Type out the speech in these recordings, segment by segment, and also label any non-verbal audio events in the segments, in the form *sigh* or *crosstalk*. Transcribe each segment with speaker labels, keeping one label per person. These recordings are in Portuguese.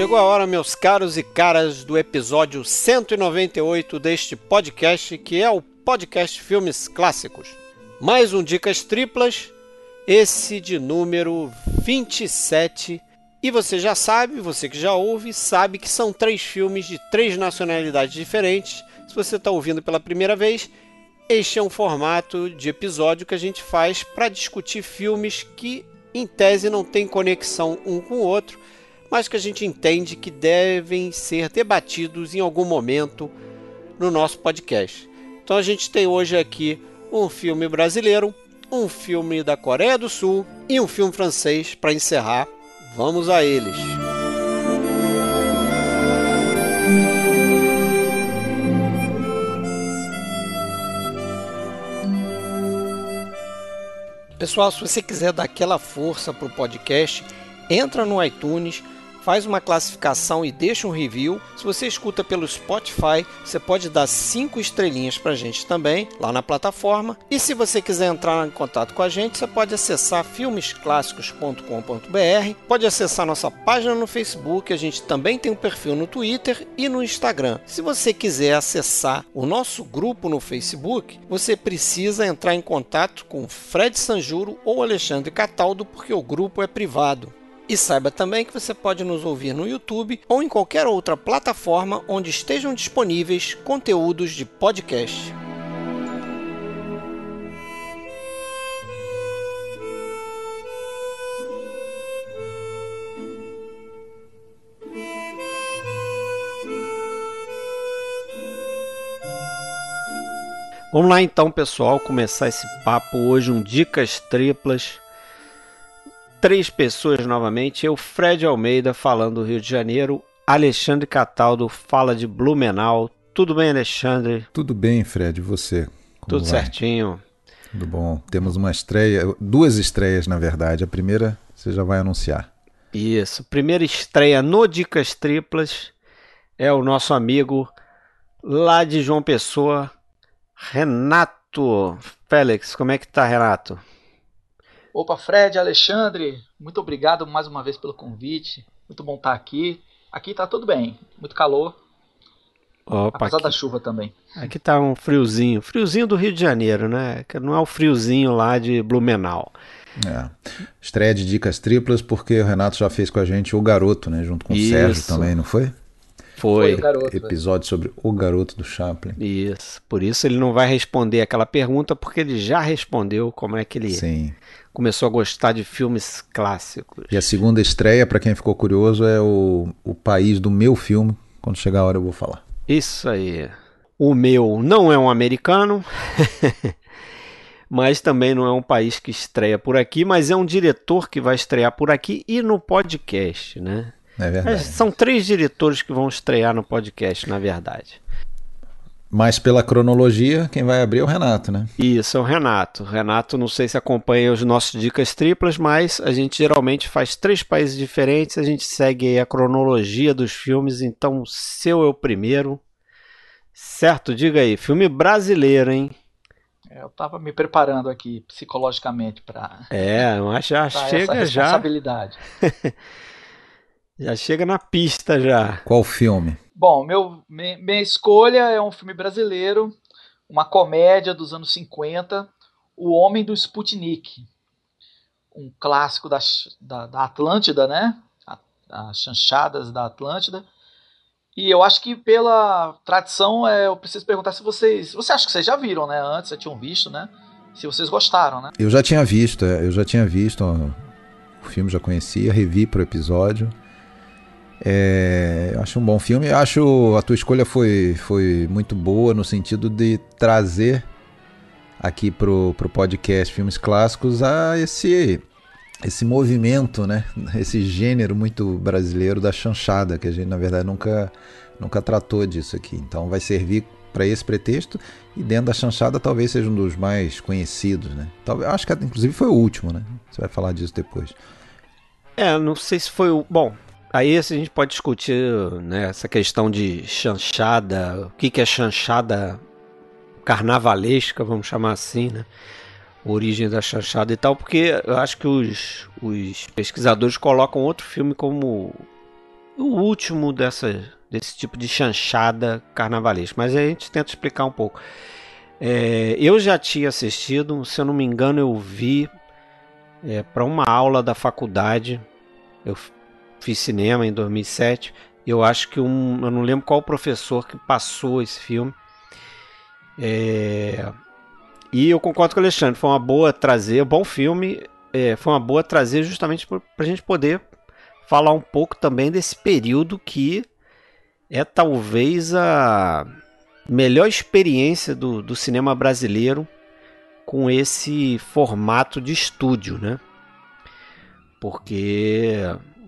Speaker 1: Chegou a hora, meus caros e caras, do episódio 198 deste podcast, que é o podcast Filmes Clássicos. Mais um Dicas Triplas, esse de número 27. E você já sabe, você que já ouve, sabe que são três filmes de três nacionalidades diferentes. Se você está ouvindo pela primeira vez, este é um formato de episódio que a gente faz para discutir filmes que, em tese, não têm conexão um com o outro mas que a gente entende que devem ser debatidos em algum momento no nosso podcast. Então a gente tem hoje aqui um filme brasileiro, um filme da Coreia do Sul e um filme francês para encerrar. Vamos a eles. Pessoal, se você quiser dar aquela força para o podcast, entra no iTunes faz uma classificação e deixa um review. Se você escuta pelo Spotify, você pode dar cinco estrelinhas para a gente também lá na plataforma. E se você quiser entrar em contato com a gente, você pode acessar filmesclássicos.com.br, pode acessar nossa página no Facebook, a gente também tem um perfil no Twitter e no Instagram. Se você quiser acessar o nosso grupo no Facebook, você precisa entrar em contato com Fred Sanjuro ou Alexandre Cataldo, porque o grupo é privado. E saiba também que você pode nos ouvir no YouTube ou em qualquer outra plataforma onde estejam disponíveis conteúdos de podcast. Vamos lá então, pessoal, começar esse papo hoje, um dicas triplas três pessoas novamente. Eu, Fred Almeida, falando do Rio de Janeiro. Alexandre Cataldo fala de Blumenau. Tudo bem, Alexandre?
Speaker 2: Tudo bem, Fred. E você?
Speaker 1: Como Tudo vai? certinho.
Speaker 2: Tudo bom. Temos uma estreia, duas estreias, na verdade. A primeira você já vai anunciar.
Speaker 1: Isso. Primeira estreia no Dicas Triplas é o nosso amigo lá de João Pessoa, Renato Félix. Como é que tá, Renato?
Speaker 3: Opa, Fred, Alexandre, muito obrigado mais uma vez pelo convite. Muito bom estar aqui. Aqui tá tudo bem, muito calor. Opa, apesar aqui, da chuva também.
Speaker 1: Aqui tá um friozinho, friozinho do Rio de Janeiro, né? Que não é o friozinho lá de Blumenau.
Speaker 2: É. Estreia de dicas triplas, porque o Renato já fez com a gente o garoto, né? Junto com Isso. o Sérgio também, não foi?
Speaker 1: Foi.
Speaker 2: foi garoto, Episódio sobre o garoto do Chaplin.
Speaker 1: Isso. Por isso ele não vai responder aquela pergunta, porque ele já respondeu como é que ele Sim. Começou a gostar de filmes clássicos.
Speaker 2: E a segunda estreia, para quem ficou curioso, é o, o país do meu filme. Quando chegar a hora eu vou falar.
Speaker 1: Isso aí. O meu não é um americano. *laughs* mas também não é um país que estreia por aqui, mas é um diretor que vai estrear por aqui e no podcast, né?
Speaker 2: É verdade.
Speaker 1: São três diretores que vão estrear no podcast, na verdade.
Speaker 2: Mas pela cronologia, quem vai abrir é o Renato, né?
Speaker 1: Isso, é o Renato. Renato, não sei se acompanha os nossos dicas triplas, mas a gente geralmente faz três países diferentes, a gente segue a cronologia dos filmes, então seu é o primeiro. Certo? Diga aí, filme brasileiro, hein?
Speaker 3: É, eu estava me preparando aqui psicologicamente para.
Speaker 1: É, mas já chega essa
Speaker 3: responsabilidade.
Speaker 1: já. *laughs* Já chega na pista já.
Speaker 2: Qual filme?
Speaker 3: Bom, meu, minha escolha é um filme brasileiro, uma comédia dos anos 50, O Homem do Sputnik. Um clássico da, da, da Atlântida, né? As chanchadas da Atlântida. E eu acho que pela tradição, é, eu preciso perguntar se vocês. Você acha que vocês já viram, né? Antes, já tinham visto, né? Se vocês gostaram, né?
Speaker 2: Eu já tinha visto, é, eu já tinha visto o filme, já conhecia, revi pro episódio. É, acho um bom filme. Acho a tua escolha foi, foi muito boa no sentido de trazer aqui pro, pro podcast Filmes Clássicos a esse esse movimento, né? Esse gênero muito brasileiro da chanchada, que a gente na verdade nunca nunca tratou disso aqui. Então vai servir para esse pretexto e dentro da chanchada talvez seja um dos mais conhecidos, né? Talvez, acho que inclusive foi o último, né? Você vai falar disso depois.
Speaker 1: É, não sei se foi o. Bom, Aí a gente pode discutir né, essa questão de chanchada, o que, que é chanchada carnavalesca, vamos chamar assim, né? origem da chanchada e tal, porque eu acho que os, os pesquisadores colocam outro filme como o último dessa, desse tipo de chanchada carnavalesca, mas a gente tenta explicar um pouco. É, eu já tinha assistido, se eu não me engano, eu vi é, para uma aula da faculdade. Eu fiz cinema em 2007. Eu acho que um, eu não lembro qual professor que passou esse filme. É, e eu concordo com o Alexandre, foi uma boa trazer, bom filme, é, foi uma boa trazer justamente para a gente poder falar um pouco também desse período que é talvez a melhor experiência do, do cinema brasileiro com esse formato de estúdio, né? Porque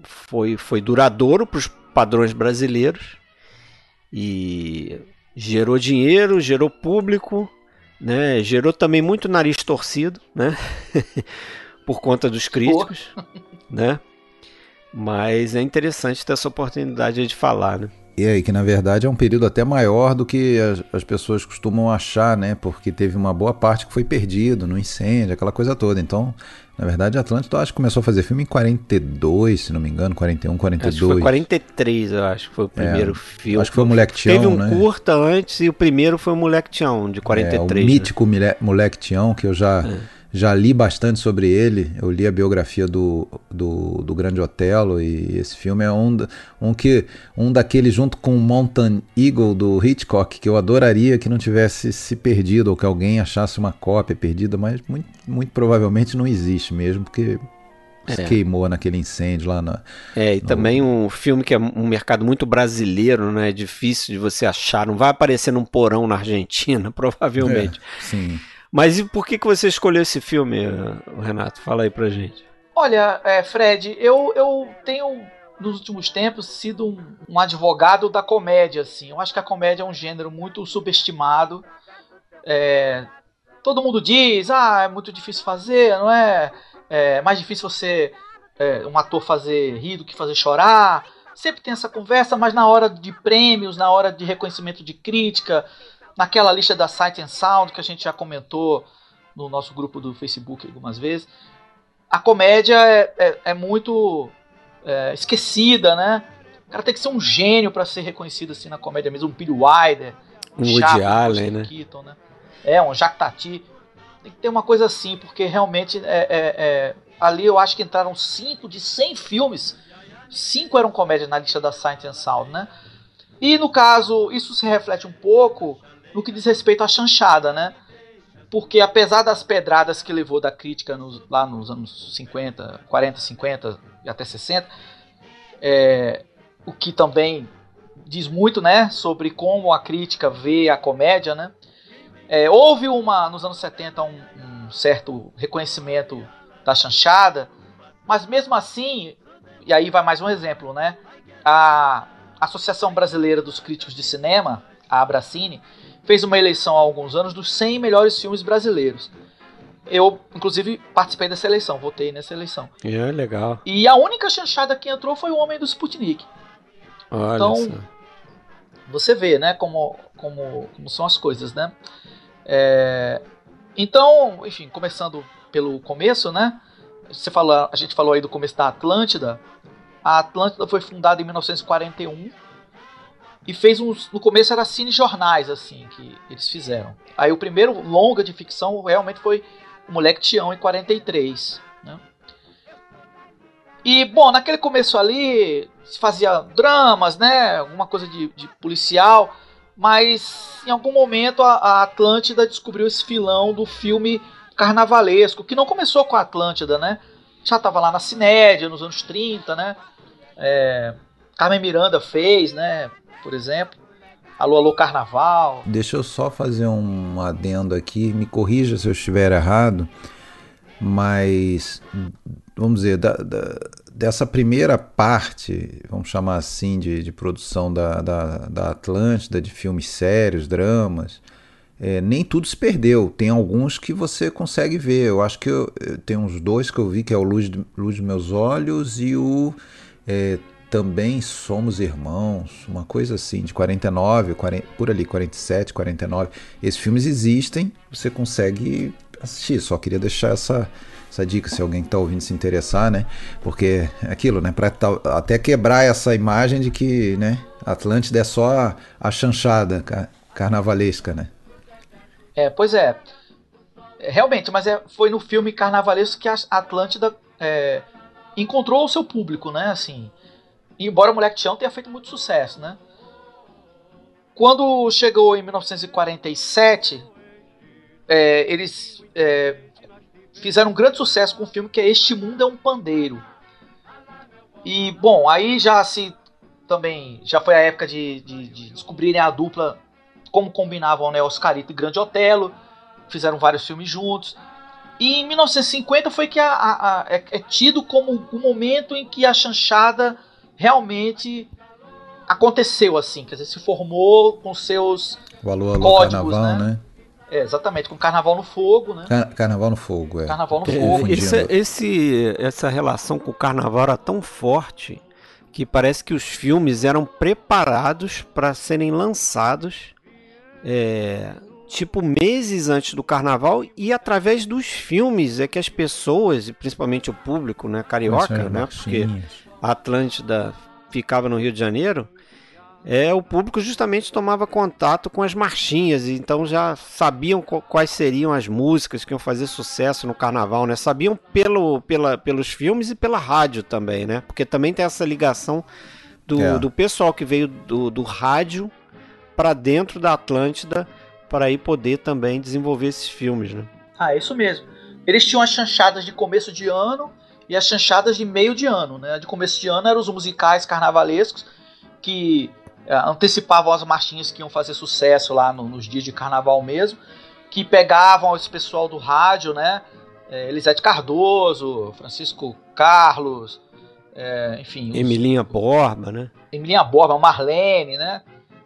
Speaker 1: foi, foi duradouro para os padrões brasileiros e gerou dinheiro, gerou público, né? Gerou também muito nariz torcido, né? *laughs* Por conta dos críticos, né? Mas é interessante ter essa oportunidade de falar, né?
Speaker 2: E aí, que na verdade é um período até maior do que as, as, pessoas costumam achar, né? Porque teve uma boa parte que foi perdido no incêndio, aquela coisa toda. Então, na verdade, Atlântida eu acho que começou a fazer filme em 42, se não me engano, 41, 42. Acho que foi
Speaker 1: 43, eu acho que foi o é, primeiro é, filme.
Speaker 2: Acho que foi o Moleque Tião,
Speaker 1: Teve um
Speaker 2: né?
Speaker 1: curta antes e o primeiro foi o Moleque Tião, de 43. É, o
Speaker 2: né? mítico Moleque Tião, que eu já... É já li bastante sobre ele. Eu li a biografia do, do, do Grande Otelo e esse filme é um, um que um daqueles junto com o Mountain Eagle do Hitchcock que eu adoraria que não tivesse se perdido ou que alguém achasse uma cópia perdida, mas muito, muito provavelmente não existe mesmo porque é. se queimou naquele incêndio lá na.
Speaker 1: É, e no... também um filme que é um mercado muito brasileiro, né? É difícil de você achar. Não vai aparecer num porão na Argentina, *laughs* provavelmente.
Speaker 2: É, sim.
Speaker 1: Mas e por que, que você escolheu esse filme, Renato? Fala aí pra gente.
Speaker 3: Olha, é, Fred, eu, eu tenho nos últimos tempos sido um, um, advogado da comédia, assim. Eu acho que a comédia é um gênero muito subestimado. É, todo mundo diz, ah, é muito difícil fazer, não é? É mais difícil você é, um ator fazer rir do que fazer chorar. Sempre tem essa conversa, mas na hora de prêmios, na hora de reconhecimento de crítica, naquela lista da Sight and Sound que a gente já comentou no nosso grupo do Facebook algumas vezes, a comédia é, é, é muito é, esquecida, né? O cara tem que ser um gênio para ser reconhecido assim na comédia mesmo, um Billy Wilder,
Speaker 1: um Woody Allen, né?
Speaker 3: Keaton, né? É, um Jacques Tati. Tem que ter uma coisa assim, porque realmente é, é, é ali eu acho que entraram cinco de 100 filmes, cinco eram comédias na lista da Sight and Sound, né? E no caso, isso se reflete um pouco no que diz respeito à chanchada, né? Porque apesar das pedradas que levou da crítica nos, lá nos anos 50, 40, 50 e até 60, é, o que também diz muito, né, sobre como a crítica vê a comédia, né? É, houve uma nos anos 70 um, um certo reconhecimento da chanchada, mas mesmo assim, e aí vai mais um exemplo, né? A Associação Brasileira dos Críticos de Cinema, a Abracine, fez uma eleição há alguns anos dos 100 melhores filmes brasileiros. Eu, inclusive, participei dessa eleição, votei nessa eleição.
Speaker 1: É, legal.
Speaker 3: E a única chanchada que entrou foi o Homem do Sputnik.
Speaker 1: Olha
Speaker 3: então, você vê, né, como, como, como são as coisas, né? É, então, enfim, começando pelo começo, né? Você falou, a gente falou aí do começo da Atlântida. A Atlântida foi fundada em 1941 e fez uns. No começo era cinejornais, assim, que eles fizeram. Aí o primeiro longa de ficção realmente foi O Moleque Tião, em 43. Né? E, bom, naquele começo ali se fazia dramas, né? Alguma coisa de, de policial. Mas em algum momento a, a, Atlântida descobriu esse filão do filme carnavalesco, que não começou com a Atlântida, né? Já estava lá na Cinédia, nos anos 30, né? É, Carmen Miranda fez, né? Por exemplo. Alô, alô, carnaval.
Speaker 2: Deixa eu só fazer um adendo aqui, me corrija se eu estiver errado, mas vamos dizer, da, da, dessa primeira parte, vamos chamar assim, de, de produção da, da, da Atlântida, de filmes sérios, dramas, é, nem tudo se perdeu. Tem alguns que você consegue ver. Eu acho que eu, eu, tem uns dois que eu vi, que é o Luz, Luz dos Meus Olhos e o é, também somos irmãos, uma coisa assim, de 49, 40, por ali, 47, 49. Esses filmes existem, você consegue assistir. Só queria deixar essa, essa dica se alguém está ouvindo se interessar, né? Porque é aquilo, né? Para até quebrar essa imagem de que, né? Atlântida é só a, chanchada carnavalesca, né?
Speaker 3: É, pois é. Realmente, mas é, foi no filme carnavalesco que a Atlântida é, encontrou o seu público, né? Assim, embora o Moleque Tião tenha feito muito sucesso, né? Quando chegou em 1947, é, eles é, fizeram um grande sucesso com um filme que é Este Mundo é um Pandeiro. E, bom, aí já se também já foi a época de, de, de descobrirem a dupla como combinavam né, Oscarito e Grande Otelo, fizeram vários filmes juntos. E em 1950 foi que a, a, a, é, é, tido como o momento em que a chanchada realmente aconteceu assim, quer dizer, se formou com seus
Speaker 2: alô, alô, códigos, carnaval, né? né?
Speaker 3: É, exatamente, com Carnaval no Fogo, né?
Speaker 2: Car carnaval no Fogo, é.
Speaker 3: Carnaval no é, Fogo.
Speaker 1: Esse, esse, essa relação com o Carnaval era tão forte que parece que os filmes eram preparados para serem lançados é, tipo meses antes do carnaval e através dos filmes é que as pessoas, e principalmente o público, né, carioca, né, porque Atlântida ficava no Rio de Janeiro, é o público justamente tomava contato com as marchinhas, então já sabiam quais seriam as músicas que iam fazer sucesso no carnaval, né? Sabiam pelo, pela, pelos filmes e pela rádio também, né? Porque também tem essa ligação do, é. do pessoal que veio do, do rádio para dentro da Atlântida para aí poder também desenvolver esses filmes, né?
Speaker 3: Ah, é isso mesmo. Eles tinham as chanchadas de começo de ano e as chanchadas de meio de ano, né? De começo de ano eram os musicais carnavalescos que é, antecipavam as marchinhas que iam fazer sucesso lá no, nos dias de carnaval mesmo, que pegavam esse pessoal do rádio, né? É, Elisete Cardoso, Francisco Carlos, é, enfim.
Speaker 1: Emilinha Borba, né?
Speaker 3: Emilinha Borba, Marlene, né?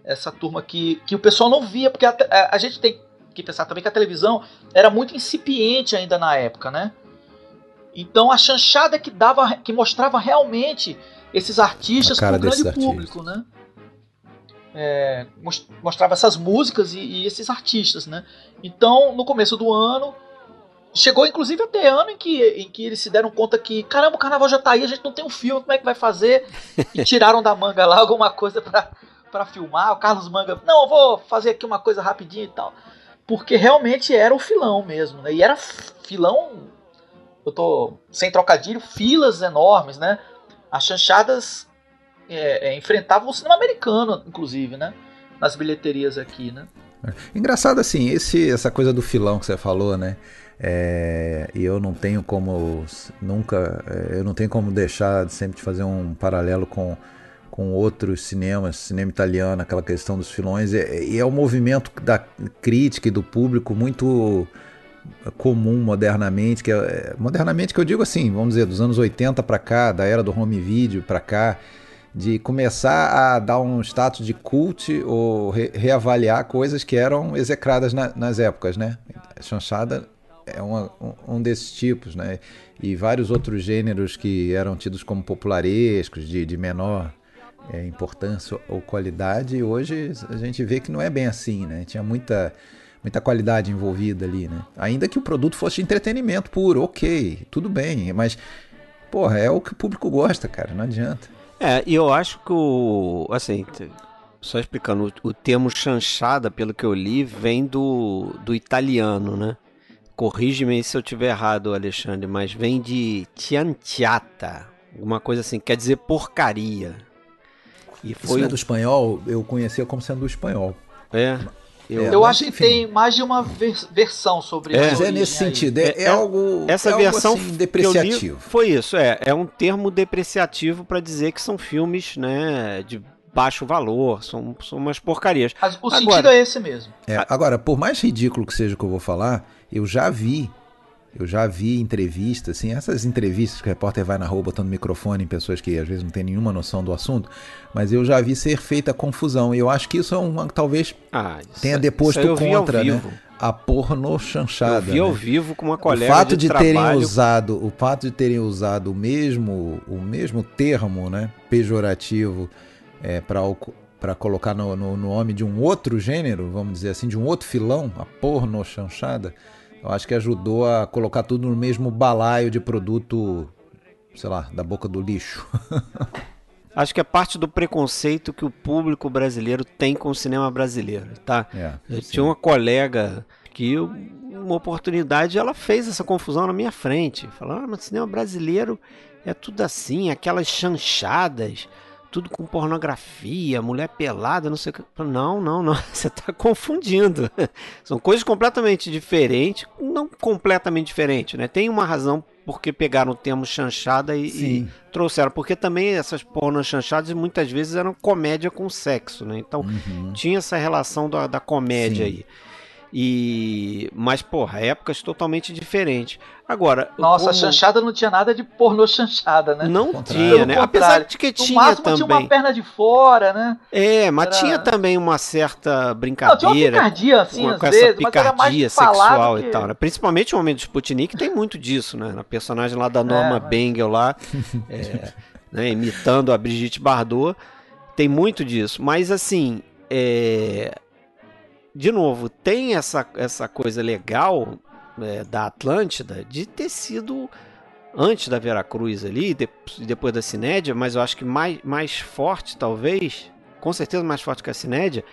Speaker 3: essa turma que, que o pessoal não via, porque a, a, a gente tem que pensar também que a televisão era muito incipiente ainda na época, né? Então a chanchada que dava, que mostrava realmente esses artistas para o grande público, artistas. né? É, mostrava essas músicas e, e, esses artistas, né? Então no começo do ano chegou inclusive até ano em que, em que eles se deram conta que caramba o carnaval já tá aí, a gente não tem um filme, como é que vai fazer? *laughs* E tiraram da manga lá alguma coisa para para filmar. O Carlos Manga, não, eu vou fazer aqui uma coisa rapidinho e tal. Porque realmente era o filão mesmo, né? E era filão, eu tô sem trocadilho, filas enormes, né? As chanchadas é, é, enfrentavam o cinema americano, inclusive, né? Nas bilheterias aqui, né?
Speaker 2: É. Engraçado assim, esse, essa coisa do filão que você falou, né? É, e eu não tenho como nunca, é, eu não tenho como deixar de sempre de fazer um paralelo com com outros cinemas, cinema italiano, aquela questão dos filões, e é, o um movimento da crítica e do público muito comum modernamente, que é, modernamente que eu digo assim, vamos dizer, dos anos 80 para cá, da era do home video para cá, de começar a dar um status de cult ou re reavaliar coisas que eram execradas na, nas épocas, né? Chanchada é uma, um, um desses tipos, né? E vários outros gêneros que eram tidos como popularescos, de, de menor é, importância ou qualidade, e hoje a gente vê que não é bem assim, né? Tinha muita, muita qualidade envolvida ali, né? Ainda que o produto fosse entretenimento puro, ok, tudo bem, mas, porra, é o que o público gosta, cara, não adianta.
Speaker 1: É, e eu acho que o. Assim, só explicando, o, o termo chanchada, pelo que eu li, vem do, do italiano, né? Corrige-me se eu tiver errado, Alexandre, mas vem de tiantiata, alguma coisa assim, quer dizer porcaria.
Speaker 2: E foi Isso é do espanhol, eu conhecia como sendo do espanhol.
Speaker 1: É.
Speaker 3: Eu, é, eu acho que tem mais de uma vers versão sobre
Speaker 2: é, Mas é nesse aí. sentido, é, é, é, algo
Speaker 1: essa
Speaker 2: é
Speaker 1: versão
Speaker 2: algo assim, depreciativo.
Speaker 1: foi isso, é, é um termo depreciativo para dizer que são filmes, né, de baixo valor, são, são umas porcarias.
Speaker 3: Mas o agora, sentido é esse mesmo.
Speaker 2: É, agora, por mais ridículo que seja o que eu vou falar, eu já vi eu já vi entrevistas, assim, essas entrevistas que o repórter vai na rua botando microfone em pessoas que às vezes não têm nenhuma noção do assunto, mas eu já vi ser feita confusão. E eu acho que isso é uma, talvez ah, tenha deposto contra, né? A porno chanchada. Eu
Speaker 1: vi ao
Speaker 2: né?
Speaker 1: vivo com uma colega
Speaker 2: o fato
Speaker 1: de,
Speaker 2: de terem usado O fato de terem usado o mesmo, o mesmo termo né, pejorativo é, para colocar no, no, no nome de um outro gênero, vamos dizer assim, de um outro filão, a porno chanchada Eu acho que ajudou a colocar tudo no mesmo balaio de produto, sei lá, da boca do lixo. *laughs*
Speaker 1: Acho que é parte do preconceito que o público brasileiro tem com o cinema brasileiro, tá? É, Eu tinha uma colega que uma oportunidade ela fez essa confusão na minha frente. Falando, ah, mas cinema brasileiro é tudo assim, aquelas chanchadas, tudo com pornografia, mulher pelada, não sei o que. Não, não, não. *laughs* Você está confundindo. *laughs* São coisas completamente diferentes, não completamente diferentes, né? Tem uma razão porque pegaram o termo chanchada e, e trouxeram. Porque também essas pornas chanchadas muitas vezes eram comédia com sexo, né? Então uhum. tinha essa relação da, da comédia Sim. aí. E mas porra, épocas totalmente diferentes. Agora,
Speaker 3: nossa, como... a chanchada não tinha nada de pornô chanchada, né?
Speaker 1: Não tinha, né? Apesar de que tinha máximo, também.
Speaker 3: tinha uma perna de fora, né?
Speaker 1: É, mas Era... tinha também uma certa brincadeira. Não, tinha
Speaker 3: uma picardia assim, com,
Speaker 1: com
Speaker 3: vezes,
Speaker 1: essa picardia sexual que... e tal, né? Principalmente o Homem do Sputnik tem muito disso, né? Na personagem lá da Norma é, mas... Bengel lá, *laughs* é, né? imitando a Brigitte Bardot, tem muito disso. Mas assim, é de novo, tem essa, essa coisa legal é, da Atlântida de ter sido antes da Veracruz ali, de, depois da Cinédia, mas eu acho que mais, mais forte, talvez, com certeza mais forte que a Cinédia,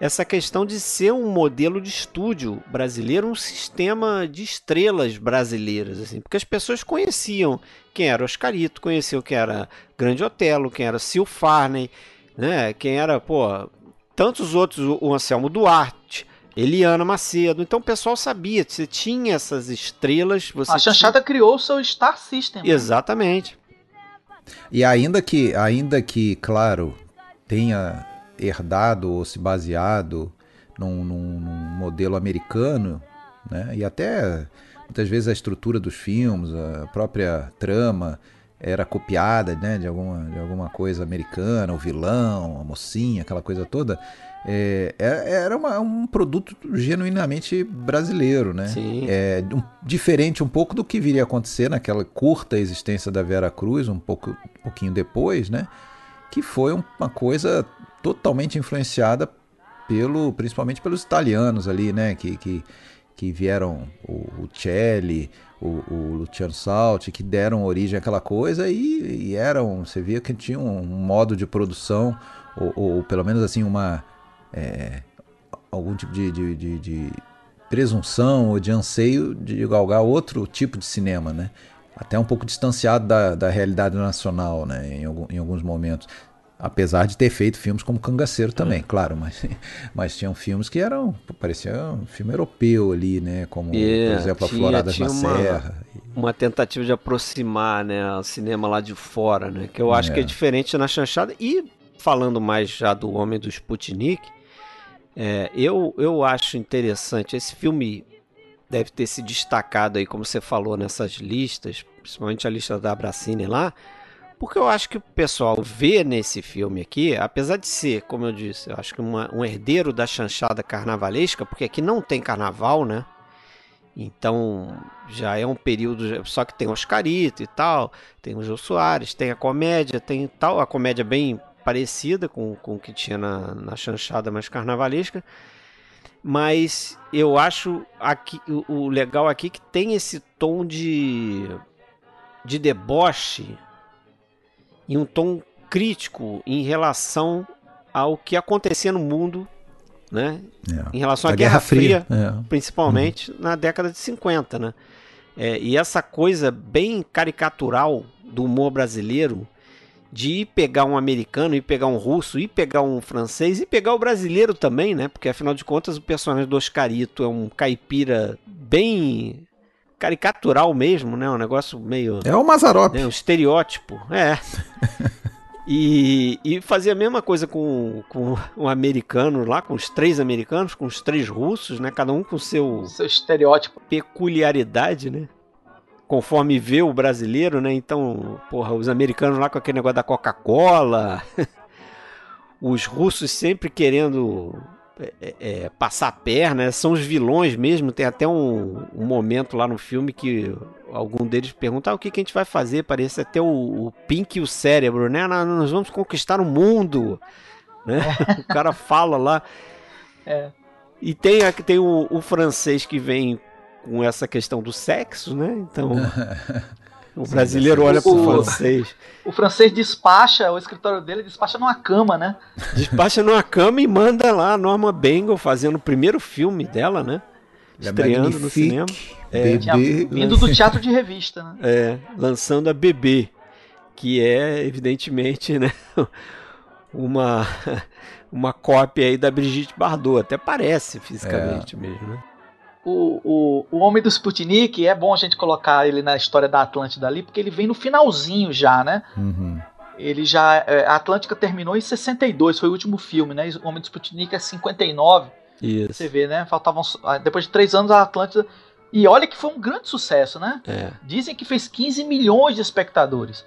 Speaker 1: essa questão de ser um modelo de estúdio brasileiro, um sistema de estrelas brasileiras, assim, porque as pessoas conheciam quem era Oscarito, conheciam quem era Grande Otelo, quem era Sil Farney, né, quem era, pô, tantos outros, o Anselmo Duarte, Eliana Macedo. Então o pessoal sabia, você tinha essas estrelas. a
Speaker 3: Chanchada tinha... criou o seu Star System.
Speaker 1: Né? Exatamente.
Speaker 2: E ainda que, ainda que, claro, tenha herdado ou se baseado num, num, num modelo americano, né? E até muitas vezes a estrutura dos filmes, a própria trama era copiada né, de, alguma, de alguma coisa americana, o vilão, a mocinha, aquela coisa toda. É, é era uma, um produto genuinamente brasileiro, né?
Speaker 1: Sim.
Speaker 2: É, um, diferente um pouco do que viria a acontecer naquela curta existência da Vera Cruz, um, pouco, um pouquinho depois, né? Que foi uma coisa totalmente influenciada pelo, principalmente pelos italianos ali, né? Que, que, que vieram o, o Celli, o, o Luciano Salti, que deram origem àquela coisa e, e eram, você via que tinha um modo de produção, ou, ou pelo menos assim, uma. É, algum tipo de, de, de, de, presunção ou de anseio de galgar outro tipo de cinema, né? Até um pouco distanciado da, da realidade nacional, né? Em, em alguns momentos. Apesar de ter feito filmes como Cangaceiro também, é. claro, mas, *laughs* mas tinham filmes que eram, parecia um filme europeu ali, né? Como, yeah, por exemplo, A Floradas na uma, Serra.
Speaker 1: Uma tentativa de aproximar né, o cinema lá de fora, né? Que eu acho é. que é diferente na chanchada. E falando mais já do Homem do Sputnik, é, eu, eu acho interessante. Esse filme deve ter se destacado aí, como você falou, nessas listas, principalmente a lista da Bracine lá porque eu acho que o pessoal vê nesse filme aqui, apesar de ser, como eu disse, eu acho que uma, um herdeiro da chanchada carnavalesca, porque aqui não tem carnaval, né? Então já é um período, só que tem Oscarito e tal, tem o Jô Soares, tem a comédia, tem tal, a comédia bem parecida com, com o que tinha na, na chanchada mais carnavalesca. Mas eu acho aqui, o, o legal aqui é que tem esse tom de, de deboche e um tom crítico em relação ao que acontecia no mundo, né? É. Em relação à Guerra, Guerra, Fria, Fria é. principalmente uhum. na década de 50, né? É, e essa coisa bem caricatural do humor brasileiro de ir pegar um americano, ir pegar um russo, ir pegar um francês e pegar o brasileiro também, né? Porque afinal de contas o personagem do Oscarito é um caipira bem caricatural mesmo, né? Um negócio meio.
Speaker 2: É o Mazarop.
Speaker 1: Né? Um estereótipo. É. *laughs* e, e fazia a mesma coisa com, com um americano lá, com os três americanos, com os três russos, né? Cada um com seu.
Speaker 3: Seu estereótipo.
Speaker 1: Peculiaridade, né? Conforme vê o brasileiro, né? Então, porra, os americanos lá com aquele negócio da Coca-Cola. *laughs* os russos sempre querendo é, é, é, passar a perna, são os vilões mesmo. Tem até um, um, momento lá no filme que algum deles pergunta ah, o que, que a gente vai fazer. Parece até o, o Pink e o cérebro, né? Nós vamos conquistar o mundo. Né? *laughs* o cara fala lá.
Speaker 3: É.
Speaker 1: E tem, tem o, o francês que vem com essa questão do sexo, né? Então. *laughs* O brasileiro olha pro o, francês.
Speaker 3: O francês despacha, o escritório dele despacha numa cama, né?
Speaker 1: Despacha numa cama e manda lá a Norma Bengal fazendo o primeiro filme dela, né? Estreando no cinema.
Speaker 3: É, vindo do teatro de revista, né?
Speaker 1: É, lançando a Bebê, que é, evidentemente, né? *laughs* Uma, *laughs* uma cópia aí da Brigitte Bardot. Até parece fisicamente é. mesmo, né?
Speaker 3: O, o, o Homem do Sputnik, é bom a gente colocar ele na história da Atlântida ali, porque ele vem no finalzinho já, né?
Speaker 2: Uhum.
Speaker 3: Ele já. É, a Atlântica terminou em 62, foi o último filme, né? O Homem do Sputnik é 59.
Speaker 1: Isso.
Speaker 3: Você vê, né? Faltavam. Ah, depois de três anos a Atlântida. E olha que foi um grande sucesso, né?
Speaker 1: É.
Speaker 3: Dizem que fez 15 milhões de espectadores.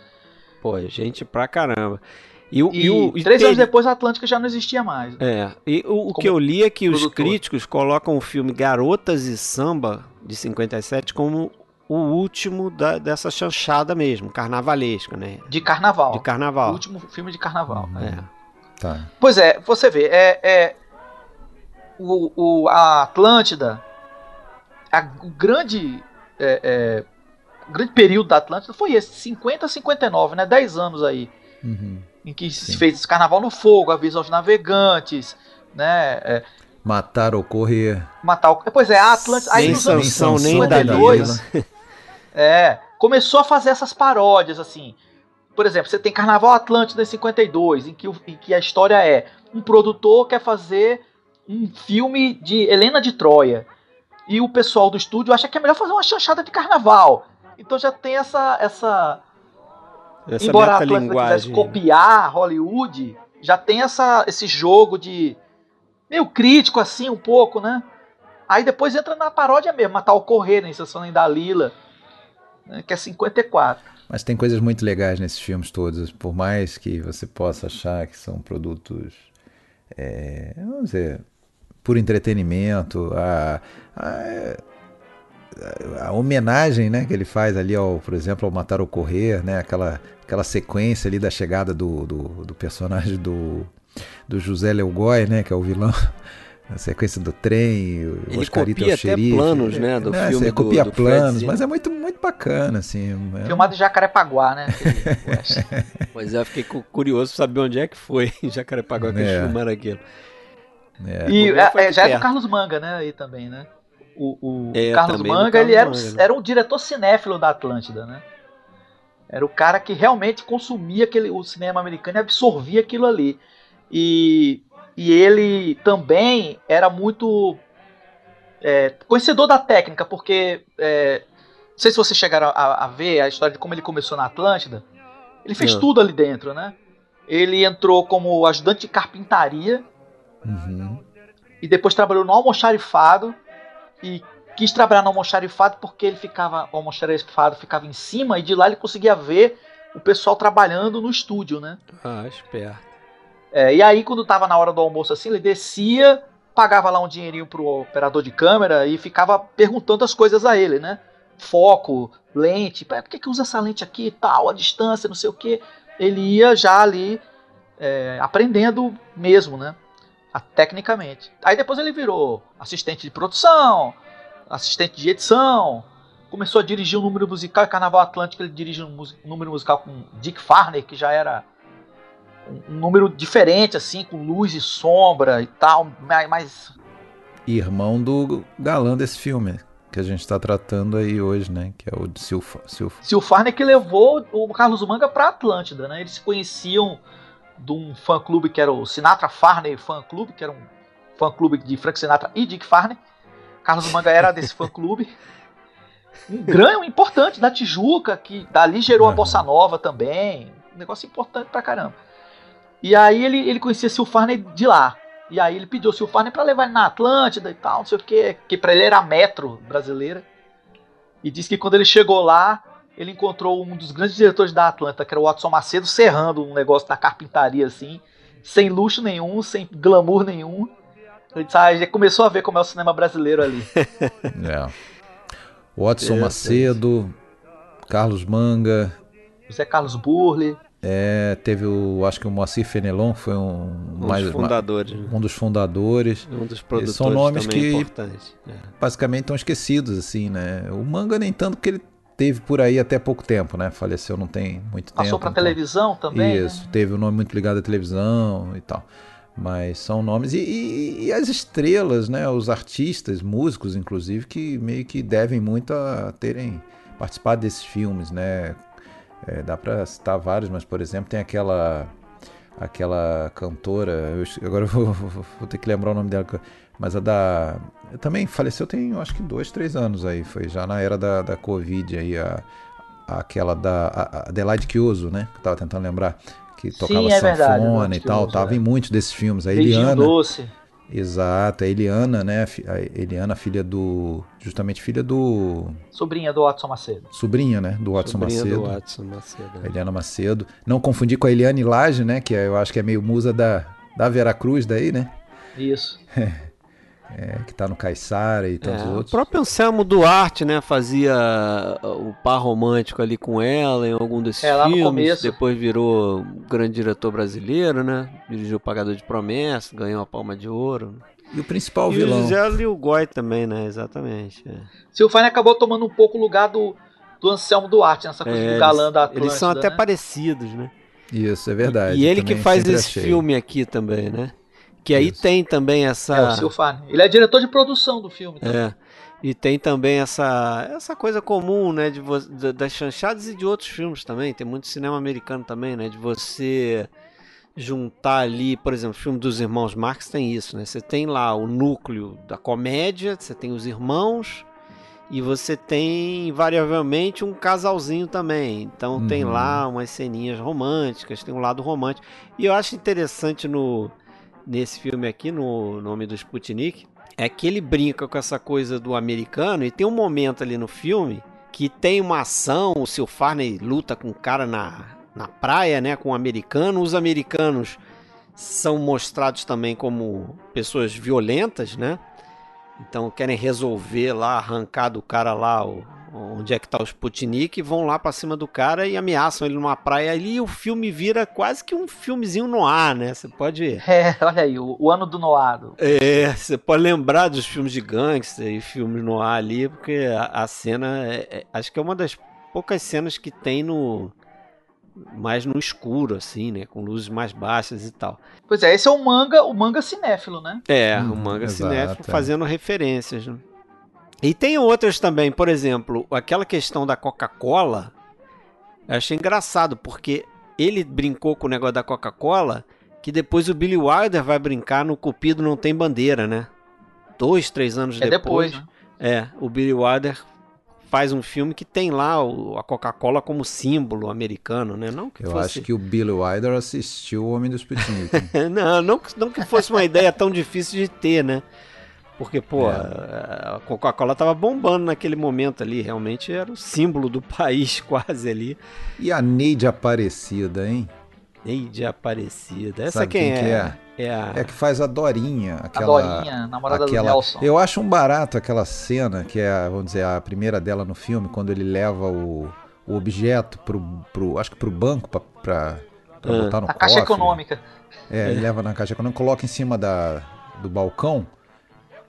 Speaker 1: Pô, gente pra caramba. E, o,
Speaker 3: e, e o, três anos depois a Atlântica já não existia mais.
Speaker 1: É, e o, o que eu li é que produtor. os críticos colocam o filme Garotas e Samba, de 57, como o último da, dessa chanchada mesmo, carnavalesca, né?
Speaker 3: De carnaval.
Speaker 1: De carnaval.
Speaker 3: O último filme de carnaval.
Speaker 1: Uhum. É.
Speaker 2: Tá.
Speaker 3: Pois é, você vê, é, é o, o, a Atlântida, a, o grande é, é, o grande período da Atlântida foi esse, 50 a 59, né? 10 anos aí.
Speaker 2: Uhum
Speaker 3: em que Sim. se fez Carnaval no Fogo, Aviso aos Navegantes, né? É,
Speaker 2: matar ou correr.
Speaker 3: Matar o... Pois é, a Atlântida. Aí
Speaker 1: nos anos 52,
Speaker 3: é, começou a fazer essas paródias, assim. Por exemplo, você tem Carnaval Atlântida em 52, em que, em que a história é um produtor quer fazer um filme de Helena de Troia. E o pessoal do estúdio acha que é melhor fazer uma chanchada de carnaval. Então já tem essa, essa
Speaker 1: essa
Speaker 3: Embora a Atlântida quisesse copiar Hollywood, já tem essa, esse jogo de meio crítico assim um pouco, né? Aí depois entra na paródia mesmo, matar o Correr, na Inserção em Dalila, né, que é 54.
Speaker 2: Mas tem coisas muito legais nesses filmes todos, por mais que você possa achar que são produtos, é, vamos dizer, por entretenimento, a, a a homenagem né, que ele faz ali, ao, por exemplo, ao Matar ou Correr, né, aquela, aquela sequência ali da chegada do, do, do personagem do, do José Leogói, né, que é o vilão. *laughs* A sequência do trem, o
Speaker 1: Ele Oscarito copia até planos, né, do é, filme
Speaker 2: copia
Speaker 1: do,
Speaker 2: do planos, mas é muito, muito bacana, assim.
Speaker 3: É... Filmado em Jacarepaguá, né? *laughs*
Speaker 1: pois é, fiquei curioso pra saber onde é que foi *laughs* em Jacarepaguá que é. eles filmaram aquilo.
Speaker 3: É. E é, é, já é do Carlos Manga, né, aí também, né? O, o é, Carlos Manga, Carlos ele era, Manga, né? era um diretor cinéfilo da Atlântida, né? Era o cara que realmente consumia aquele, o cinema americano e absorvia aquilo ali. E, e ele também era muito é, conhecedor da técnica, porque é, não sei se vocês chegaram a, a, ver a história de como ele começou na Atlântida. Ele fez não. tudo ali dentro, né? Ele entrou como ajudante de carpintaria
Speaker 2: uhum.
Speaker 3: e depois trabalhou no almoxarifado e quis trabalhar no almoxarifado porque ele ficava, o almoxarifado ficava em cima e de lá ele conseguia ver o pessoal trabalhando no estúdio, né?
Speaker 1: Ah, esperto.
Speaker 3: É, e aí quando tava na hora do almoço assim, ele descia, pagava lá um dinheirinho pro operador de câmera e ficava perguntando as coisas a ele, né? Foco, lente, por que, que usa essa lente aqui e tal, a distância, não sei o que. Ele ia já ali é, aprendendo mesmo, né? Tecnicamente. Aí depois ele virou assistente de produção, assistente de edição, começou a dirigir um número musical. Em Carnaval Atlântico ele dirige um, um número musical com Dick Farney, que já era um, um, número diferente, assim, com luz e sombra e tal, mais...
Speaker 2: Irmão do galã desse filme, que a gente está tratando aí hoje, né? Que é o Silfa. Silfa.
Speaker 3: Silfarne que levou o Carlos Manga para Atlântida, né? Eles se conheciam de um fã clube que era o Sinatra Farney Fan Club, que era um fã clube de Frank Sinatra e Dick Farney. Carlos Manga era desse *laughs* fã clube. Um grande, importante da Tijuca, que dali gerou a Bossa Nova também. Um negócio importante pra caramba. E aí ele, ele conhecia Sil Farney de lá. E aí ele pediu o Sil Farney pra levar ele na Atlântida e tal, não sei o que, que pra ele era a metro brasileira. E disse que quando ele chegou lá, ele encontrou um dos grandes diretores da Atlanta, que era o Watson Macedo, serrando um negócio da carpintaria assim, sem luxo nenhum, sem glamour nenhum. Ele disse, ah, já começou a ver como é o cinema brasileiro ali. *laughs*
Speaker 2: é. Watson Macedo, Carlos Manga
Speaker 3: José Carlos Burle.
Speaker 2: É, teve o, acho que o Moacir Fenelon foi um,
Speaker 1: Um
Speaker 2: mais,
Speaker 1: dos fundadores.
Speaker 2: um dos fundadores.
Speaker 1: Um dos produtores
Speaker 2: são nomes que-.
Speaker 1: É.
Speaker 2: Basicamente estão esquecidos, assim, né? O manga nem tanto porque ele teve por aí até pouco tempo, né? Faleceu não tem muito
Speaker 3: Passou
Speaker 2: tempo.
Speaker 3: pra
Speaker 2: então-
Speaker 3: televisão também. né?
Speaker 2: Isso, teve um nome muito ligado à televisão e tal. Mas são nomes. E, e- e as estrelas, né? Os artistas, músicos, inclusive, que meio que devem muito a terem participado desses filmes, né? É, dá pra citar vários, mas, por exemplo, tem aquela. Aquela cantora. eu agora eu vou- *laughs* vou ter que lembrar o nome dela. Mas a da. Também faleceu tem, acho que dois, três anos aí. Foi já na era da, da Covid aí. A, aquela da a- a Adelaide Chiuso, né? Que eu tava tentando lembrar. Que tocava
Speaker 3: é verdade,
Speaker 2: sanfona
Speaker 3: Adelaide
Speaker 2: e tal. Tava
Speaker 3: é.
Speaker 2: em muitos desses filmes. A
Speaker 3: Beijinho
Speaker 2: Eliana.
Speaker 3: doce.
Speaker 2: Exato, a Eliana, né? A Eliana, filha do. Justamente filha do.
Speaker 3: Sobrinha do Watson Macedo.
Speaker 2: Sobrinha, né? Do Watson
Speaker 1: Sobrinha
Speaker 2: Macedo.
Speaker 1: do Watson Macedo.
Speaker 2: A Eliana Macedo. Não confundir com a Eliane Lage, né? Que é- eu acho que é meio musa da, da Veracruz daí, né?
Speaker 3: Isso.
Speaker 2: É, *laughs* que tá no Caiçara e tantos
Speaker 1: É, o
Speaker 2: outros.
Speaker 1: próprio Anselmo Duarte, né, fazia o par romântico ali com ela em algum desses
Speaker 3: É, lá no
Speaker 1: filmes.
Speaker 3: começo.
Speaker 1: Depois virou um grande diretor brasileiro, né? Dirigiu o Pagador de Promessas, ganhou a Palma de Ouro.
Speaker 2: E o principal
Speaker 1: e
Speaker 2: vilão.
Speaker 1: o José Lilgoy também, né? Exatamente. é.
Speaker 3: Silvane acabou tomando um pouco o lugar do, do Anselmo Duarte, nessa coisa
Speaker 1: É,
Speaker 3: do galã da Atlântida.
Speaker 1: eles são até
Speaker 3: né?
Speaker 1: parecidos, né?
Speaker 2: Isso, é verdade.
Speaker 1: E ele que faz esse
Speaker 2: achei.
Speaker 1: filme aqui também, né? Que aí
Speaker 2: Isso.
Speaker 1: tem também essa.
Speaker 3: É, o Silfane. Ele é diretor de produção do filme. também.
Speaker 1: É. E tem também essa, essa coisa comum, né, de das chanchadas e de outros filmes também. Tem muito cinema americano também, né, de você juntar ali, por exemplo, o filme dos irmãos Marx tem isso, né? Você tem lá o núcleo da comédia, você tem os irmãos e você tem invariavelmente um casalzinho também. Então tem
Speaker 2: Uhum.
Speaker 1: lá umas ceninhas românticas, tem um lado romântico. E eu acho interessante no nesse filme aqui, no nome do Sputnik, é que ele brinca com essa coisa do americano e tem um momento ali no filme que tem uma ação, o seu Farney luta com um cara na, na praia, né, com um americano, os americanos são mostrados também como pessoas violentas, né? Então querem resolver lá, arrancar do cara lá o, onde é que tá o Sputnik, e vão lá pra cima do cara e ameaçam ele numa praia ali e o filme vira quase que um filmezinho no ar, né? Você pode *laughs*
Speaker 3: É, olha aí, o, o ano do Noado.
Speaker 1: é, você pode lembrar dos filmes de gangster e filmes no ar ali, porque a, a cena é- é- acho que é uma das poucas cenas que tem no mais no escuro assim, né, com luzes mais baixas e tal.
Speaker 3: Pois é, esse é o manga, o manga cinéfilo, né?
Speaker 1: É,
Speaker 2: Hum,
Speaker 1: o manga
Speaker 2: exato,
Speaker 1: cinéfilo
Speaker 2: é.
Speaker 1: fazendo referências. Né? E tem outras também, por exemplo, aquela questão da Coca-Cola. Eu achei engraçado, porque ele brincou com o negócio da Coca-Cola, que depois o Billy Wilder vai brincar no Cupido Não Tem Bandeira, né? Dois, três anos
Speaker 3: É
Speaker 1: depois.
Speaker 3: depois, né?
Speaker 1: É, o Billy Wilder faz um filme que tem lá o- a Coca-Cola como símbolo americano, né? Não que
Speaker 2: Eu
Speaker 1: fosse...
Speaker 2: acho que o Billy Wilder assistiu O Homem do Sputnik. *laughs*
Speaker 1: não, não, que- não que fosse uma ideia tão difícil de ter, né? Porque, pô,
Speaker 2: É.
Speaker 1: a a Coca-Cola tava bombando naquele momento ali, realmente era o símbolo do *laughs* país quase ali.
Speaker 2: e a Neide Aparecida, hein?
Speaker 1: Neide Aparecida. Essa
Speaker 2: Sabe
Speaker 1: quem,
Speaker 2: quem que
Speaker 1: é? É a...
Speaker 2: É que faz a Dorinha,
Speaker 3: A
Speaker 2: aquela.
Speaker 3: Dorinha, namorada
Speaker 2: aquela...
Speaker 3: do Nelson.
Speaker 2: Eu acho um barato aquela cena, que é, vamos dizer, a primeira dela no filme, quando ele leva o, o objeto pro, pro. Acho que pro banco pra, pra, pra
Speaker 1: Ah.
Speaker 2: botar no
Speaker 3: A caixa econômica.
Speaker 2: É, ele leva na caixa econômica, coloca em cima da, do balcão.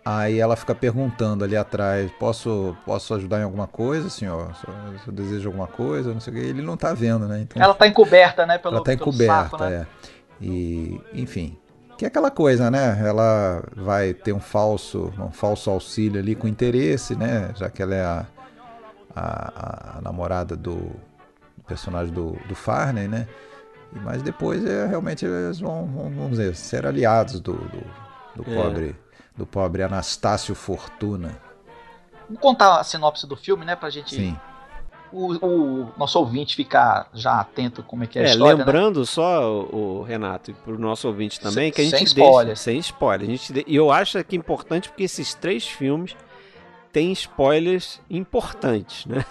Speaker 2: Aí ela fica perguntando ali atrás: posso, posso ajudar em alguma coisa, senhor? Se eu, se eu desejo alguma coisa, não sei o que. Ele não tá vendo, né? Então,
Speaker 3: Ela tá encoberta, né? Pelo,
Speaker 2: ela tá
Speaker 3: pelo
Speaker 2: encoberta,
Speaker 3: saco, né?
Speaker 2: é. E, enfim. Que é aquela coisa, né? Ela vai ter um falso, um falso auxílio ali com interesse, né? Já que ela é a, a, a namorada do, personagem do, do Farney, né? Mas depois é, realmente eles vão, vão, vamos dizer, ser aliados do, do, do
Speaker 1: É.
Speaker 2: pobre do pobre Anastácio Fortuna.
Speaker 3: Vamos contar a sinopse do filme, né? Pra gente.
Speaker 2: Sim.
Speaker 3: O, o nosso ouvinte ficar já atento como é que é a
Speaker 1: É,
Speaker 3: história. né?
Speaker 1: lembrando só, o, o Renato, e pro nosso ouvinte também,
Speaker 3: Sem-
Speaker 1: que a gente
Speaker 3: sem
Speaker 1: deixa,
Speaker 3: spoiler.
Speaker 1: sem spoiler. A gente E eu acho que é importante porque esses três filmes têm spoilers importantes, né?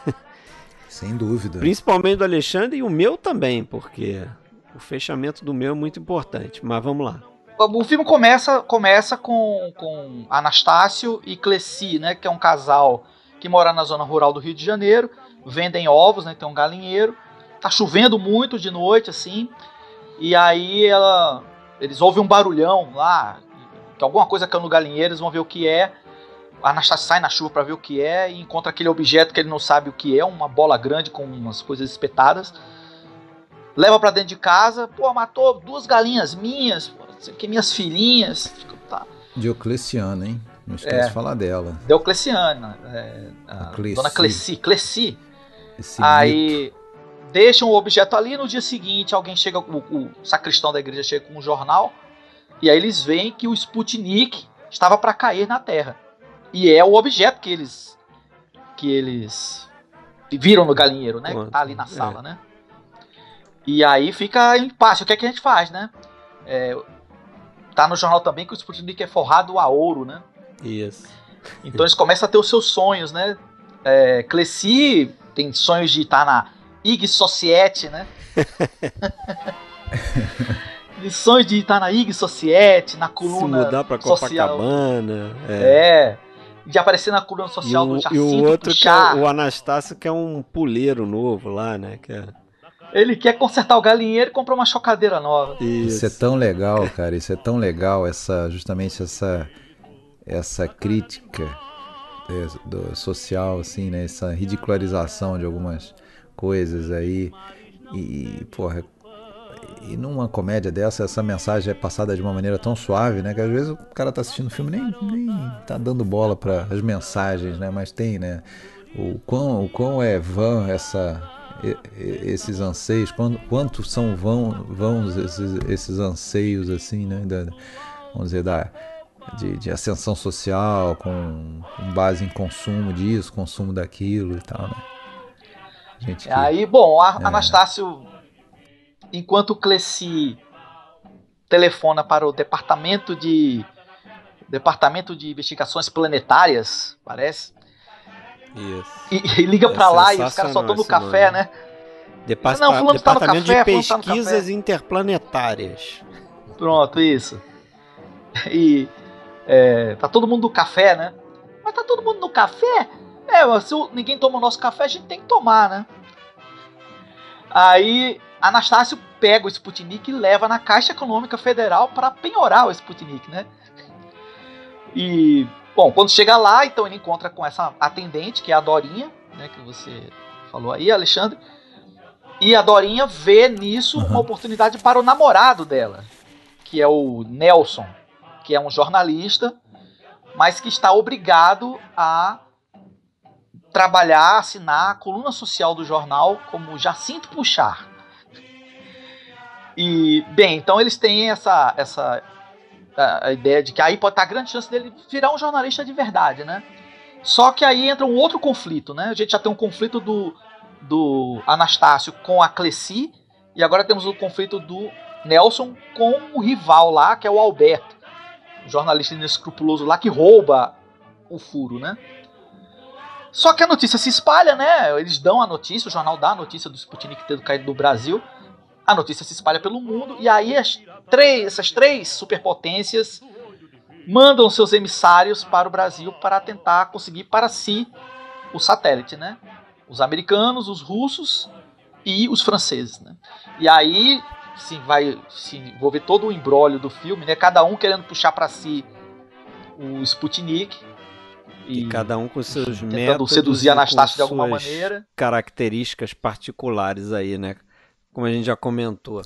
Speaker 2: Sem dúvida.
Speaker 1: Principalmente do Alexandre e o meu também, porque o fechamento do meu é muito importante. Mas vamos lá.
Speaker 3: O filme começa, começa com, com Anastácio e Cleci, né? Que é um casal que mora na zona rural do Rio de Janeiro. Vendem ovos, né? Tem um galinheiro. tá chovendo muito de noite, assim. E aí ela. Eles ouvem um barulhão lá, que alguma coisa caiu no galinheiro, eles vão ver o que é. A Anastasia sai na chuva para ver o que é e encontra aquele objeto que ele não sabe o que é, uma bola grande com umas coisas espetadas. Leva para dentro de casa, pô, matou duas galinhas minhas, que minhas filhinhas. Tá.
Speaker 2: Diocleciano, hein? Não esquece é, de falar dela.
Speaker 3: Diocleciana. É, Dona Cleci. Cleci. Aí mito. deixam o objeto ali. No dia seguinte, alguém chega, o, o, sacristão da igreja chega com um jornal. E aí eles veem que o Sputnik estava para cair na Terra. E é o objeto que eles que eles viram no galinheiro, né? Quanto? Tá ali na é. sala, é. né? E aí fica impasse. O que é que a gente faz, né? É, tá no jornal também que o Sputnik é forrado a ouro, né?
Speaker 1: Isso.
Speaker 3: Então eles começam a ter os seus sonhos, né? É, Cleci tem sonhos de estar na IG Society, né? *laughs* sonhos de estar na IG Society, na coluna
Speaker 1: Se mudar pra social. Copacabana.
Speaker 3: É. é. De aparecer na coluna social o, do Jacinto
Speaker 1: E o outro que é o Anastácio, que é um puleiro novo lá, né? Que é...
Speaker 3: Ele quer consertar o galinheiro e comprar uma chocadeira nova.
Speaker 2: Isso. isso é tão legal, cara. Isso é tão legal, essa justamente essa essa crítica é, do, social, assim, né? Essa ridicularização de algumas coisas aí. E, porra, e numa comédia dessa, essa mensagem é passada de uma maneira tão suave, né? Que às vezes o cara tá assistindo o filme nem, nem tá dando bola para as mensagens, né? Mas tem, né? O quão, o quão é vã essa, esses anseios, quanto, quanto são vão, vãos esses, esses anseios, assim, né? Da, vamos dizer, da de, de ascensão social, com, com, base em consumo disso, consumo daquilo e tal, né?
Speaker 3: Gente que, Aí, bom, a, é... Anastácio, enquanto Cleci telefona para o departamento de departamento de investigações planetárias, parece.
Speaker 1: Isso.
Speaker 3: E, e liga é para lá e os caras só tomam café, nome. né?
Speaker 1: Depart... Não, fulano Departamento tá no café, de tá Pesquisas tá Interplanetárias.
Speaker 3: Pronto, isso. E é, tá todo mundo no café, né? Mas tá todo mundo no café? É, mas se ninguém toma o nosso café, a gente tem que tomar, né? Aí Anastácio pega o Sputnik e leva na Caixa Econômica Federal para penhorar o Sputnik, né? E, bom, quando chega lá, então ele encontra com essa atendente, que é a Dorinha, né, que você falou aí, Alexandre. E a Dorinha vê nisso uhum. uma oportunidade para o namorado dela, que é o Nelson, que é um jornalista, mas que está obrigado a trabalhar, assinar a coluna social do jornal como Jacinto Puxar. E, bem, então eles têm essa, essa a, ideia de que aí pode estar a grande chance dele virar um jornalista de verdade, né? Só que aí entra um outro conflito, né? A gente já tem um conflito do, do Anastácio com a Cleci, e agora temos o conflito do Nelson com o rival lá, que é o Alberto jornalista inescrupuloso lá que rouba o furo, né? Só que a notícia se espalha, né? Eles dão a notícia, o jornal dá a notícia do Sputnik tendo caído do Brasil. A notícia se espalha pelo mundo e aí três, essas três superpotências mandam seus emissários para o Brasil para tentar conseguir para si o satélite, né? Os americanos, os russos e os franceses, né? E aí sim, vai se envolver todo o embrólio do filme, né? Cada um querendo puxar para si o Sputnik.
Speaker 1: E, e, cada um com seus métodos
Speaker 3: seduzir a Anastácia de alguma maneira.
Speaker 1: Características particulares aí, né? Como a gente já comentou.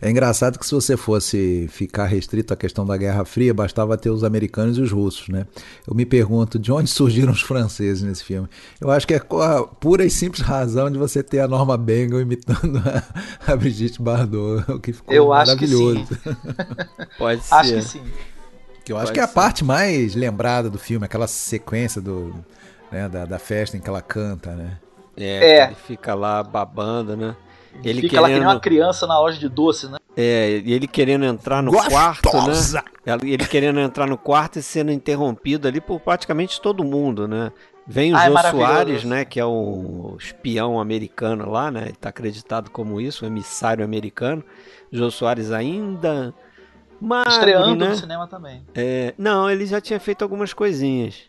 Speaker 2: É engraçado que se você fosse ficar restrito à questão da Guerra Fria, bastava ter os americanos e os russos, né? Eu me pergunto de onde *laughs* surgiram os franceses nesse filme. Eu acho que é a pura e simples razão de você ter a Norma Bengal imitando a, a Brigitte Bardot, o que ficou
Speaker 3: eu
Speaker 2: maravilhoso.
Speaker 3: Acho que sim. *laughs*
Speaker 1: Pode ser.
Speaker 3: Acho que sim.
Speaker 2: Que eu acho Pode que é a parte mais lembrada do filme, aquela sequência do, né, da, da festa em que ela canta, né?
Speaker 1: É, é. ele fica lá babando, né?
Speaker 3: Ele Fica querendo... lá que nem uma criança na loja de doce, né?
Speaker 1: É, e ele querendo entrar no Gostosa. quarto, né? Ele querendo entrar no quarto e sendo interrompido ali por praticamente todo mundo, né? Vem o ah, Jô é Soares, né? Que é o espião americano lá, né? Ele tá acreditado como isso, o emissário americano. Jô Soares ainda magro,
Speaker 3: Estreando
Speaker 1: né?
Speaker 3: no cinema também.
Speaker 1: É, não, ele já tinha feito algumas coisinhas.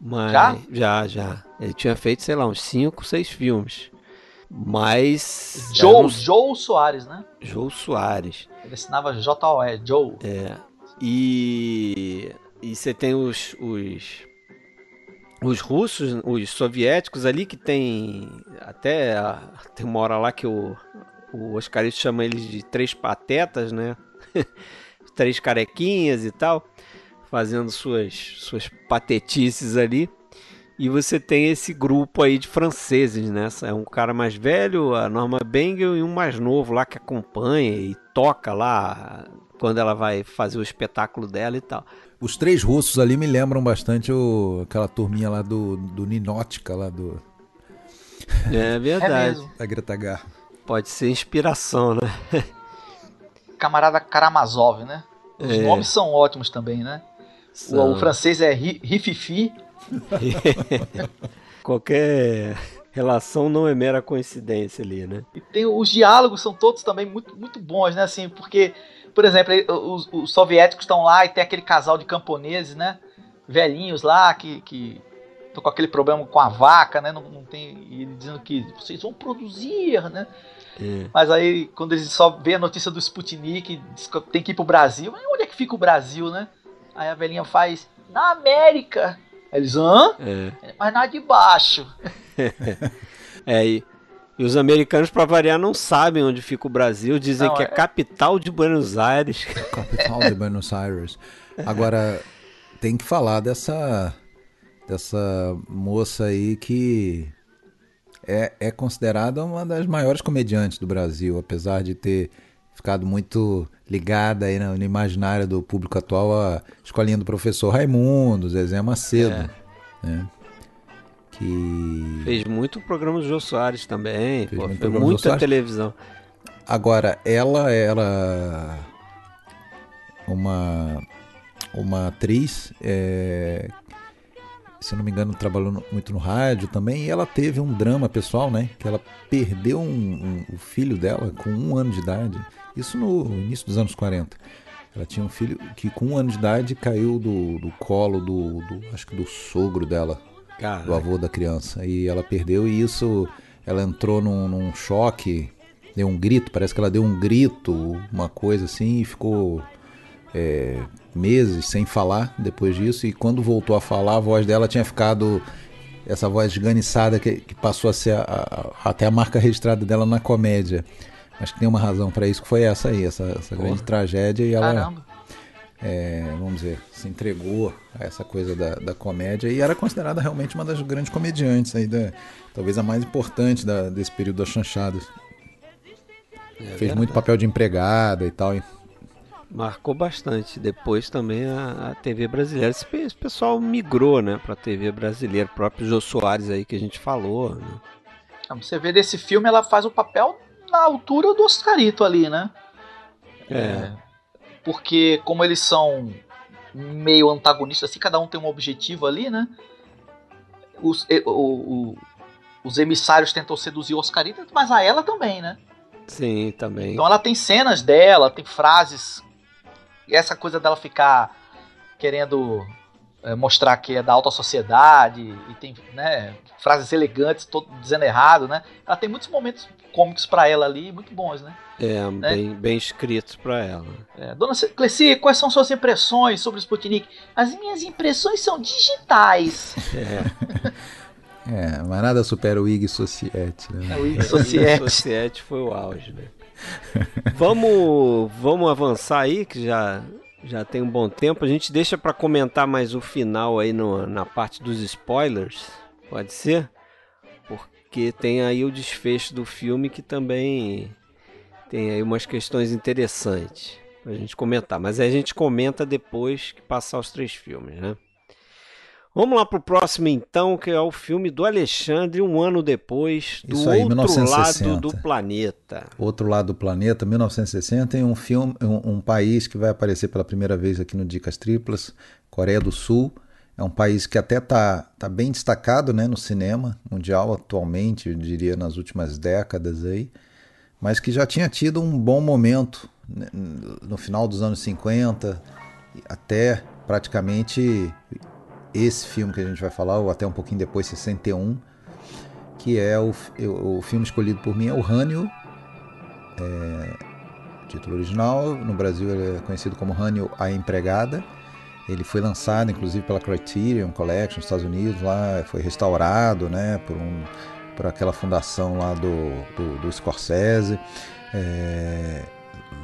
Speaker 1: Mas,
Speaker 3: já?
Speaker 1: Já, já. Ele tinha feito, sei lá, uns 5, 6 filmes Mas.
Speaker 3: Joe, Joe Soares, né?
Speaker 1: Joe Soares.
Speaker 3: Ele assinava J-O-E, Joe.
Speaker 1: É. E. E você tem os, os. Os russos, os soviéticos ali que tem. Até. Tem uma hora lá que o. O Oscarito chama eles de três patetas, né? *laughs* três carequinhas e tal. Fazendo suas, suas patetices ali. E você tem esse grupo aí de franceses, né? É um cara mais velho, a Norma Bengel, e um mais novo lá que acompanha e toca lá quando ela vai fazer o espetáculo dela e tal.
Speaker 2: Os três russos ali me lembram bastante o, aquela turminha lá do, do Ninótica, lá do.
Speaker 1: É verdade.
Speaker 3: É
Speaker 2: da Greta Gar.
Speaker 1: Pode ser inspiração, né? *laughs*
Speaker 3: Camarada Karamazov, né? Os é. nomes são ótimos também, né? O, o, francês é Rififi *laughs*
Speaker 1: Qualquer relação não é mera coincidência ali, né?
Speaker 3: E tem os diálogos são todos também muito, muito bons, né? Assim, porque, por exemplo, os, os soviéticos estão lá e tem aquele casal de camponeses, né? Velhinhos lá que, que estão com aquele problema com a vaca, né? Não, não tem e ele dizendo que vocês vão produzir, né? É. Mas aí quando eles só vê a notícia do Sputnik, tem que ir pro Brasil. Onde é que fica o Brasil, né? Aí a velhinha faz na América. Eles, hã? É. Mas nada de baixo. *laughs*
Speaker 1: é, e, e os americanos, para variar, não sabem onde fica o Brasil, dizem não, que é, é capital de Buenos Aires. *laughs*
Speaker 2: Capital de Buenos Aires. Agora, tem que falar dessa, dessa moça aí que é, é considerada uma das maiores comediantes do Brasil, apesar de ter ficado muito ligada aí no, imaginário do público atual a escolinha do professor Raimundo, Zezé Macedo, é. né? Que
Speaker 1: fez muito programa do Jô Soares também, fez, pô, muito fez muita televisão.
Speaker 2: Agora ela era uma uma atriz é, se não me engano, trabalhou no, muito no rádio também, e ela teve um drama pessoal, né? Que ela perdeu um, um, o filho dela com um ano de idade. Isso no início dos anos 40. Ela tinha um filho que com um ano de idade caiu do, do colo do, do acho que do sogro dela, Caraca. do avô da criança. E ela perdeu e isso, ela entrou num, num choque, deu um grito, parece que ela deu um grito, uma coisa assim, e ficou é, meses sem falar depois disso. E quando voltou a falar, a voz dela tinha ficado essa voz esganiçada que, que passou a ser a, a, até a marca registrada dela na comédia. Acho que tem uma razão para isso que foi essa aí, essa, essa grande tragédia e ela, é, vamos dizer, se entregou a essa coisa da, da comédia e era considerada realmente uma das grandes comediantes aí, da, talvez a mais importante da, desse período das chanchadas. É Fez verdade. muito papel de empregada e tal. E...
Speaker 1: Marcou bastante. Depois também a, a TV brasileira. Esse, esse, pessoal migrou, né, para a TV brasileira. O próprio Jô Soares aí que a gente falou. Né?
Speaker 3: Você vê desse filme, ela faz o papel na altura do Oscarito ali, né?
Speaker 1: É. é.
Speaker 3: Porque como eles são meio antagonistas, assim, cada um tem um objetivo ali, né? Os, o, o, os emissários tentam seduzir o Oscarito, mas a ela também, né?
Speaker 1: Sim, também.
Speaker 3: Então ela tem cenas dela, tem frases. Essa coisa dela ficar querendo é, mostrar que é da alta sociedade e tem né, frases elegantes, todo dizendo errado, né? Ela tem muitos momentos cômicos para ela ali, muito bons, né?
Speaker 1: É,
Speaker 3: né?
Speaker 1: bem, bem escritos para ela.
Speaker 3: É, Dona Cleci, quais são suas impressões sobre o Sputnik? As minhas impressões são digitais. *laughs*
Speaker 2: É. é mas nada supera o IG Society,
Speaker 3: né? É, o IG Society.
Speaker 1: Society foi o auge, né? *laughs* vamos, vamos avançar aí, que já já tem um bom tempo. A gente deixa para comentar mais o final aí no, na parte dos spoilers. Pode ser? Porque tem aí o desfecho do filme que também tem aí umas questões interessantes pra gente comentar. Mas a gente comenta depois que passar os três filmes, né? Vamos lá pro próximo então, que é o filme do Alexandre, um ano depois, do
Speaker 2: Isso aí,
Speaker 1: outro
Speaker 2: 1960.
Speaker 1: lado do planeta.
Speaker 2: Outro lado do planeta, 1960, e um filme, um, um, país que vai aparecer pela primeira vez aqui no Dicas Triplas, Coreia do Sul. É um país que até está tá bem destacado né, no cinema mundial atualmente, eu diria nas últimas décadas aí, mas que já tinha tido um bom momento né, no final dos anos 50 até praticamente esse filme que a gente vai falar, ou até um pouquinho depois, 61, que é o, o filme escolhido por mim é o Hânio, é, título original, no Brasil ele é conhecido como Hânio a Empregada. Ele foi lançado, inclusive, pela Criterion Collection nos Estados Unidos, lá foi restaurado, né, por, um, por aquela fundação lá do, do, do Scorsese. É,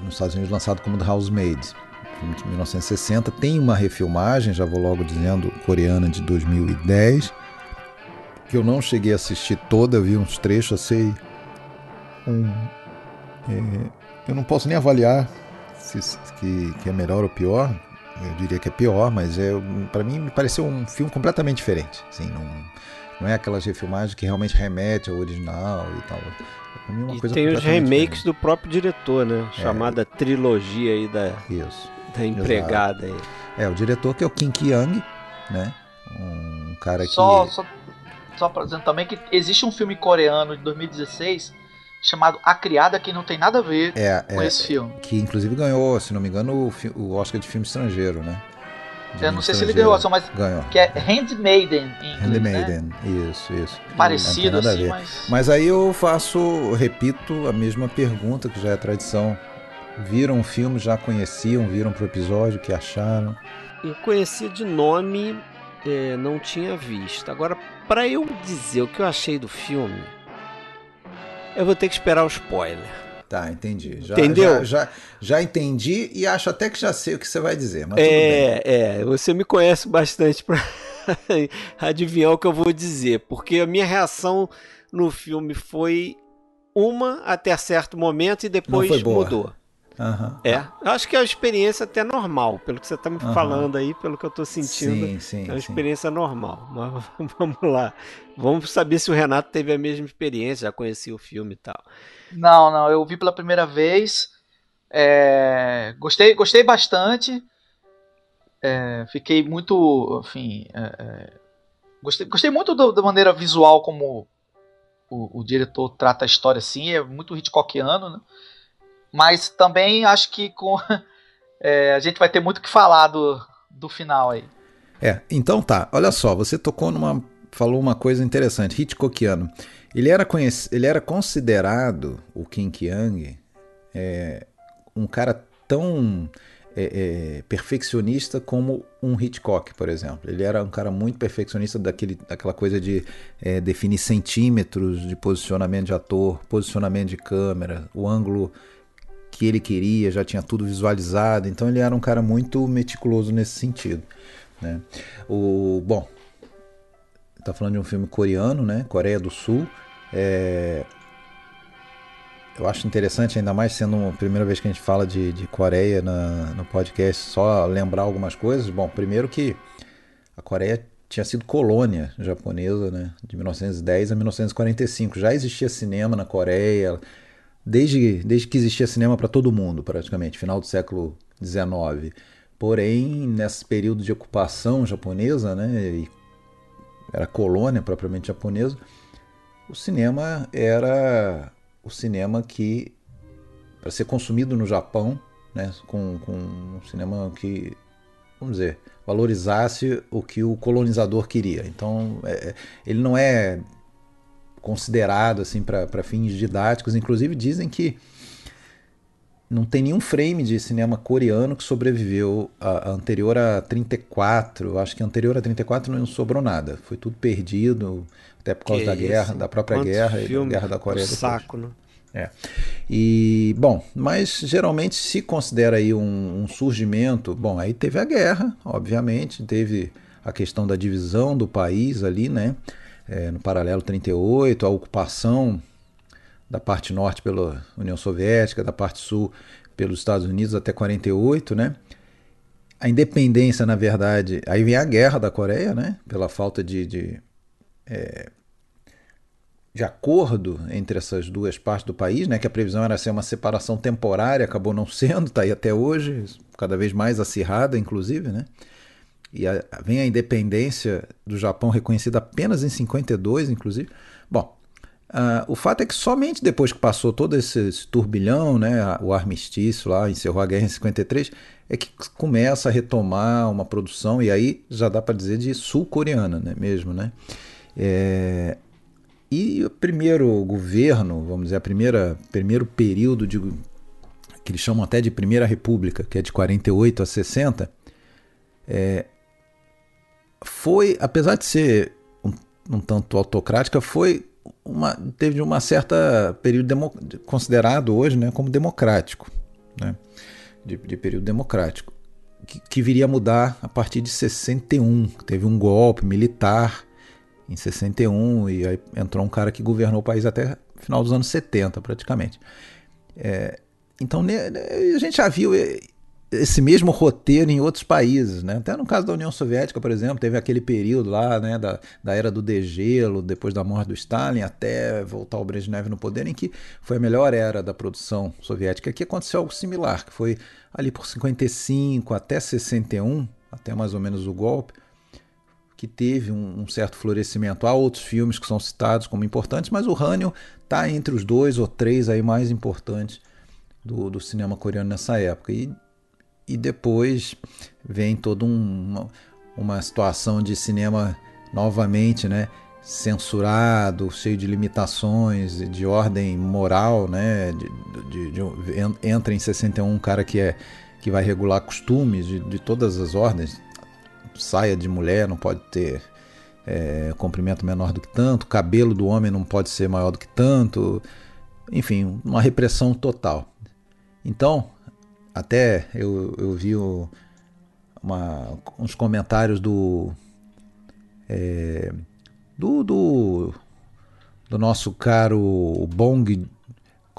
Speaker 2: nos Estados Unidos lançado como The Housemaid, de 1960. Tem uma refilmagem, já vou logo dizendo, coreana de 2010, que eu não cheguei a assistir toda, eu vi uns trechos, sei um, é, eu não posso nem avaliar se, que, que é melhor ou pior, eu diria que é pior, mas é, para mim me pareceu um filme completamente diferente. Assim, não, não é aquelas refilmagens que realmente remete ao original e tal.
Speaker 1: É e tem os remakes diferente. do próprio diretor, né? É. Chamada trilogia aí da, Isso. da empregada aí.
Speaker 2: É, o diretor que é o Kim Ki-young, né? Um cara
Speaker 3: só,
Speaker 2: que...
Speaker 3: Só, só pra dizer também que existe um filme coreano de 2016 chamado A Criada, que não tem nada a ver é, com é, esse filme.
Speaker 2: Que inclusive ganhou, se não me engano, o, o Oscar de filme estrangeiro, né?
Speaker 3: De eu não sei se ele ganhou, mas ganhou. que é Handmaiden em inglês,
Speaker 2: Handmaiden,
Speaker 3: né?
Speaker 2: isso, isso.
Speaker 3: Parecido assim, mas...
Speaker 2: Mas aí eu faço, repito a mesma pergunta que já é tradição. Viram o filme, já conheciam, viram pro episódio, o que acharam?
Speaker 1: Eu conhecia de nome, é, não tinha visto. Agora, para eu dizer o que eu achei do filme, eu vou ter que esperar o spoiler.
Speaker 2: Tá, entendi. Já,
Speaker 1: Entendeu?
Speaker 2: Já, já, já, entendi e acho até que já sei o que você vai dizer, mas
Speaker 1: é, É, você me conhece bastante para *laughs* adivinhar o que eu vou dizer, porque a minha reação no filme foi uma até certo momento e depois mudou.
Speaker 2: Uhum.
Speaker 1: É, eu acho que é uma experiência até normal, pelo que você está me uhum. falando aí, pelo que eu estou sentindo.
Speaker 2: Sim, sim,
Speaker 1: é uma
Speaker 2: sim.
Speaker 1: experiência normal. Mas *laughs* vamos lá. Vamos saber se o Renato teve a mesma experiência, já conhecia o filme e tal.
Speaker 3: Não, não, eu vi pela primeira vez. É, gostei, gostei bastante. É, fiquei muito, enfim, é, é gostei, gostei muito do, da maneira visual como o, o, diretor trata a história, assim, é muito Hitchcockiano, né? Mas também acho que com *laughs* é, a gente vai ter muito o que falar do, do final aí.
Speaker 2: É, então tá. Olha só, você tocou numa. Falou uma coisa interessante, Hitchcockiano. Ele era, ele era considerado, o Kim Kyang, é, um cara tão é, é, perfeccionista como um Hitchcock, por exemplo. Ele era um cara muito perfeccionista daquele, daquela coisa de é, definir centímetros de posicionamento de ator, posicionamento de câmera, o ângulo que ele queria, já tinha tudo visualizado, então ele era um cara muito meticuloso nesse sentido. Né? O, bom, tá falando de um filme coreano, né? Coreia do Sul. É, eu acho interessante, ainda mais sendo a primeira vez que a gente fala de, de Coreia na, no podcast, só lembrar algumas coisas. Bom, primeiro que a Coreia tinha sido colônia japonesa, né? De 1910 a 1945. Já existia cinema na Coreia, desde, desde que existia cinema para todo mundo, praticamente, final do século XIX. Porém, nesse período de ocupação japonesa, né, e era colônia propriamente japonesa, o cinema era o cinema que, para ser consumido no Japão, né, com, com um cinema que, vamos dizer, valorizasse o que o colonizador queria. Então, é, ele não é considerado assim para fins didáticos. Inclusive dizem que não tem nenhum frame de cinema coreano que sobreviveu a, a anterior a 34. Acho que anterior a 34 não sobrou nada. Foi tudo perdido, até por causa que da isso? guerra, da própria Quantos guerra e da guerra da Coreia.
Speaker 1: do saco, né?
Speaker 2: É. E, bom, mas geralmente se considera aí um, um, surgimento. Bom, aí teve a guerra, obviamente, teve a questão da divisão do país ali, né? é, no paralelo 38, a ocupação da parte norte pela União Soviética, da parte sul pelos Estados Unidos até 48, né? A independência, na verdade, aí vem a guerra da Coreia, né? Pela falta de, de, é, de acordo entre essas duas partes do país, né? Que a previsão era ser uma separação temporária, acabou não *laughs* sendo, está aí até hoje, cada vez mais acirrada, inclusive, né? e a, vem a independência do Japão reconhecida apenas em 52, inclusive. Bom, uh, o fato é que somente depois que passou todo esse, esse, turbilhão, né, o armistício lá, encerrou a guerra em 53, é que começa a retomar uma produção, e aí já dá para dizer de sul-coreana né, mesmo, né? É, e o primeiro governo, vamos dizer, a primeira primeiro período de que eles chamam até de Primeira República, que é de 48 a 60, é, foi, apesar de ser um, um tanto autocrática, foi uma, teve uma certa período demo, considerado hoje né, como democrático, né, de, de período democrático, que, que, viria a mudar a partir de 61. Teve um golpe militar em 61 e aí entrou um cara que governou o país até final dos anos 70, praticamente. É, então a gente já viu esse mesmo roteiro em outros países, né? Até no caso da União Soviética, por exemplo, teve aquele período lá, né, da, da era do degelo, depois da morte do Stalin, até voltar o Brezhnev no poder, em que foi a melhor era da produção soviética. Aqui aconteceu algo similar, que foi ali por 55 até 61, até mais ou menos o golpe, que teve um, um certo florescimento. Há outros filmes que são citados como importantes, mas o Hânio está entre os dois ou três aí mais importantes do, do cinema coreano nessa época. E e depois vem toda um, uma, situação de cinema novamente, né? censurado, cheio de limitações de ordem moral, né? De, de, de, entra em 61 um cara que é que vai regular costumes de, de todas as ordens. Saia de mulher não pode ter é, comprimento menor do que tanto, cabelo do homem não pode ser maior do que tanto, enfim, uma repressão total. Então, até eu, eu vi uma, uns comentários do, é, do, do, do nosso caro Bong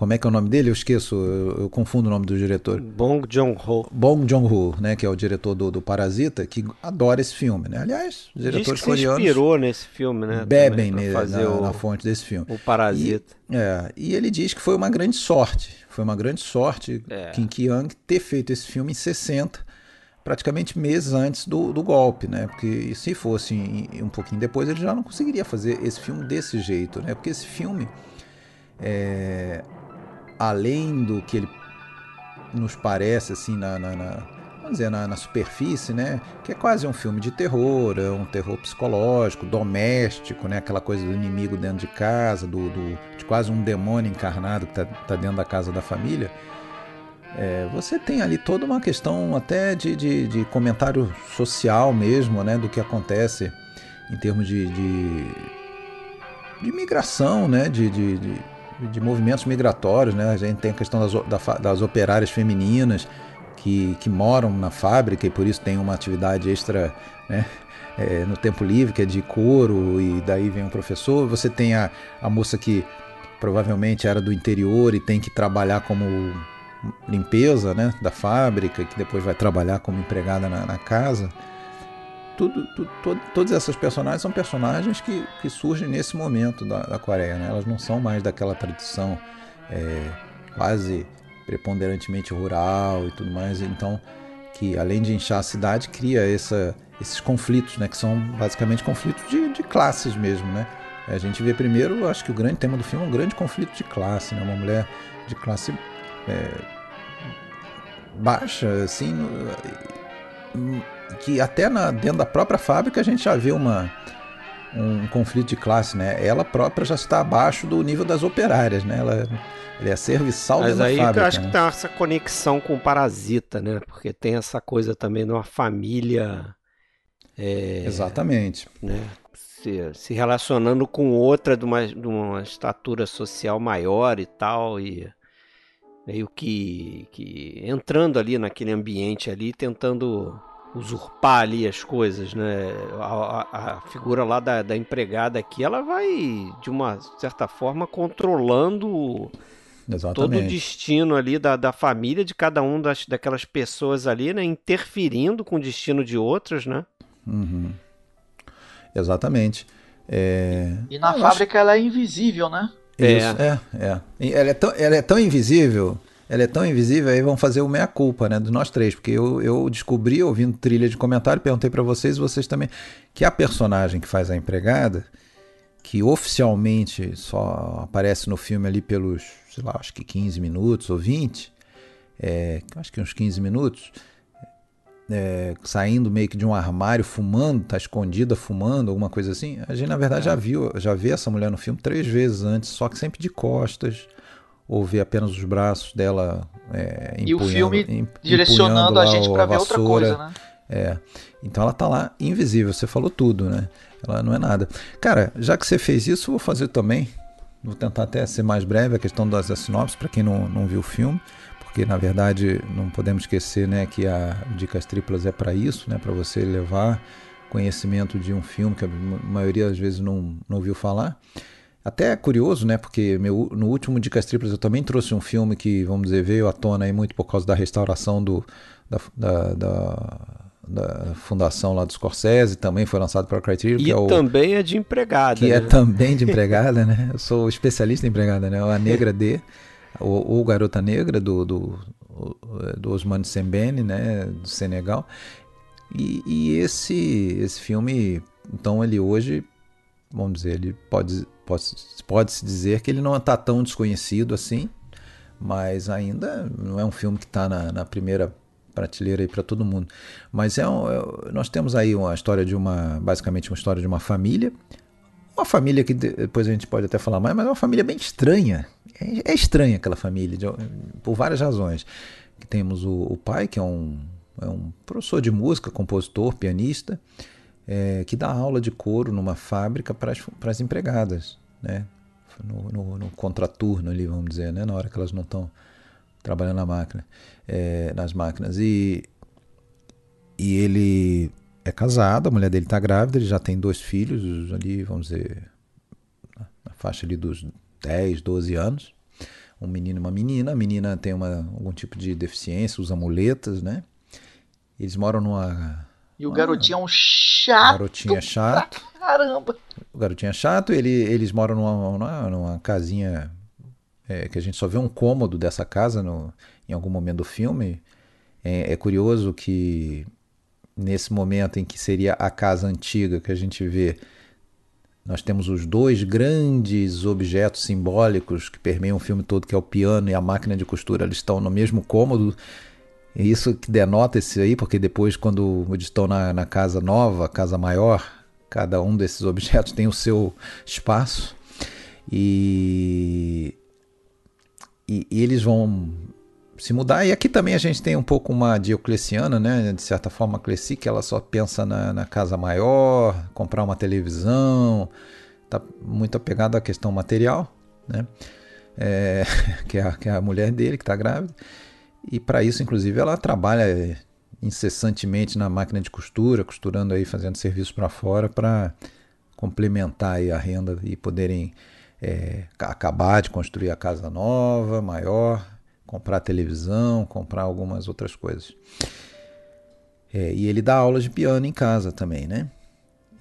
Speaker 2: como é que é o nome dele? Eu esqueço, eu, eu confundo o nome do diretor.
Speaker 1: Bong Joon-ho.
Speaker 2: Bong Joon-ho, né, que é o diretor do, do, Parasita, que adora esse filme, né? Aliás, os diretores Diz que coreanos
Speaker 1: se inspirou nesse filme, né?
Speaker 2: Bebem nele, na, o, na, fonte desse filme.
Speaker 1: O Parasita.
Speaker 2: E, é, e ele diz que foi uma grande sorte, foi uma grande sorte é. Kim Ki-young ter feito esse filme em 60, praticamente meses antes do, do golpe, né? Porque se fosse um pouquinho depois, ele já não conseguiria fazer esse filme desse jeito, né? Porque esse filme é, além do que ele nos parece assim na, na, na vamos dizer na, na, superfície, né? Que é quase um filme de terror, é um terror psicológico, doméstico, né? Aquela coisa do inimigo dentro de casa, do, do de quase um demônio encarnado que está tá dentro da casa da família. É, você tem ali toda uma questão até de, de, de, comentário social mesmo, né? Do que acontece em termos de, de, de migração, né? de, de, de movimentos migratórios, né? A gente tem a questão das, das operárias femininas que, que moram na fábrica e por isso tem uma atividade extra, né? É, no tempo livre, que é de couro, e daí vem um professor. Você tem a, a moça que provavelmente era do interior e tem que trabalhar como limpeza né, da fábrica, que depois vai trabalhar como empregada na, na casa tudo, tudo, todas essas personagens são personagens que, que surgem nesse momento da, da Coreia. Né? Elas não são mais daquela tradição é, quase preponderantemente rural e tudo mais. Então, que além de inchar a cidade, cria essa, esses conflitos, né? que são basicamente conflitos de, de classes mesmo. Né? A gente vê primeiro, acho que o grande tema do filme é um grande conflito de classe. Né? Uma mulher de classe é, baixa, assim que até na, dentro da própria fábrica a gente já vê uma, um conflito de classe, né? Ela própria já está abaixo do nível das operárias, né? Ela, ela é serviçal Mas
Speaker 1: aí
Speaker 2: fábrica,
Speaker 1: eu acho
Speaker 2: né?
Speaker 1: que tem essa conexão com o parasita, né? Porque tem essa coisa também de uma família. É,
Speaker 2: Exatamente.
Speaker 1: Né? Se, se relacionando com outra de uma, de uma estatura social maior e tal, e meio que, que entrando ali naquele ambiente ali, tentando usurpar ali as coisas, né? A, a, a figura lá da, da, empregada aqui, ela vai, de uma certa forma, controlando Exatamente. todo o destino ali da, da família de cada um das, daquelas pessoas ali, né? Interferindo com o destino de outras, né?
Speaker 2: Uhum. Exatamente. É...
Speaker 3: E na Eu fábrica acho... ela é invisível, né?
Speaker 2: Isso, é, é. é. Ela, é tão, ela é tão invisível ela é tão invisível, aí vão fazer o meia-culpa, né, de nós três, porque eu, eu descobri, ouvindo trilha de comentário, perguntei para vocês, vocês também, que a personagem que faz a empregada, que oficialmente só aparece no filme ali pelos, sei lá, acho que 15 minutos ou 20, é, acho que uns 15 minutos, é, saindo meio que de um armário, fumando, tá escondida fumando, alguma coisa assim. A gente, na verdade, é. já viu, já vê essa mulher no filme três vezes antes, só que sempre de costas, ou vê apenas os braços dela é,
Speaker 3: E o filme direcionando a gente para ver outra coisa, né?
Speaker 2: É. Então ela tá lá invisível, você falou tudo, né? Ela não é nada. Cara, já que você fez isso, vou fazer também. Vou tentar até ser mais breve a questão das sinopses, para quem não, não viu o filme porque na verdade não podemos esquecer né, que a Dicas Triplas é para isso, né, para você levar conhecimento de um filme que a maioria das vezes não, não ouviu falar. Até é curioso, né? Porque meu, no último Dicas Triplas eu também trouxe um filme que, vamos dizer, veio à tona aí muito por causa da restauração do, da, da, da, da fundação lá do Scorsese, também foi lançado pela Criterion.
Speaker 1: E
Speaker 2: que é
Speaker 1: o, também é de empregada.
Speaker 2: Que é né? é também de empregada, né? Eu sou especialista em empregada, né? A Negra D o, o Garota Negra do, do, do Osman Sembene, né, do Senegal. E, e, esse, esse filme, então ele hoje, vamos dizer, ele pode, pode, pode dizer que ele não está tão desconhecido assim, mas ainda não é um filme que está na, na primeira prateleira aí para todo mundo. Mas é, um, é, nós temos aí uma história de uma, basicamente uma história de uma família uma família que depois a gente pode até falar mais, mas é uma família bem estranha. É, é estranha aquela família, de, por várias razões. Temos o, o, pai, que é um, é um professor de música, compositor, pianista, é, que dá aula de coro numa fábrica para as empregadas, né? No, no, no, contraturno ali, vamos dizer, né? na hora que elas não estão trabalhando na máquina, é, nas máquinas. E, e ele é casado, a mulher dele está grávida, ele já tem dois filhos ali, vamos dizer, na faixa ali dos 10, 12 anos. Um menino e uma menina. A menina tem uma, algum tipo de deficiência, usa muletas, né? Eles moram numa.
Speaker 3: E o garotinho é um chato.
Speaker 2: Garotinho é chato.
Speaker 3: Caramba!
Speaker 2: O garotinho é chato, ele, eles moram numa, numa, numa casinha é, que a gente só vê um cômodo dessa casa no, em algum momento do filme. É, é curioso que nesse momento em que seria a casa antiga que a gente vê, nós temos os dois grandes objetos simbólicos que permeiam o filme todo, que é o piano e a máquina de costura, eles estão no mesmo cômodo. E isso que denota isso aí, porque depois, quando eles estão na, na casa nova, casa maior, cada um desses objetos tem o seu espaço. E, e, e eles vão se mudar. E aqui também a gente tem um pouco uma diocleciana, né? De certa forma, a Cleci, que ela só pensa na, na casa maior, comprar uma televisão, tá muito apegada à questão material, né? É, *laughs* que, é a, que é a mulher dele que está grávida. E para isso, inclusive, ela trabalha incessantemente na máquina de costura, costurando aí, fazendo serviço para fora para complementar aí a renda e poderem é, acabar de construir a casa nova, maior, comprar televisão, comprar algumas outras coisas. É, e ele dá aulas de piano em casa também, né?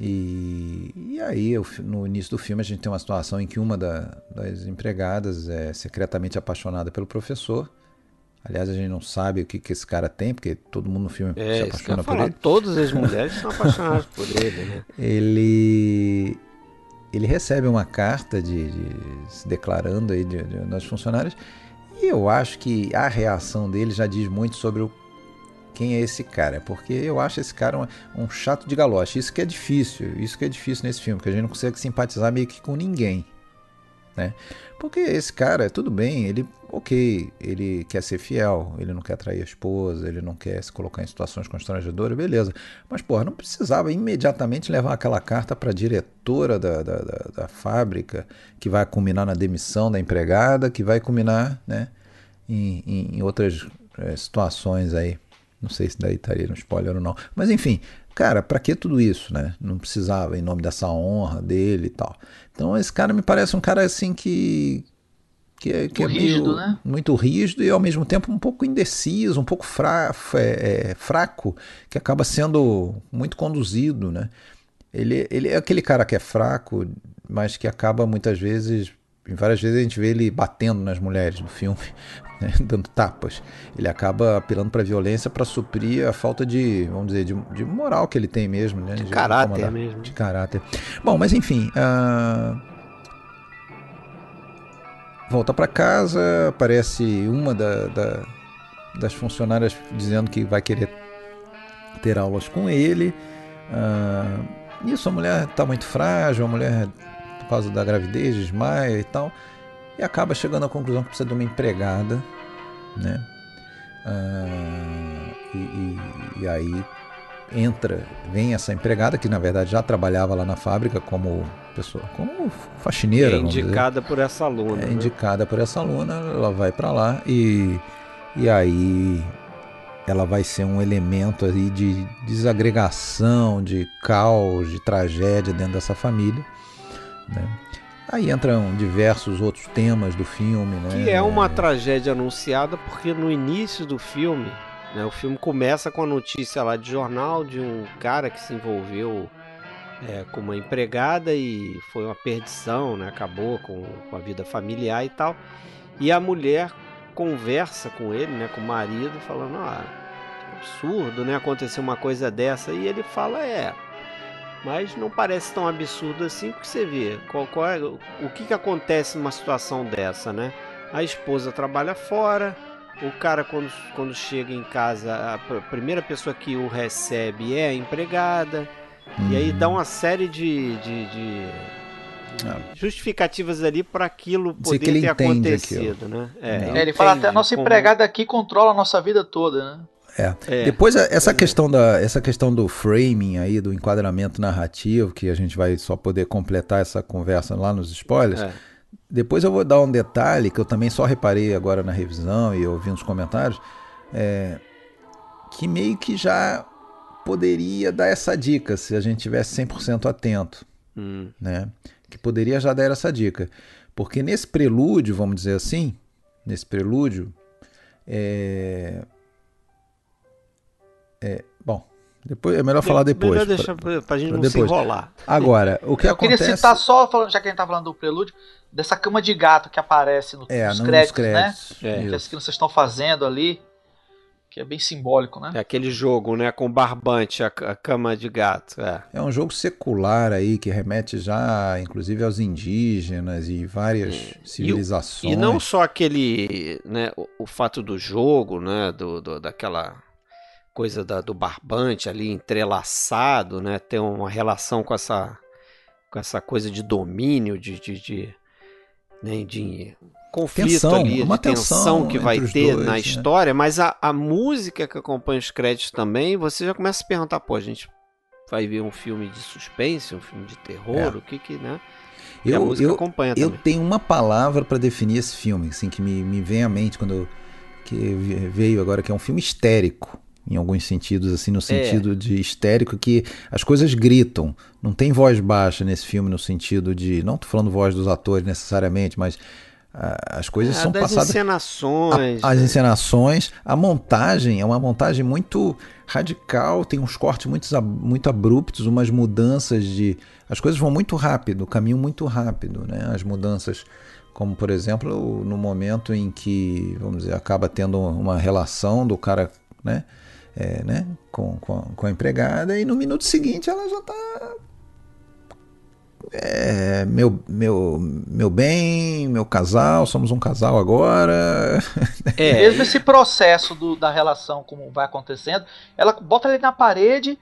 Speaker 2: E, e aí, eu, no início do filme, a gente tem uma situação em que uma da, das empregadas é secretamente apaixonada pelo professor. Aliás, a gente não sabe o que, que esse cara tem, porque todo mundo no filme é, se apaixona por ele.
Speaker 1: Todas as mulheres são *laughs* apaixonadas por ele, né?
Speaker 2: Ele, ele recebe uma carta de, de se declarando aí de, de, das funcionárias e eu acho que a reação dele já diz muito sobre o, quem é esse cara, porque eu acho esse cara um, um, chato de galoche. Isso que é difícil, isso que é difícil nesse filme, porque a gente não consegue simpatizar meio que com ninguém. Né? Porque esse cara, tudo bem, ele, ok, ele quer ser fiel, ele não quer trair a esposa, ele não quer se colocar em situações constrangedoras, beleza. Mas, porra, não precisava imediatamente levar aquela carta para a diretora da, da, da, da, fábrica, que vai culminar na demissão da empregada, que vai culminar né, em, em outras é, situações aí. Não sei se daí estaria no spoiler ou não. Mas enfim, cara, para que tudo isso, né? Não precisava em nome dessa honra dele e tal. Então esse cara me parece um cara assim que que é, que é rígido, meio, né? muito rígido e ao mesmo tempo um pouco indeciso, um pouco fra é, é, fraco, que acaba sendo muito conduzido, né? Ele, ele é aquele cara que é fraco, mas que acaba muitas vezes várias vezes a gente vê ele batendo nas mulheres no filme, né, *laughs* dando tapas. Ele acaba apelando para violência para suprir a falta de, vamos dizer, de, de, moral que ele tem mesmo, né?
Speaker 1: De, de caráter mesmo.
Speaker 2: De caráter. Bom, mas enfim. Uh... Volta para casa, aparece uma da, da, das funcionárias dizendo que vai querer ter aulas com ele. Uh, isso, a mulher está muito frágil, a mulher, por causa da gravidez, desmaia e tal, e acaba chegando à conclusão que precisa de uma empregada, né? Uh, e, e, e, aí entra, vem essa empregada que na verdade já trabalhava lá na fábrica como pessoa, como faxineira.
Speaker 1: É indicada por essa aluna.
Speaker 2: É né? indicada por essa aluna, ela vai para lá e, e aí ela vai ser um elemento aí de desagregação, de caos, de tragédia dentro dessa família. Né? Aí entram diversos outros temas do filme. Né?
Speaker 1: Que é uma tragédia anunciada porque no início do filme, né, o filme começa com a notícia lá de jornal de um cara que se envolveu é, com uma empregada e foi uma perdição, né? acabou com, com a vida familiar e tal. E a mulher conversa com ele, né, com o marido, falando: ah, absurdo, né, acontecer uma coisa dessa. E ele fala: é, mas não parece tão absurdo assim, porque você vê qual, qual é, o que, que acontece numa situação dessa, né? A esposa trabalha fora, o cara quando, quando chega em casa, a primeira pessoa que o recebe é a empregada, e aí dá uma série de, de, de ah. justificativas ali para aquilo poder ter acontecido, né?
Speaker 3: É, é, ele fala até a nossa como... empregada aqui controla a nossa vida toda, né?
Speaker 2: É. é. Depois essa questão da essa questão do framing aí do enquadramento narrativo que a gente vai só poder completar essa conversa lá nos spoilers. É. Depois eu vou dar um detalhe que eu também só reparei agora na revisão e ouvi nos comentários, é, que meio que já poderia dar essa dica se a gente tivesse 100% atento, hum. né? Que poderia já dar essa dica, porque nesse prelúdio, vamos dizer assim, nesse prelúdio, é, é bom, depois é melhor falar depois. Melhor
Speaker 1: deixar pra, pra gente não depois. se enrolar.
Speaker 2: Agora, o que
Speaker 3: Eu
Speaker 2: acontece...
Speaker 3: queria citar só, já que a gente tá falando do prelúdio, dessa cama de gato que aparece no, é, nos, créditos, créditos, né? É. Que as crianças estão fazendo ali que é bem simbólico, né?
Speaker 1: É aquele jogo, né, com barbante, a, a cama de gato. É.
Speaker 2: é um jogo secular aí que remete já, inclusive, aos indígenas e várias é. civilizações.
Speaker 1: E, e, não só aquele, né, o, o, fato do jogo, né, do, do daquela coisa da, do barbante ali entrelaçado, né, ter uma relação com essa com essa coisa de domínio, de, de, de, né, de conflito tensão, ali, uma tensão, tensão que vai ter dois, na né? história, mas a, a música que acompanha os créditos também, você já começa a se perguntar, pô, a gente vai ver um filme de suspense, um filme de terror, é. o que que, né?
Speaker 2: E eu, eu, acompanha eu tenho uma palavra para definir esse filme, assim, que me, me vem à mente quando eu, que veio agora, que é um filme histérico em alguns sentidos, assim, no é. sentido é. de histérico, que as coisas gritam. Não tem voz baixa nesse filme, no sentido de. Não tô falando voz dos atores necessariamente, mas as coisas é, são das passadas.
Speaker 1: encenações.
Speaker 2: A, as encenações. A montagem é uma montagem muito radical, tem uns cortes muito, muito abruptos, umas mudanças de. As coisas vão muito rápido, o caminho muito rápido, né? As mudanças, como por exemplo, no momento em que, vamos dizer, acaba tendo uma relação do cara, né? É, né? Com, com, com a empregada, e no minuto seguinte ela já está é, meu, meu, meu bem, meu casal, somos um casal agora.
Speaker 3: É. *laughs* Mesmo esse processo do, da relação, como vai acontecendo, ela bota ele na parede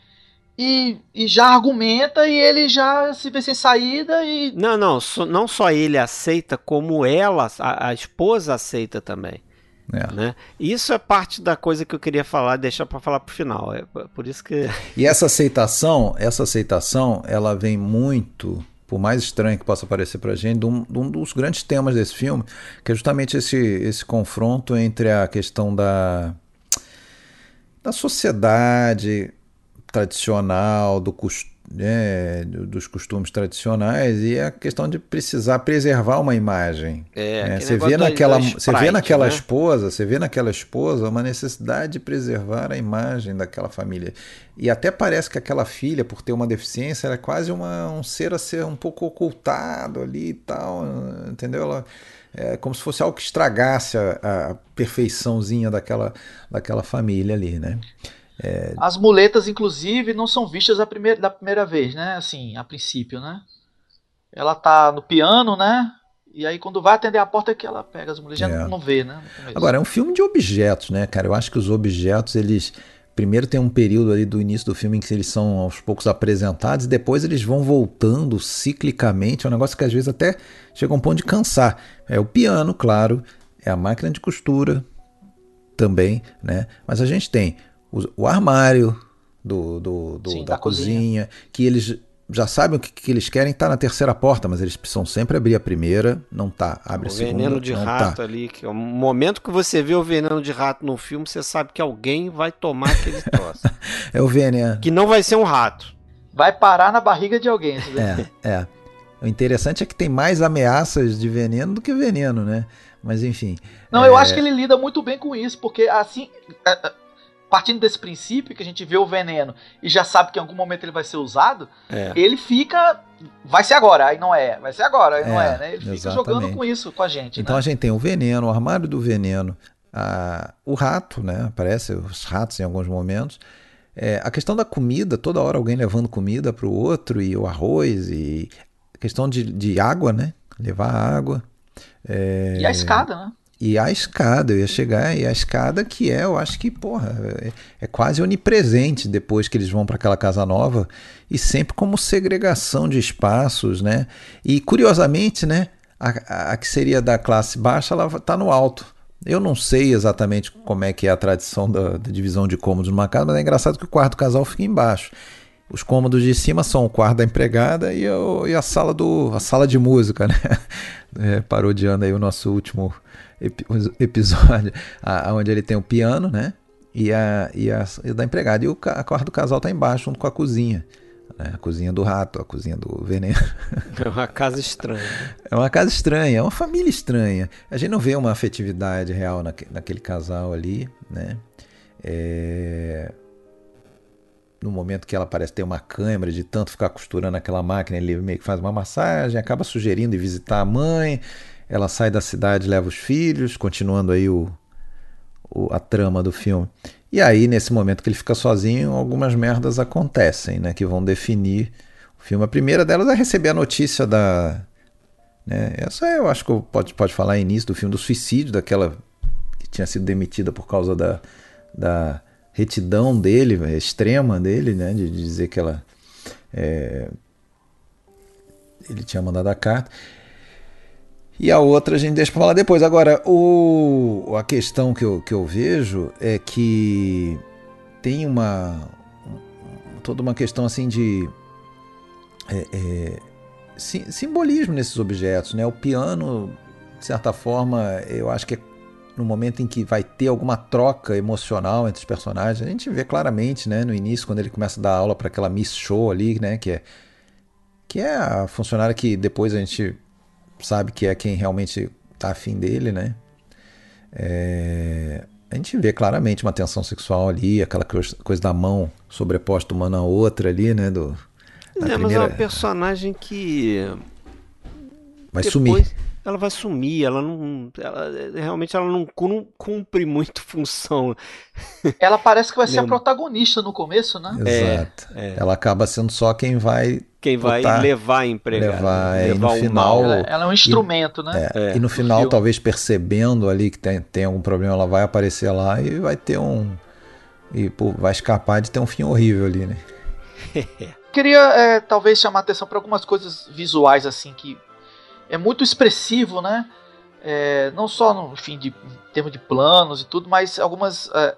Speaker 3: e, e já argumenta e ele já se vê sem saída e.
Speaker 1: Não, não, so, não só ele aceita, como ela, a, a esposa aceita também. É. Né? Isso é parte da coisa que eu queria falar, deixar para falar pro final. É por isso que.
Speaker 2: E essa aceitação, essa aceitação, ela vem muito por mais estranho que possa parecer para a gente, de um, de um, dos grandes temas desse filme, que é justamente esse, esse confronto entre a questão da, da sociedade tradicional, do costume né, dos costumes tradicionais e a questão de precisar preservar uma imagem. É, né? Você vê naquela, você vê naquela né? esposa, você vê naquela esposa uma necessidade de preservar a imagem daquela família. E até parece que aquela filha, por ter uma deficiência, era é quase uma, um ser a ser um pouco ocultado ali e tal, entendeu? Ela, é como se fosse algo que estragasse a, a perfeiçãozinha daquela, daquela família ali, né?
Speaker 3: É... As muletas, inclusive, não são vistas a primeira, da primeira vez, né? Assim, a princípio, né? Ela tá no piano, né? E aí quando vai atender a porta é que ela pega as muletas, é. já não, vê, né?
Speaker 2: Agora, é um filme de objetos, né, cara? Eu acho que os objetos, eles primeiro tem um período ali do início do filme em que eles são aos poucos apresentados e depois eles vão voltando ciclicamente. É um negócio que às vezes até chega a um ponto de cansar. É o piano, claro, é a máquina de costura também, né? Mas a gente tem o, o armário do, do, do Sim, da, da cozinha, cozinha, que eles já sabem o que, que eles querem, tá na terceira porta, mas eles precisam sempre abrir a primeira, não tá. Abre o a segunda.
Speaker 1: O veneno de
Speaker 2: tá.
Speaker 1: rato
Speaker 2: tá.
Speaker 1: ali, que é o momento que você vê o veneno de rato no filme, você sabe que alguém vai tomar aquele *laughs* troço.
Speaker 2: é o veneno.
Speaker 1: Que não vai ser um rato.
Speaker 3: Vai parar na barriga de alguém.
Speaker 2: É, é. O interessante é que tem mais ameaças de veneno do que veneno, né? Mas enfim.
Speaker 3: Não, é... eu acho que ele lida muito bem com isso, porque assim. Partindo desse princípio que a gente vê o veneno e já sabe que em algum momento ele vai ser usado, é. ele fica. Vai ser agora, aí não é. Vai ser agora, aí é, não é, né? Ele fica jogando com isso com a gente.
Speaker 2: Então
Speaker 3: né?
Speaker 2: a gente tem o veneno, o armário do veneno, a, o rato, né? Aparece os ratos em alguns momentos. É, a questão da comida, toda hora alguém levando comida para o outro, e o arroz, e a questão de, de água, né? Levar água.
Speaker 3: É... E a escada, né?
Speaker 2: E a escada, eu ia chegar, e a escada que é, eu acho que, porra, é, é quase onipresente depois que eles vão para aquela casa nova, e sempre como segregação de espaços, né? E curiosamente, né, a, a que seria da classe baixa, ela está no alto. Eu não sei exatamente como é que é a tradição da, da, divisão de cômodos numa casa, mas é engraçado que o quarto casal fica embaixo. Os cômodos de cima são o quarto da empregada e, o, e a sala do a sala de música, né? *laughs* É, parodiando aí o nosso último episódio *laughs* onde ele tem o piano, né? E a, e a, e da empregada. E o a quarto do casal tá embaixo, junto com a cozinha. Né? A cozinha do rato, a cozinha do veneno. *laughs*
Speaker 1: É uma casa estranha.
Speaker 2: É uma casa estranha, é uma família estranha. A gente não vê uma afetividade real naque, naquele casal ali, né? É... No momento que ela parece ter uma câmera de tanto ficar costurando aquela máquina, ele meio que faz uma massagem, acaba sugerindo ir visitar a mãe. Ela sai da cidade, leva os filhos, continuando aí o, o, a trama do filme. E aí, nesse momento que ele fica sozinho, algumas merdas acontecem, né? Que vão definir o filme. A primeira delas é receber a notícia da. Né, essa eu acho que pode, pode falar início do filme, do suicídio daquela que tinha sido demitida por causa da, da retidão dele, extrema dele, né? De dizer que ela. É, ele tinha mandado a carta. E a outra a gente deixa para falar depois. Agora, o, a questão que eu, que eu vejo é que tem uma. toda uma questão assim de. É, é, simbolismo nesses objetos. Né? O piano, de certa forma, eu acho que é no momento em que vai ter alguma troca emocional entre os personagens. A gente vê claramente né, no início, quando ele começa a dar aula para aquela Miss Show ali, né, que, é, que é a funcionária que depois a gente sabe que é quem realmente tá afim dele, né? É, a gente vê claramente uma tensão sexual ali, aquela coisa da mão sobreposta uma na outra ali, né? Do,
Speaker 1: é, primeira... mas é uma personagem que.
Speaker 2: Vai depois... sumir
Speaker 1: ela vai sumir, ela não. Ela, realmente ela não cumpre muito *laughs* função.
Speaker 3: Ela parece que vai ser a protagonista no começo, né?
Speaker 2: Exato. É, é. Ela acaba sendo só quem vai.
Speaker 1: Quem vai botar, levar a empregada.
Speaker 2: Levar, é, levar no final.
Speaker 3: Ela, ela, é um instrumento,
Speaker 2: e,
Speaker 3: né?
Speaker 2: É, e no final, talvez percebendo ali que tem, tem algum problema, ela vai aparecer lá e vai ter um. E pô, vai escapar de ter um fim horrível ali, né? *laughs*
Speaker 3: Queria é, talvez chamar atenção para algumas coisas visuais assim que é muito expressivo, né? É, não só no enfim, de, em termos de planos e tudo, mas algumas. É,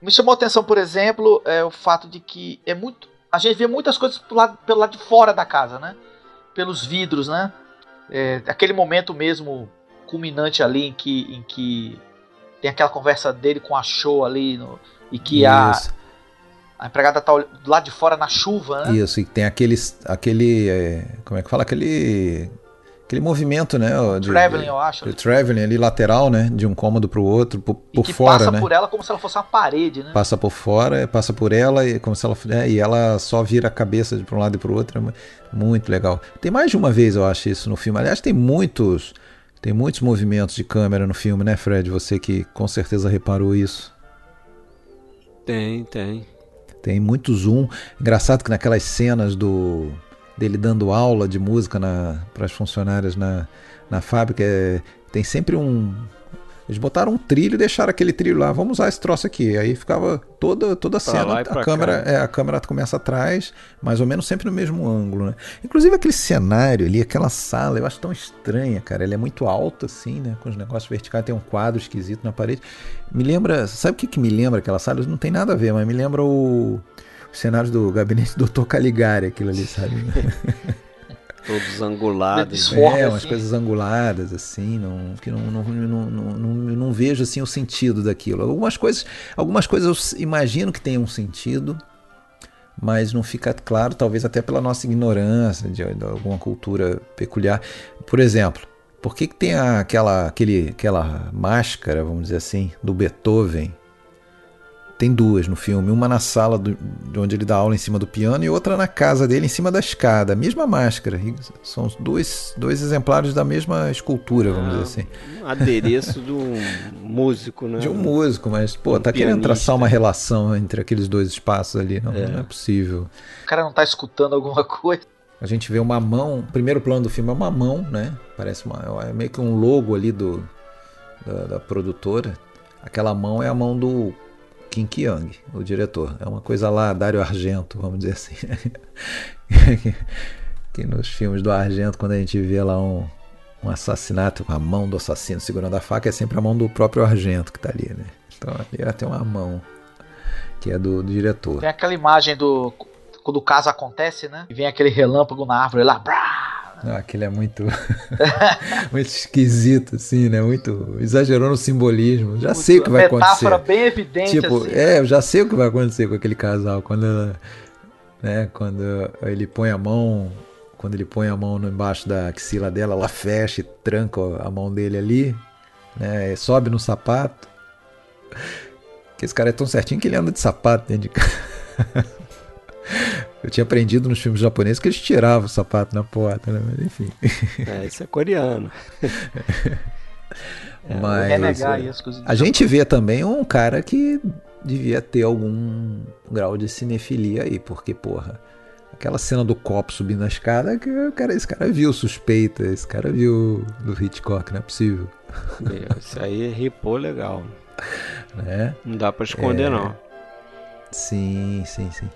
Speaker 3: me chamou a atenção, por exemplo, é, o fato de que é muito. A gente vê muitas coisas pelo lado, pelo lado de fora da casa, né? Pelos vidros, né? É, aquele momento mesmo culminante ali em que, em que tem aquela conversa dele com a show ali no, e que a, a empregada tá do lado de fora na chuva, né?
Speaker 2: Isso, e tem aquele, aquele é, como é que fala? Aquele aquele movimento, né?
Speaker 3: De, traveling, eu acho.
Speaker 2: De traveling ali lateral, né? De um cômodo para o outro, por, por fora,
Speaker 3: passa
Speaker 2: né?
Speaker 3: por ela como se ela fosse uma parede, né?
Speaker 2: Passa por fora, passa por ela e como se ela é, e ela só vira a cabeça de para um lado e para o outro. É muito legal. Tem mais de uma vez eu acho isso no filme. Aliás, tem muitos tem muitos movimentos de câmera no filme, né, Fred? Você que com certeza reparou isso.
Speaker 1: Tem, tem.
Speaker 2: Tem muito zoom. Engraçado que naquelas cenas do dele dando aula de música para as funcionárias na, na fábrica. É, tem sempre um, Eles botaram um trilho e deixaram aquele trilho lá. Vamos usar esse troço aqui. Aí ficava toda, toda a cena. A câmera, é, a câmera começa atrás, mais ou menos sempre no mesmo ângulo, né? Inclusive aquele cenário ali, aquela sala, eu acho tão estranha, cara. Ela é muito alta, assim, né? Com os negócios verticais, tem um quadro esquisito na parede. Me lembra. Sabe o que, que me lembra aquela sala? Não tem nada a ver, mas me lembra o. Os cenários do gabinete do Dr. Caligari, aquilo ali, sabe? *laughs*
Speaker 1: Todos angulados.
Speaker 2: É, umas assim. coisas anguladas, assim, não, que não, não, não, não, não, vejo assim o sentido daquilo. Algumas coisas, algumas coisas eu imagino que tenham um sentido, mas não fica claro, talvez até pela nossa ignorância de, de alguma cultura peculiar. Por exemplo, por que, que tem aquela, aquele, aquela máscara, vamos dizer assim, do Beethoven tem duas no filme, uma na sala do, de onde ele dá aula em cima do piano e outra na casa dele em cima da escada, mesma máscara. São dois, dois exemplares da mesma escultura, vamos ah, dizer assim.
Speaker 1: Um adereço de um músico, né?
Speaker 2: De um músico, mas pô, um tá pianista. querendo traçar uma relação entre aqueles dois espaços ali, não é, não é possível.
Speaker 3: O cara não tá escutando alguma coisa.
Speaker 2: A gente vê uma mão, o primeiro plano do filme é uma mão, né? Parece uma, é meio que um logo ali do da, da produtora. Aquela mão é a mão do Kim Kyung, o diretor. É uma coisa lá, Dario Argento, vamos dizer assim. *laughs* que nos filmes do Argento, quando a gente vê lá um, um assassinato com a mão do assassino segurando a faca, é sempre a mão do próprio Argento que está ali, né? Então ali tem uma mão que é do, do, diretor.
Speaker 3: Tem aquela imagem do quando o caso acontece, né? E vem aquele relâmpago na árvore lá, brá,
Speaker 2: não, aquele é muito, *laughs* muito esquisito, assim, né? Muito. Exagerou no simbolismo. Já sei o que vai acontecer.
Speaker 3: Metáfora bem evidente.
Speaker 2: Tipo, assim. é, eu já sei o que vai acontecer com aquele casal. Quando ela, né, quando ele põe a mão. Quando ele põe a mão embaixo da axila dela, ela fecha e tranca a mão dele ali, né? Sobe no sapato. Que esse cara é tão certinho que ele anda de sapato dentro de casa. *laughs* Eu tinha aprendido nos filmes japoneses que eles tiravam o sapato na porta, né? Mas enfim.
Speaker 1: É, isso é coreano. *laughs*
Speaker 2: É, Mas é, a gente vê também um cara que devia ter algum grau de cinefilia aí, porque, porra, aquela cena do copo subindo a escada, que o cara, esse cara viu suspeita, esse cara viu do Hitchcock, não é possível.
Speaker 1: Isso aí ripou legal. *laughs* Né? Não dá pra esconder, é... não.
Speaker 2: Sim, sim, sim.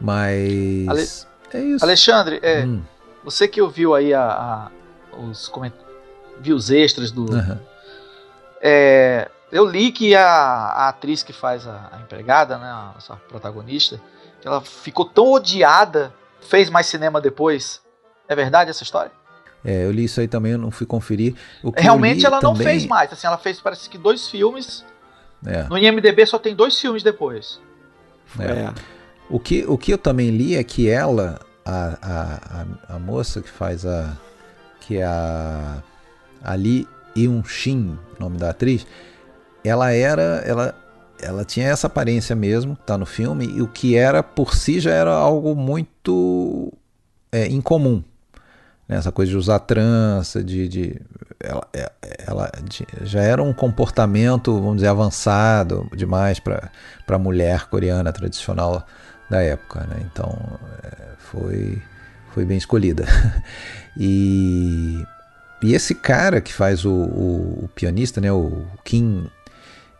Speaker 2: Mas. Ale... É isso.
Speaker 3: Alexandre, é, hum. você que ouviu aí a, a os coment... viu os extras do. Uhum. É, eu li que a, a, atriz que faz a, a empregada, né, a, a protagonista, ela ficou tão odiada, fez mais cinema depois. É verdade essa história?
Speaker 2: É, eu li isso aí também, eu não fui conferir.
Speaker 3: Realmente ela também... não fez mais, assim, ela fez parece que dois filmes. É. No IMDB só tem dois filmes depois.
Speaker 2: É. é. O que, o que eu também li é que ela, a, a, a, moça que faz a. que é a. Ali Yun Shin, nome da atriz, ela era. Ela, ela tinha essa aparência mesmo, tá no filme, e o que era por si já era algo muito é, incomum. Né? Essa coisa de usar trança, de. de ela, é, ela de, já era um comportamento, vamos dizer, avançado demais para a mulher coreana tradicional da época, né? Então é, foi foi bem escolhida. *laughs* e, e esse cara que faz o, o, o, pianista, né? O Kim,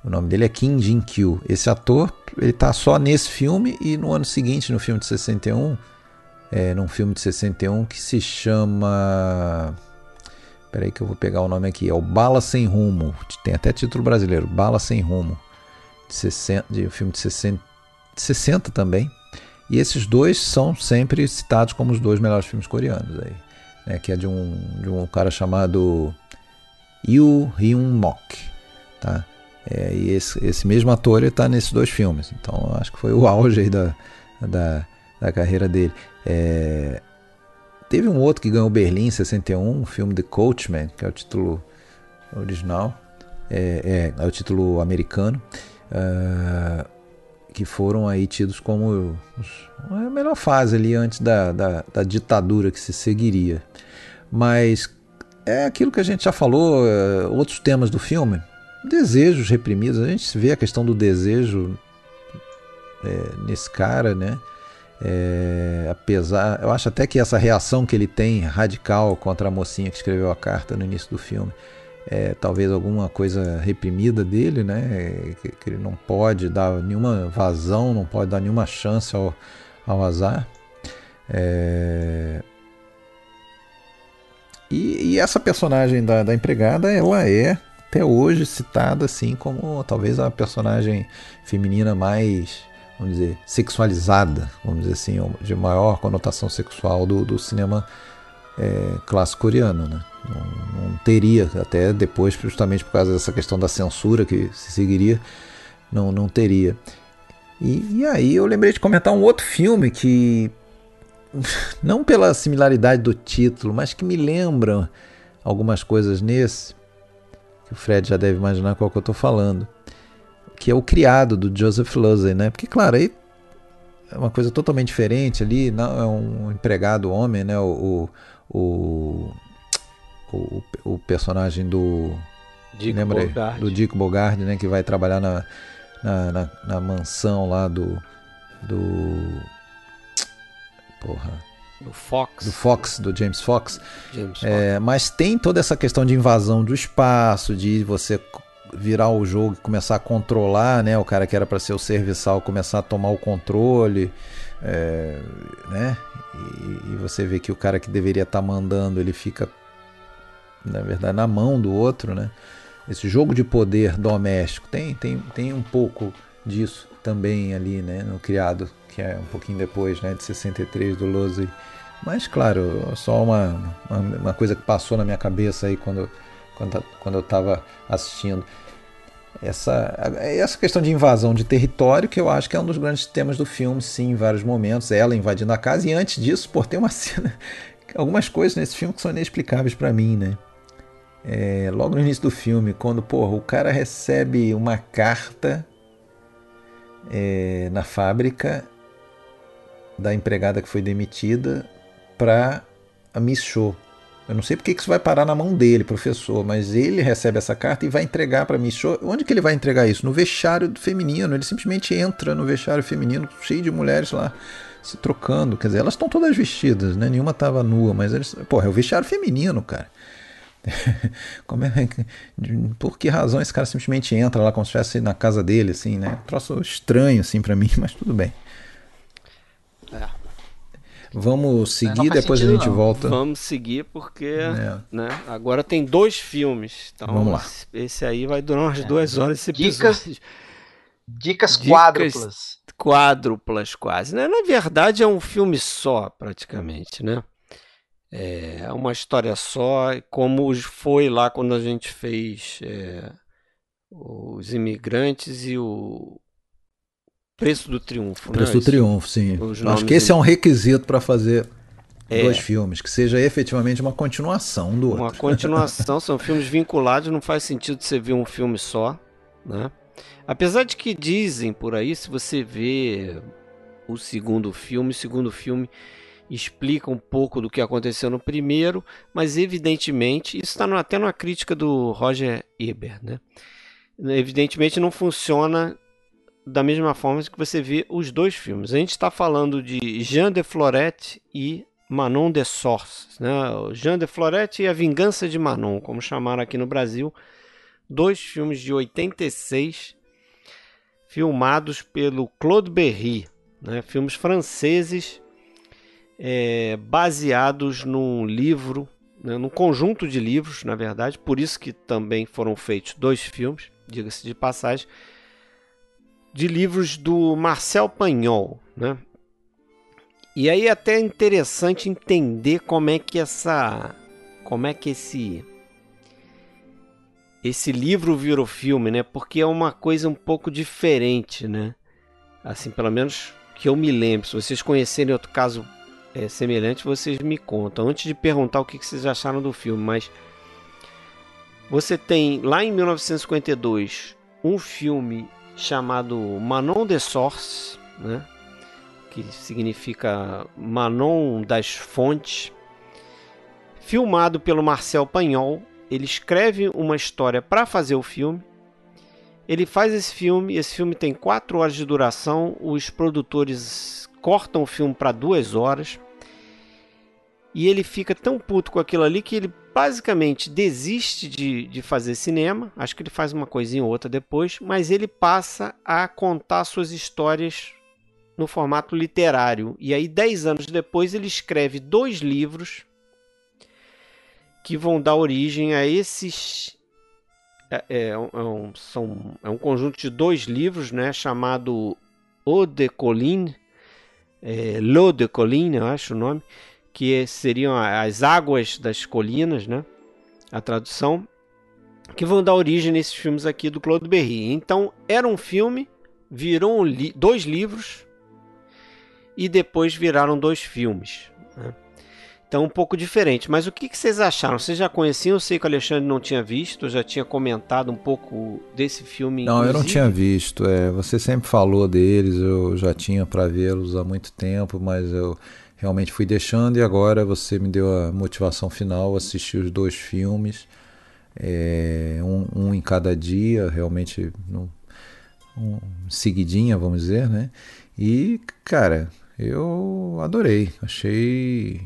Speaker 2: o nome dele é Kim Jin Kyu. Esse ator ele tá só nesse filme e no ano seguinte, no filme de 61, é, num filme de 61 que se chama Peraí que eu vou pegar o nome aqui. É o Bala Sem Rumo. Tem até título brasileiro. Bala Sem Rumo. De, 60, de um filme de 60, 60 também. E esses dois são sempre citados como os dois melhores filmes coreanos aí, né? que é de um, de um cara chamado Yoo Hyun Mok, tá? É, e esse, esse mesmo ator está nesses dois filmes, então acho que foi o *laughs* auge da, da, da carreira dele. É, teve um outro que ganhou Berlim em 61, um filme The Coachman, que é o título original, é, é, é o título americano. Uh, que foram aí tidos como a melhor fase ali antes da, da, da, ditadura que se seguiria. Mas é aquilo que a gente já falou, é, outros temas do filme, desejos reprimidos, a gente vê a questão do desejo é, nesse cara, né? É, apesar, eu acho até que essa reação que ele tem radical contra a mocinha que escreveu a carta no início do filme é, talvez alguma coisa reprimida dele, né? Que, que, ele não pode dar nenhuma vazão, não pode dar nenhuma chance ao, ao azar. É... E, e, essa personagem da, da empregada, ela é até hoje citada assim como talvez a personagem feminina mais, vamos dizer, sexualizada, vamos dizer assim, de maior conotação sexual do, do cinema é, clássico coreano, né? Não, não, teria, até depois, justamente por causa dessa questão da censura que se seguiria, não, não teria. E, e aí eu lembrei de comentar um outro filme que, *laughs* não pela similaridade do título, mas que me lembra algumas coisas nesse, que o Fred já deve imaginar qual que eu estou falando, que é o Criado, do Joseph Losey, né? Porque, claro, aí é uma coisa totalmente diferente ali, não é um empregado homem, né? O, o, o, o personagem do
Speaker 1: Dick lembra Bogard.
Speaker 2: do Dick Bogard, né, que vai trabalhar na, na, na, na mansão lá do do porra
Speaker 1: do Fox.
Speaker 2: do Fox do James Fox, James é, mas tem toda essa questão de invasão do espaço de você virar o jogo e começar a controlar né o cara que era para ser o serviçal começar a tomar o controle é, né e, e, você vê que o cara que deveria estar tá mandando ele fica na verdade, na mão do outro, né? Esse jogo de poder doméstico tem, tem, tem um pouco disso também ali, né? No criado, que é um pouquinho depois, né? De 63 do Lose. Mas, claro, só uma, uma, uma, coisa que passou na minha cabeça aí quando, quando, quando eu estava assistindo. Essa, essa questão de invasão de território, que eu acho que é um dos grandes temas do filme, sim, em vários momentos. Ela invadindo a casa, e antes disso, por ter uma *laughs* cena. Algumas coisas nesse filme que são inexplicáveis para mim, né? é, logo no início do filme, quando porra, o cara recebe uma carta é, na fábrica da empregada que foi demitida para a Miss Show. Eu não sei porque que isso vai parar na mão dele, professor, mas ele recebe essa carta e vai entregar para Show. Onde que ele vai entregar isso? No vestiário feminino. Ele simplesmente entra no vestiário feminino, cheio de mulheres lá se trocando. Quer dizer, elas estão todas vestidas, né? Nenhuma estava nua, mas eles. Porra, é o vestiário feminino, cara. *laughs* Como é, por que razão esse cara simplesmente entra lá como se estivesse na casa dele, assim, né? Um troço estranho, assim, para mim, *laughs* mas tudo bem. Vamos é, seguir, depois sentido, a gente não. volta.
Speaker 1: Vamos seguir, porque é. né, agora tem dois filmes. Então,
Speaker 2: Vamos lá.
Speaker 1: Esse aí vai durar umas é. duas horas esse
Speaker 3: Dicas, dicas, dicas quádruplas.
Speaker 1: Quádruplas, quase. Né? Na verdade, é um filme só, praticamente, né? É uma história só, como foi lá quando a gente fez é, os imigrantes e o Preço do Triunfo.
Speaker 2: Preço né? do Triunfo, sim. Acho que esse é um requisito para fazer é. dois filmes, que seja efetivamente uma continuação do outro.
Speaker 1: Uma *laughs* continuação, são filmes vinculados, não faz sentido você ver um filme só, né? Apesar de que dizem por aí, se você vê o segundo filme, o segundo filme explica um pouco do que aconteceu no primeiro, mas evidentemente, isso está até numa crítica do Roger Ebert, né? Evidentemente não funciona da mesma forma que você vê os dois filmes. A gente está falando de Jean de Florette e Manon de Sorces, né? Jean de Florette e A Vingança de Manon, como chamaram aqui no Brasil, dois filmes de 86 filmados pelo Claude Berry, né? filmes franceses é, baseados num livro, né, num conjunto de livros, na verdade, por isso que também foram feitos dois filmes, diga-se de passagem, de livros do Marcel Pagnol, né? E aí é até interessante entender como é que essa, como é que esse esse livro virou filme, né? Porque é uma coisa um pouco diferente, né? Assim, pelo menos que eu me lembro. Se vocês conhecerem outro caso é, semelhante, vocês me contam. Antes de perguntar o que vocês acharam do filme, mas você tem lá em 1952 um filme chamado Manon de Source, né? que significa Manon das Fontes, filmado pelo Marcel Pagnol. Ele escreve uma história para fazer o filme. Ele faz esse filme, esse filme tem 4 horas de duração. Os produtores cortam o filme para duas horas. E ele fica tão puto com aquilo ali que ele basicamente desiste de, de fazer cinema. Acho que ele faz uma coisinha ou outra depois, mas ele passa a contar suas histórias no formato literário. E aí, dez anos depois, ele escreve dois livros que vão dar origem a esses. É, é, é, um, são, é um conjunto de dois livros, né, chamado Eau de Colline, é, de Colline, eu acho o nome, que seriam as águas das colinas, né, a tradução, que vão dar origem nesses filmes aqui do Claude Berry. Então, era um filme, virou um li dois livros e depois viraram dois filmes. Né? Então, um pouco diferente. Mas o que, que, vocês acharam? Vocês já conheciam? Eu sei que o Alexandre não tinha visto, já tinha comentado um pouco desse filme.
Speaker 2: Não, inclusive. eu não tinha visto. É, você sempre falou deles, eu já tinha para vê-los há muito tempo, mas eu realmente fui deixando e agora você me deu a motivação final, assistir os dois filmes, é, um, um, em cada dia, realmente no, um, seguidinha, vamos dizer, né? E, cara, eu adorei. Achei.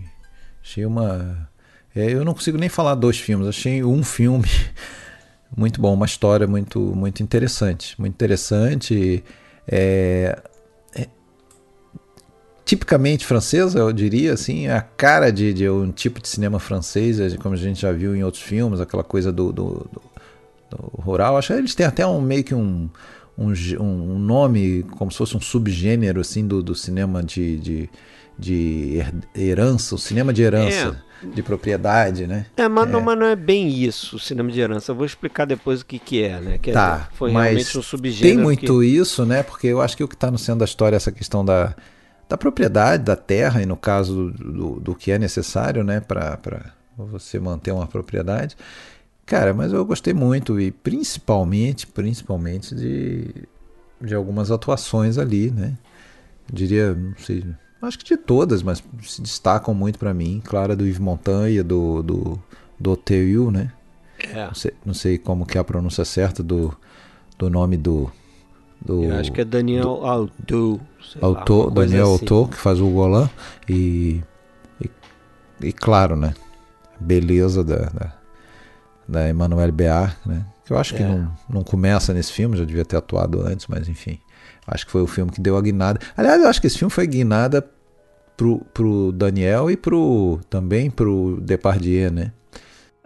Speaker 2: Achei uma. É, eu não consigo nem falar dois filmes, achei um filme *laughs* muito bom, uma história muito, muito interessante. Muito interessante. É, tipicamente francesa, eu diria, assim, a cara de, de, um tipo de cinema francês, como a gente já viu em outros filmes, aquela coisa do, do, do, do rural. Acho que eles têm até um meio que um um, um nome como se fosse um subgênero assim do, do cinema de, de, de herança, o cinema de herança. É. De propriedade, né?
Speaker 1: É mas, é. Não, mas não é bem isso o cinema de herança. Eu vou explicar depois o que, que é, né? Que
Speaker 2: tá, foi realmente um subgênero. Tem muito que... isso, né? Porque eu acho que o que está no centro da história é essa questão da, da propriedade, da terra, e no caso do, do, do que é necessário, né? Para você manter uma propriedade. Cara, mas eu gostei muito e principalmente, principalmente de, de algumas atuações ali, né? Eu diria, não sei, acho que de todas, mas se destacam muito para mim. Clara do Yves Montanha, do, do, do Oteu, né? É. Não, sei, não sei como que é a pronúncia certa do, do nome do... do
Speaker 1: Eu acho que é Daniel Alto.
Speaker 2: Autor, Daniel assim. Autor, que faz o Golan. E, e, e claro, né? Beleza da, da da Emmanuel Bear, né? Que eu acho que é. não, não começa nesse filme, já devia ter atuado antes, mas enfim. Acho que foi o filme que deu a guinada. Aliás, eu acho que esse filme foi guinada pro, pro Daniel e pro também pro Depardieu, né?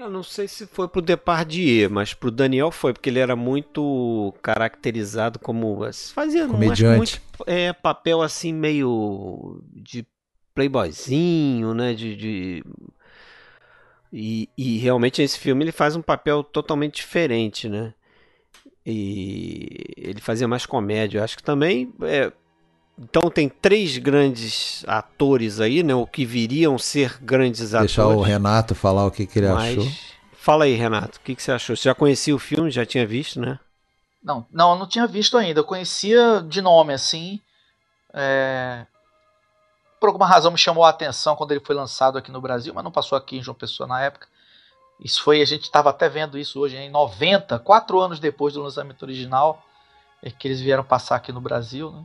Speaker 1: Eu não sei se foi pro Depardieu, mas pro Daniel foi, porque ele era muito caracterizado como. Fazia
Speaker 2: Comediante.
Speaker 1: muito é, papel assim, meio de playboyzinho, né? De, de e, e realmente esse filme ele faz um papel totalmente diferente, né? E ele fazia mais comédia. acho que também. É... Então tem três grandes atores aí, né? O que viriam ser grandes atores.
Speaker 2: Deixar o Renato falar o que, que ele
Speaker 1: mas...
Speaker 2: achou.
Speaker 1: Fala aí, Renato, o que, que você achou? Você já conhecia o filme, já tinha visto, né?
Speaker 3: Não, não, não tinha visto ainda. Eu conhecia de nome, assim. É por alguma razão me chamou a atenção quando ele foi lançado aqui no Brasil, mas não passou aqui em João Pessoa na época. Isso foi, a gente estava até vendo isso hoje, em 90, quatro anos depois do lançamento original, é que eles vieram passar aqui no Brasil. Né?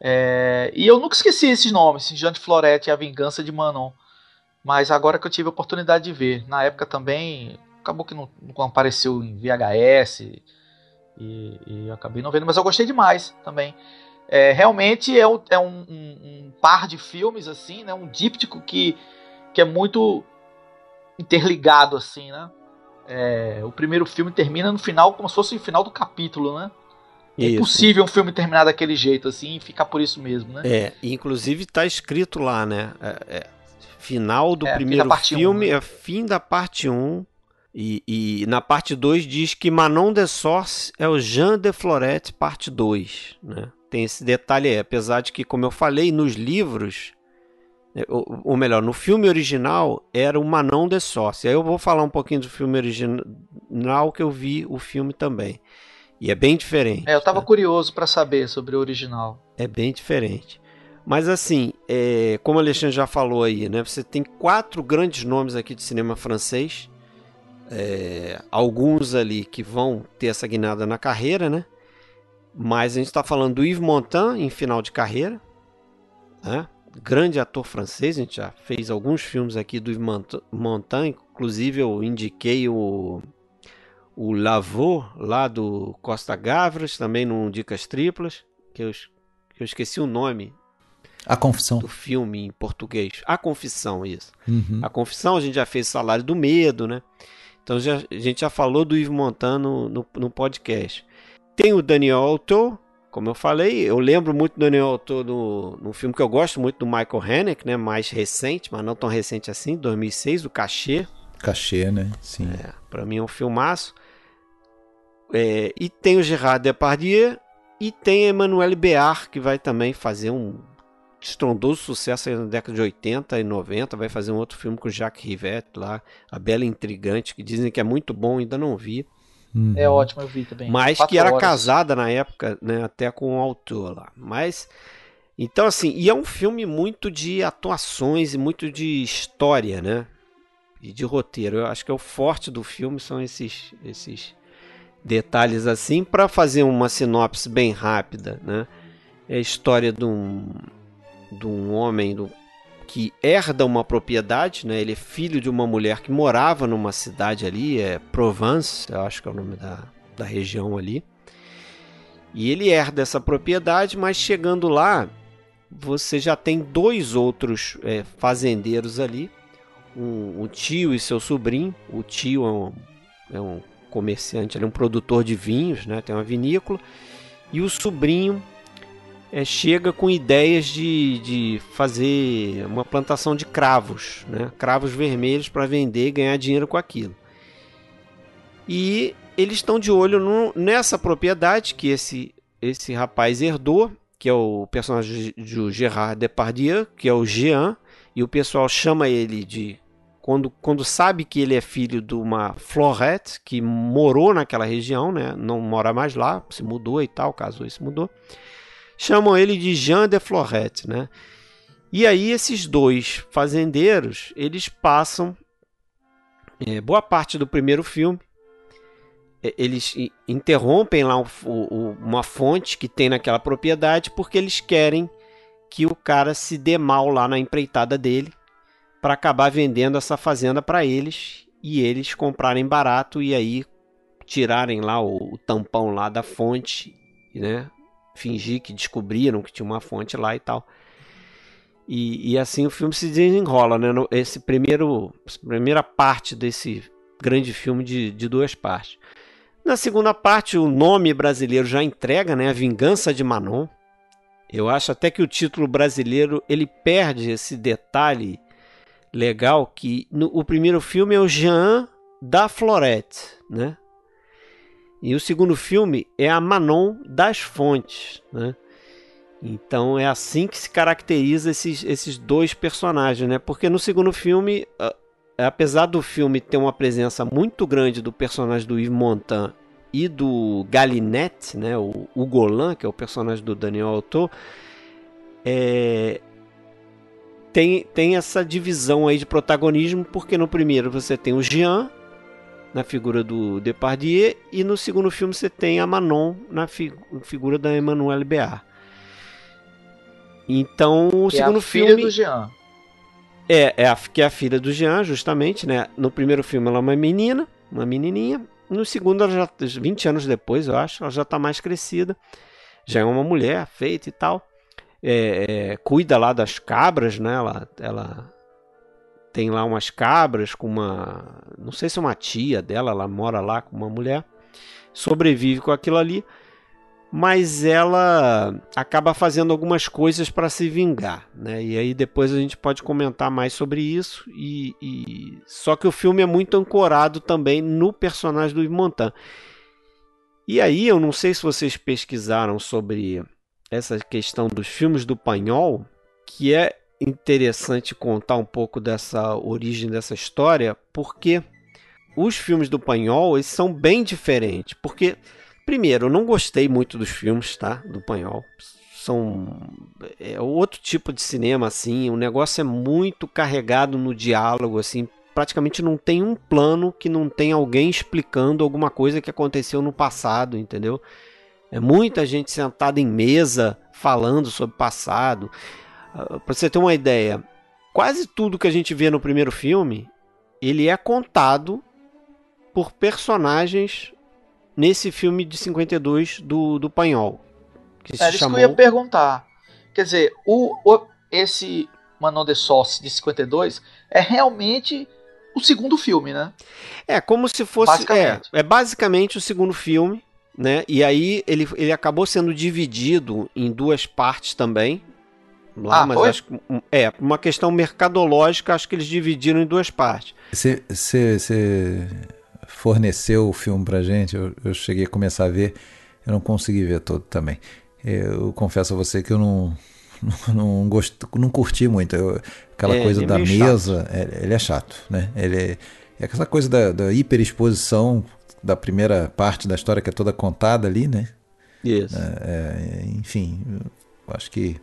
Speaker 3: É, e eu nunca esqueci esses nomes, Jean de Florette e A Vingança de Manon. Mas agora que eu tive a oportunidade de ver, na época também, acabou que não, não apareceu em VHS e, e eu acabei não vendo, mas eu gostei demais também. É, realmente é, um, é um, um, um, par de filmes, assim, né? Um díptico que, que é muito interligado, assim, né? É, o primeiro filme termina no final como se fosse o final do capítulo, né? É impossível um filme terminar daquele jeito, assim, e ficar por isso mesmo, né?
Speaker 1: É, inclusive tá escrito lá, né? É, é, final do é, primeiro filme 1, né? é fim da parte 1. E, e na parte 2 diz que Manon de Source é o Jean de Florette, parte 2, né? Tem esse detalhe aí, apesar de que, como eu falei, nos livros, né, ou, ou melhor, no filme original era o Manon de Sócia. Aí eu vou falar um pouquinho do filme original que eu vi o filme também. E é bem diferente.
Speaker 3: É, eu estava né? curioso para saber sobre o original.
Speaker 1: É bem diferente. Mas assim, é, como o Alexandre já falou aí, né? Você tem quatro grandes nomes aqui de cinema francês. É, alguns ali que vão ter essa guinada na carreira, né? Mas a gente está falando do Yves Montand em final de carreira, né? grande ator francês, a gente já fez alguns filmes aqui do Yves Montand, inclusive eu indiquei o, o Lavô, lá do Costa Gavras, também no Dicas Triplas, que eu, que eu esqueci o nome.
Speaker 2: A Confissão.
Speaker 1: Do filme em português. A Confissão, isso. Uhum. A Confissão, a gente já fez Salário do Medo, né? Então já, a gente já falou do Yves Montand no, no, podcast. Tem o Daniel Autor, como eu falei, eu lembro muito do Daniel Autor no, no filme que eu gosto muito do Michael Haneke, né? Mais recente, mas não tão recente assim, 2006, o Cachê.
Speaker 2: Cachê, né? Sim.
Speaker 1: É, para mim é um filmaço. É, e tem o Gerard Depardieu e tem a Emmanuelle Bear, que vai também fazer um estrondoso sucesso na década de 80 e 90. Vai fazer um outro filme com Jacques Rivette lá, A Bela Intrigante, que dizem que é muito bom, ainda não vi.
Speaker 3: Uhum. É ótimo, eu vi também.
Speaker 1: Mas Quatro que era horas. casada na época, né, até com o autor lá. Mas então assim, e é um filme muito de atuações e muito de história, né? E de roteiro. Eu acho que é o forte do filme são esses esses detalhes assim para fazer uma sinopse bem rápida, né? É a história de um de um homem do que herda uma propriedade, né? Ele é filho de uma mulher que morava numa cidade ali, é Provence, eu acho que é o nome da, da região ali. E ele herda essa propriedade, mas chegando lá, você já tem dois outros é, fazendeiros ali, um, tio e seu sobrinho. O tio é um, é um comerciante, ele é um produtor de vinhos, né? Tem uma vinícola. E o sobrinho é, chega com ideias de, de fazer uma plantação de cravos, né? cravos vermelhos para vender e ganhar dinheiro com aquilo. E eles estão de olho no, nessa propriedade que esse, esse rapaz herdou, que é o personagem de Gerard Depardieu, que é o Jean, e o pessoal chama ele de quando, quando sabe que ele é filho de uma Florette que morou naquela região, né? Não mora mais lá, se mudou e tal, casou e se mudou chamam ele de Jean de Florette, né? E aí esses dois fazendeiros, eles passam é, boa parte do primeiro filme, é, eles interrompem lá uma fonte que tem naquela propriedade porque eles querem que o cara se dê mal lá na empreitada dele para acabar vendendo essa fazenda para eles e eles comprarem barato e aí tirarem lá o, o tampão lá da fonte, né? fingir que descobriram que tinha uma fonte lá e tal. E, e assim o filme se desenrola, né? Esse primeiro, primeira parte desse grande filme de, de duas partes. Na segunda parte, o nome brasileiro já entrega, né? A Vingança de Manon. Eu acho até que o título brasileiro ele perde esse detalhe legal que no, o primeiro filme é o Jean da Florette, né? E o segundo filme é a Manon das Fontes, né? Então é assim que se caracteriza esses, esses dois personagens, né? Porque no segundo filme, apesar do filme ter uma presença muito grande do personagem do Yves Montand e do Galinette, né? O, o Golan, que é o personagem do Daniel Autor, é, tem, tem essa divisão aí de protagonismo, porque no primeiro você tem o Jean, na figura do Depardieu e no segundo filme você tem a Manon na fi figura da Emmanuelle Béard. Então, o que segundo
Speaker 3: é a
Speaker 1: filme
Speaker 3: filha do Jean.
Speaker 1: É, é a, que é a filha do Jean, justamente, né? No primeiro filme ela é uma menina, uma menininha. No segundo, ela já 20 anos depois, eu acho, ela já está mais crescida. Já é uma mulher feita e tal. É, é, cuida lá das cabras, né? Ela, ela tem lá umas cabras com uma. Não sei se é uma tia dela, ela mora lá com uma mulher. Sobrevive com aquilo ali. Mas ela acaba fazendo algumas coisas para se vingar, né? E aí depois a gente pode comentar mais sobre isso. E, e... só que o filme é muito ancorado também no personagem do Yves Montand. E aí eu não sei se vocês pesquisaram sobre essa questão dos filmes do Panhol, que é interessante contar um pouco dessa origem dessa história, porque os filmes do Panhol eles são bem diferentes. Porque, primeiro, eu não gostei muito dos filmes tá, do Panhol. São é outro tipo de cinema assim. O negócio é muito carregado no diálogo assim. Praticamente não tem um plano que não tem alguém explicando alguma coisa que aconteceu no passado, entendeu? É muita gente sentada em mesa falando sobre o passado Uh, pra você ter uma ideia, quase tudo que a gente vê no primeiro filme, ele é contado por personagens nesse filme de 52 do, do Panhol.
Speaker 3: Que se é, chamou... isso que eu ia perguntar. Quer dizer, o, o esse Manon de Sauce de 52 é realmente o segundo filme, né?
Speaker 1: É, como se fosse. Basicamente. É, é basicamente o segundo filme, né? E aí ele, ele acabou sendo dividido em duas partes também. Lá, ah, mas foi? acho que. É, uma questão mercadológica, acho que eles dividiram em duas partes.
Speaker 2: Você forneceu o filme pra gente, eu, eu cheguei a começar a ver, eu não consegui ver todo também. Eu confesso a você que eu não, *laughs* não, gosto, não curti muito. Eu, aquela é, coisa é da mesa, é, ele é chato, né? Ele é, é aquela coisa da, da hiperexposição da primeira parte da história que é toda contada ali, né?
Speaker 1: Isso.
Speaker 2: É, é enfim, eu acho que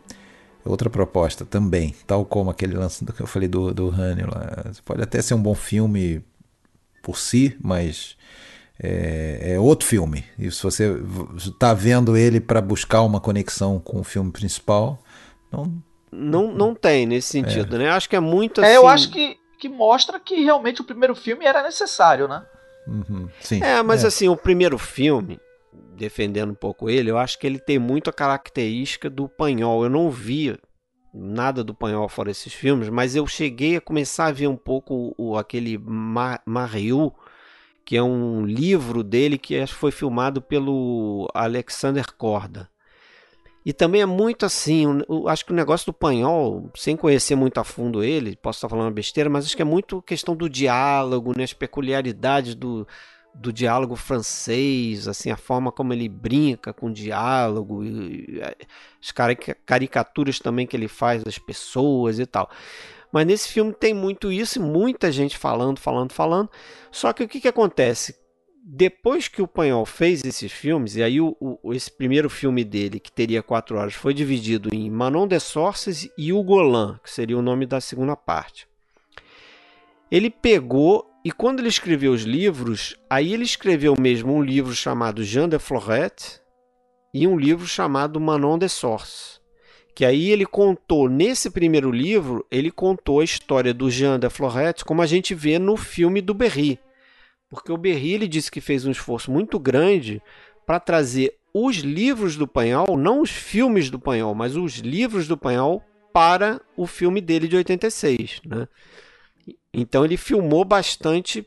Speaker 2: é outra proposta também, tal como aquele lance que eu falei do, do Honey lá. Pode até ser um bom filme por si, mas é, é, outro filme. E se você está vendo ele para buscar uma conexão com o filme principal, não.
Speaker 1: Não, não tem nesse sentido, é. né? Acho que é muito assim.
Speaker 3: É, eu assim acho que, que mostra que realmente o primeiro filme era necessário, né?
Speaker 2: Uhum, sim.
Speaker 1: É, mas é. assim, o primeiro filme, defendendo um pouco ele, eu acho que ele tem muito a característica do panhol. Eu não vi nada do panhol fora esses filmes, mas eu cheguei a começar a ver um pouco o, aquele Mariu, que é um livro dele que foi filmado pelo Alexander Korda. E também é muito assim, eu acho que o negócio do panhol, sem conhecer muito a fundo ele, posso estar falando besteira, mas acho que é muito questão do diálogo, né, as peculiaridades do, do diálogo francês, assim, a forma como ele brinca com o diálogo, e, as caricaturas também que ele faz das pessoas e tal. Mas nesse filme tem muito isso, muita gente falando, falando, falando. Só que o que, que acontece? Depois que o Panhol fez esses filmes, e aí o, o, esse primeiro filme dele, que teria quatro horas, foi dividido em Manon de Sorces e O Golan, que seria o nome da segunda parte. Ele pegou e quando ele escreveu os livros, aí ele escreveu mesmo um livro chamado Jean de Florette e um livro chamado Manon de Sorces. Que aí ele contou, nesse primeiro livro, ele contou a história do Jean de Florette, como a gente vê no filme do Berry porque o Berry ele disse que fez um esforço muito grande para trazer os livros do Panhol, não os filmes do Panhol, mas os livros do Panhol para o filme dele de 86. Né? Então ele filmou bastante,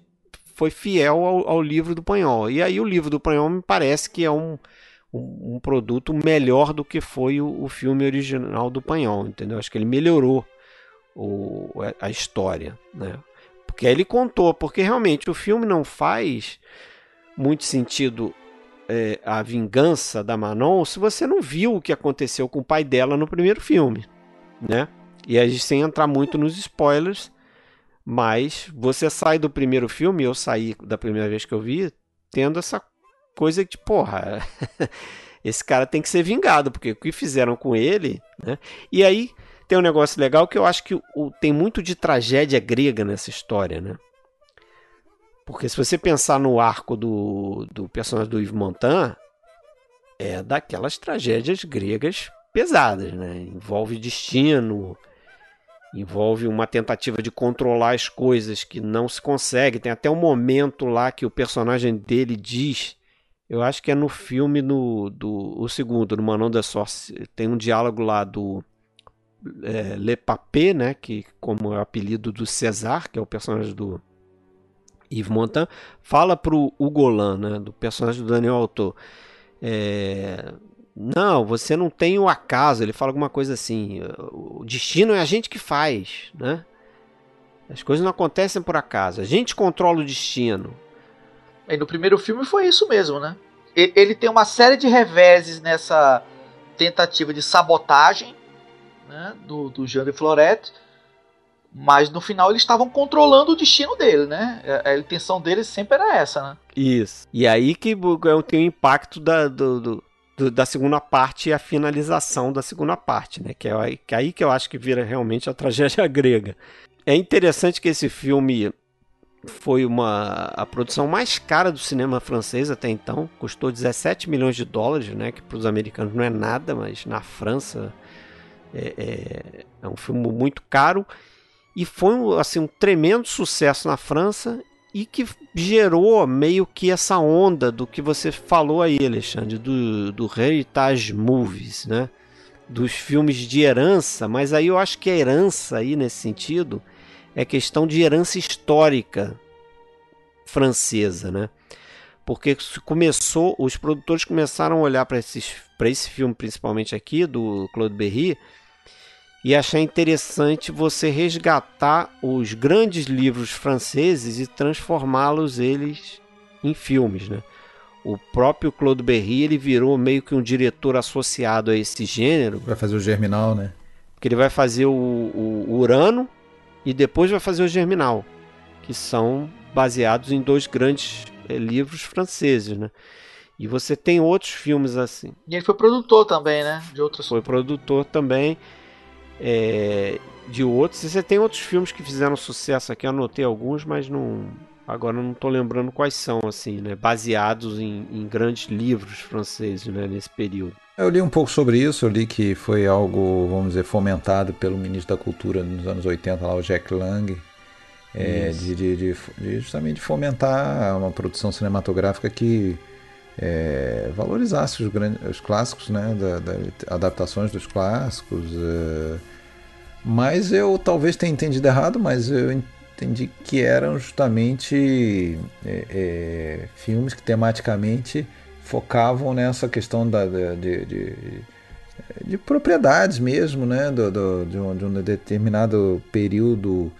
Speaker 1: foi fiel ao, ao, livro do Panhol. E aí o livro do Panhol me parece que é um, um, um produto melhor do que foi o, o, filme original do Panhol, entendeu? Acho que ele melhorou o, a história, né? Porque aí ele contou, porque realmente o filme não faz muito sentido é, a vingança da Manon se você não viu o que aconteceu com o pai dela no primeiro filme, né? E a gente sem entrar muito nos spoilers, mas você sai do primeiro filme, eu saí da primeira vez que eu vi, tendo essa coisa de, porra, *laughs* esse cara tem que ser vingado, porque o que fizeram com ele, né? E aí tem um negócio legal que eu acho que o, tem muito de tragédia grega nessa história, né? Porque se você pensar no arco do, do personagem do Yves Montand, é daquelas tragédias gregas pesadas, né? Envolve destino, envolve uma tentativa de controlar as coisas que não se consegue. Tem até um momento lá que o personagem dele diz, eu acho que é no filme no, do o segundo, no Manon da Sorte, tem um diálogo lá do é, Le Papé, né, que como é o apelido do César, que é o personagem do Yves Montand, fala pro Ugolan, né, do personagem do Daniel Autor, é, não, você não tem o acaso, ele fala alguma coisa assim, o destino é a gente que faz, né? As coisas não acontecem por acaso, a gente controla o destino.
Speaker 3: E no primeiro filme foi isso mesmo, né? Ele tem uma série de reveses nessa tentativa de sabotagem né, do, do Jean de Florette, mas no final eles estavam controlando o destino dele, né? A, a, intenção deles sempre era essa, né?
Speaker 1: Isso. E aí que tem o impacto da, do, do, da segunda parte e a finalização da segunda parte, né? Que é, que é aí que eu acho que vira realmente a tragédia *laughs* grega. É interessante que esse filme foi uma a produção mais cara do cinema francês até então, custou 17 milhões de dólares, né, que para os americanos não é nada, mas na França É, é, é um filme muito caro e foi assim, um tremendo sucesso na França e que gerou meio que essa onda do que você falou aí, Alexandre, do, do Heritage Movies, né? Dos filmes de herança, mas aí eu acho que a herança aí nesse sentido é questão de herança histórica francesa, né? Porque começou, os produtores começaram a olhar para esse filme, principalmente aqui do Claude Berry, e achar interessante você resgatar os grandes livros franceses e transformá-los eles em filmes, né? O próprio Claude Berry ele virou meio que um diretor associado a esse gênero.
Speaker 2: Vai fazer o Germinal, né?
Speaker 1: Porque ele vai fazer o, o, o Urano e depois vai fazer o Germinal, que são baseados em dois grandes é, livros franceses, né? E você tem outros filmes assim.
Speaker 3: E ele foi produtor também, né?
Speaker 1: De outros. Foi produtor também é, de outros. E você tem outros filmes que fizeram sucesso aqui. Eu anotei alguns, mas não. Agora não estou lembrando quais são, assim, né? Baseados em, em grandes livros franceses, né? Nesse período.
Speaker 2: Eu li um pouco sobre isso, eu li que foi algo, vamos dizer, fomentado pelo ministro da Cultura nos anos 80, lá, o Jack Lang, é, de, de, de, de, justamente fomentar uma produção cinematográfica que é, valorizasse os, grandes, os clássicos, né, da, da adaptações dos clássicos. É, mas eu talvez tenha entendido errado, mas eu entendi que eram justamente é, é, filmes que tematicamente focavam nessa questão da, de, de, de propriedades mesmo, né, do, do de, um, de, um, determinado período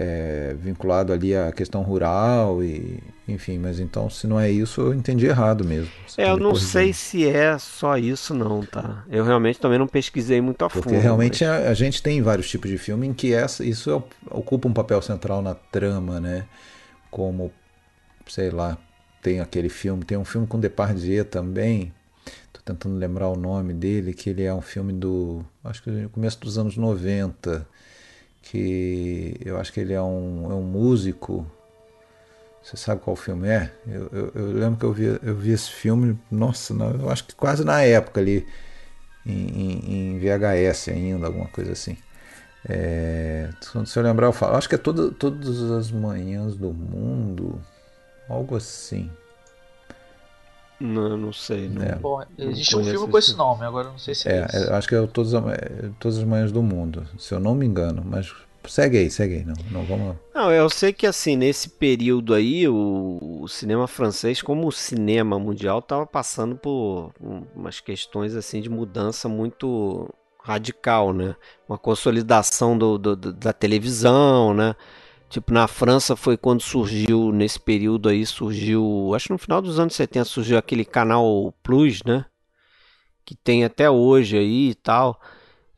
Speaker 2: é, vinculado ali à questão rural e enfim, mas então se não é isso eu entendi errado mesmo.
Speaker 1: É, eu não sei se é só isso não, tá? Eu realmente também não pesquisei muito a fundo.
Speaker 2: Porque realmente mas... a, a, gente tem vários tipos de filme em que essa, isso é, ocupa um papel central na trama, né? Como, sei lá, tem aquele filme, tem um filme com Depardieu também, tô tentando lembrar o nome dele, que ele é um filme do, acho que no começo dos anos 90, que eu acho que ele é um, é um músico. Você sabe qual filme é? Eu, eu, eu lembro que eu vi, eu vi esse filme, nossa, eu acho que quase na época ali, em, em, VHS ainda, alguma coisa assim. É, se eu lembrar, eu falo. Acho que é todo, todas as manhãs do mundo, algo assim.
Speaker 1: Não, não sei. Não,
Speaker 3: é. Bom, existe um filme com esse nome, agora não sei se é, é esse.
Speaker 2: Acho que é todas, é, todas as manhãs do mundo, se eu não me engano, mas segue aí, segue aí, não, não vamos
Speaker 1: Não, eu sei que assim, nesse período aí, o, o cinema francês, como o cinema mundial, estava passando por umas questões assim de mudança muito radical, né? Uma consolidação do, do da televisão, né? Tipo, na França foi quando surgiu, nesse período aí, surgiu, acho que no final dos anos 70 surgiu aquele canal Plus, né? Que tem até hoje aí e tal.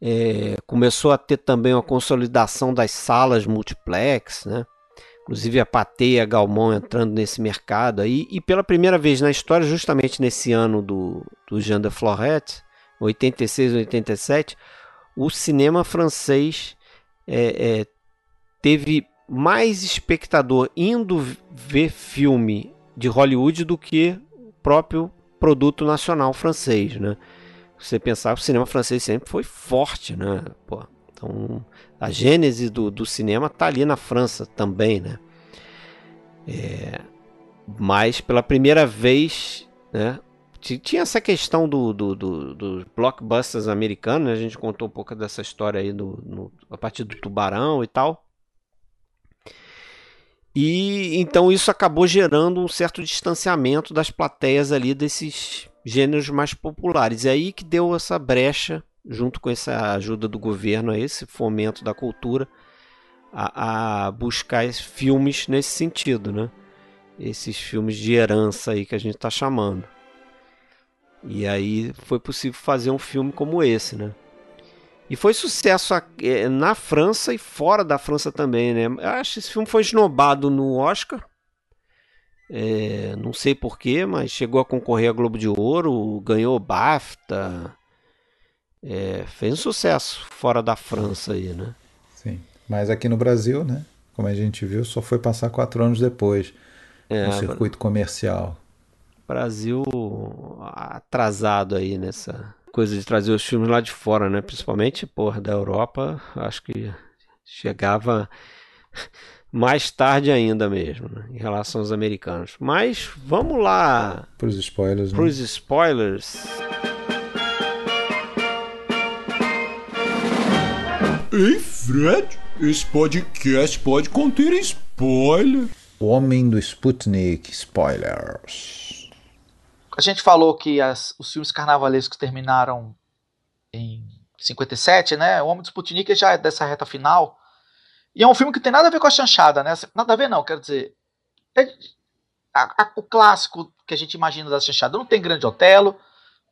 Speaker 1: É, começou a ter também uma consolidação das salas multiplex, né? Inclusive a Pathé e a Galmon entrando nesse mercado aí. E pela primeira vez na história, justamente nesse ano do, do Jean de Florette, 86, 87, o cinema francês é, é, teve mais espectador indo ver filme de Hollywood do que o próprio produto nacional francês, né? Você pensar que o cinema francês sempre foi forte, né? Pô, então, a gênese do, do cinema tá ali na França também, né? É, mas pela primeira vez, né? Tinha essa questão do, do, do, dos blockbusters americanos, né? a gente contou um pouco dessa história aí no, no, a partir do Tubarão e tal. E então isso acabou gerando um certo distanciamento das plateias ali desses gêneros mais populares. É aí que deu essa brecha, junto com essa ajuda do governo, esse fomento da cultura, a, a buscar filmes nesse sentido, né? Esses filmes de herança aí que a gente está chamando. E aí foi possível fazer um filme como esse, né? E foi sucesso é, na França e fora da França também, né? Eu acho que esse filme foi esnobado no Oscar. É, não sei porquê, mas chegou a concorrer a Globo de Ouro, ganhou BAFTA. É, fez um sucesso fora da França aí, né?
Speaker 2: Sim. Mas aqui no Brasil, né? Como a gente viu, só foi passar quatro anos depois é, no circuito comercial.
Speaker 1: Brasil atrasado aí nessa coisa de trazer os filmes lá de fora, né? Principalmente, porra, da Europa, acho que chegava *laughs* mais tarde ainda mesmo, né? em relação aos americanos. Mas vamos lá.
Speaker 2: Para os spoilers.
Speaker 1: Para os né? spoilers.
Speaker 4: Ei, Fred, esse podcast pode conter spoiler.
Speaker 2: O Homem do Sputnik, spoilers.
Speaker 3: A gente falou que as, os filmes carnavalescos terminaram em 57, né? O Homem do Sputnik já é dessa reta final. E é um filme que tem nada a ver com a chanchada, né? Nada a ver, não, quero dizer. É, a, a, o clássico que a gente imagina da chanchada não tem Grande Otelo,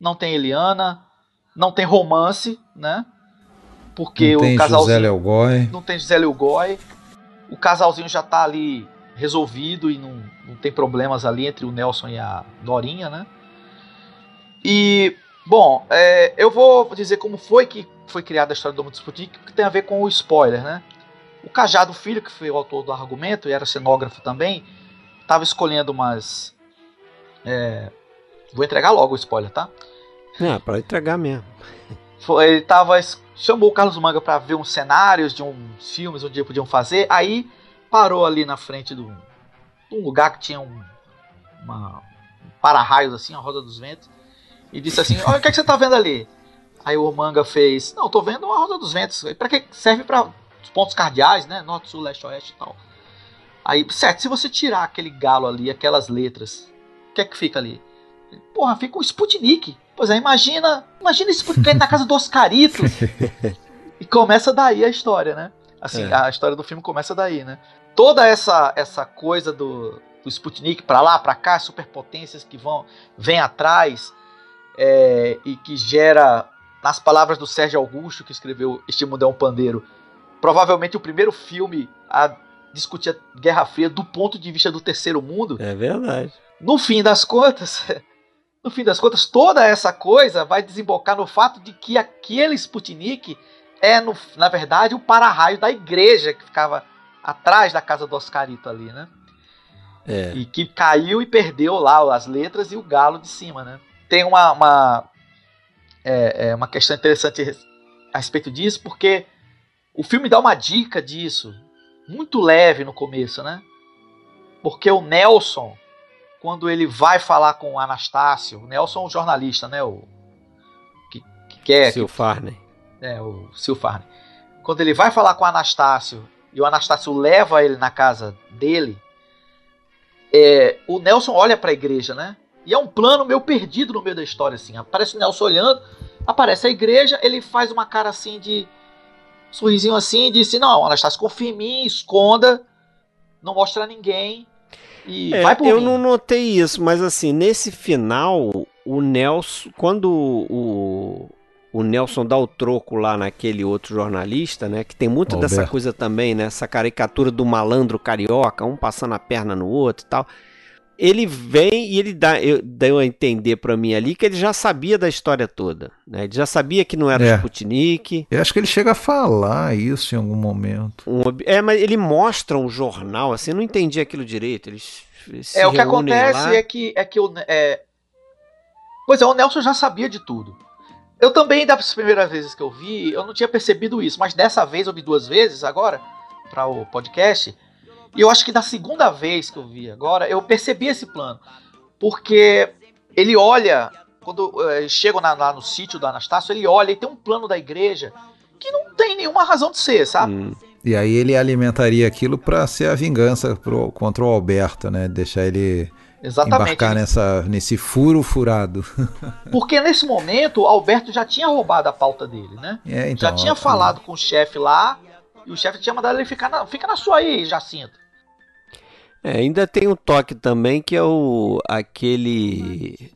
Speaker 3: não tem Eliana, não tem romance, né? Porque
Speaker 2: não
Speaker 3: o casalzinho.
Speaker 2: José Goy.
Speaker 3: Não tem José Goy. O casalzinho já tá ali resolvido e não, não tem problemas ali entre o Nelson e a Dorinha, né? E, bom, é, eu vou dizer como foi que foi criada a história do Mundo Sputnik, que tem a ver com o spoiler, né? O Cajado Filho, que foi o autor do argumento e era cenógrafo também, estava escolhendo umas. É... Vou entregar logo o spoiler, tá?
Speaker 1: É, para entregar mesmo.
Speaker 3: Foi, ele tava, chamou o Carlos Manga para ver uns cenários de uns filmes onde podiam fazer. Aí parou ali na frente de um, lugar que tinha um, uma, um para-raios assim, a roda dos ventos, e disse assim: Olha, o que, é que você tá vendo ali? Aí o Manga fez: Não, tô vendo uma roda dos ventos. Para que serve para os pontos cardeais, né? Norte, sul, leste, oeste e tal. Aí, certo, se você tirar aquele galo ali, aquelas letras, o que é que fica ali? Porra, fica um Sputnik. Pois é, imagina, imagina Sputnik na casa do Oscarito. *laughs* e começa daí a história, né? Assim, é. a história do filme começa daí, né? Toda essa essa coisa do, do Sputnik para lá, para cá, superpotências que vão vem atrás é, e que gera, nas palavras do Sérgio Augusto, que escreveu Este Mundo é um Pandeiro, provavelmente o primeiro filme a discutir a Guerra Fria do ponto de vista do terceiro mundo.
Speaker 1: É verdade.
Speaker 3: No fim das contas, *laughs* no fim das contas, toda essa coisa vai desembocar no fato de que aquele Sputnik é, no, na verdade, o para-raio da igreja que ficava atrás da casa do Oscarito ali, né? É. E que caiu e perdeu lá as letras e o galo de cima, né? Tem uma, uma, é, é uma questão interessante a respeito disso, porque o filme dá uma dica disso, muito leve no começo, né? Porque o Nelson, quando ele vai falar com o Anastácio, o Nelson é um jornalista, né? O que, que quer.
Speaker 1: Sil Farney.
Speaker 3: É, o Sil Farney. Quando ele vai falar com o Anastácio e o Anastácio leva ele na casa dele, é, o Nelson olha para a igreja, né? E é um plano meio perdido no meio da história, assim. Aparece o Nelson olhando, aparece a igreja, ele faz uma cara assim de sorrisinho assim e disse: Não, Anastácio, confia em mim, esconda, não mostra a ninguém. E é, vai por
Speaker 1: eu
Speaker 3: mim.
Speaker 1: não notei isso, mas assim, nesse final, o Nelson, quando o, o Nelson dá o troco lá naquele outro jornalista, né? Que tem muito Alberto. dessa coisa também, né? Essa caricatura do malandro carioca, um passando a perna no outro e tal ele vem e ele dá, eu, deu a entender para mim ali que ele já sabia da história toda. Né? Ele já sabia que não era é. Sputnik.
Speaker 2: Eu acho que ele chega a falar isso em algum momento.
Speaker 1: Um, é, mas ele mostra um jornal, assim, eu não entendi aquilo direito. Eles
Speaker 3: é, o que acontece lá. é que, é que o. É... Pois é, o Nelson já sabia de tudo. Eu também, das primeiras vezes que eu vi, eu não tinha percebido isso, mas dessa vez eu vi duas vezes agora, para o podcast e eu acho que da segunda vez que eu vi agora, eu percebi esse plano. Porque ele olha, quando uh, chegam na, lá no sítio do Anastácio, ele olha e tem um plano da igreja que não tem nenhuma razão de ser, sabe? Hum.
Speaker 2: E aí ele alimentaria aquilo para ser a vingança pro, contra o Alberto, né? Deixar ele Exatamente. embarcar nessa, nesse furo furado. *laughs*
Speaker 3: Porque nesse momento o Alberto já tinha roubado a pauta dele, né? É, então, já tinha falado com o chefe lá e o chefe tinha mandado ele ficar na, fica na sua aí, Jacinto.
Speaker 1: É, ainda tem um toque também que é o aquele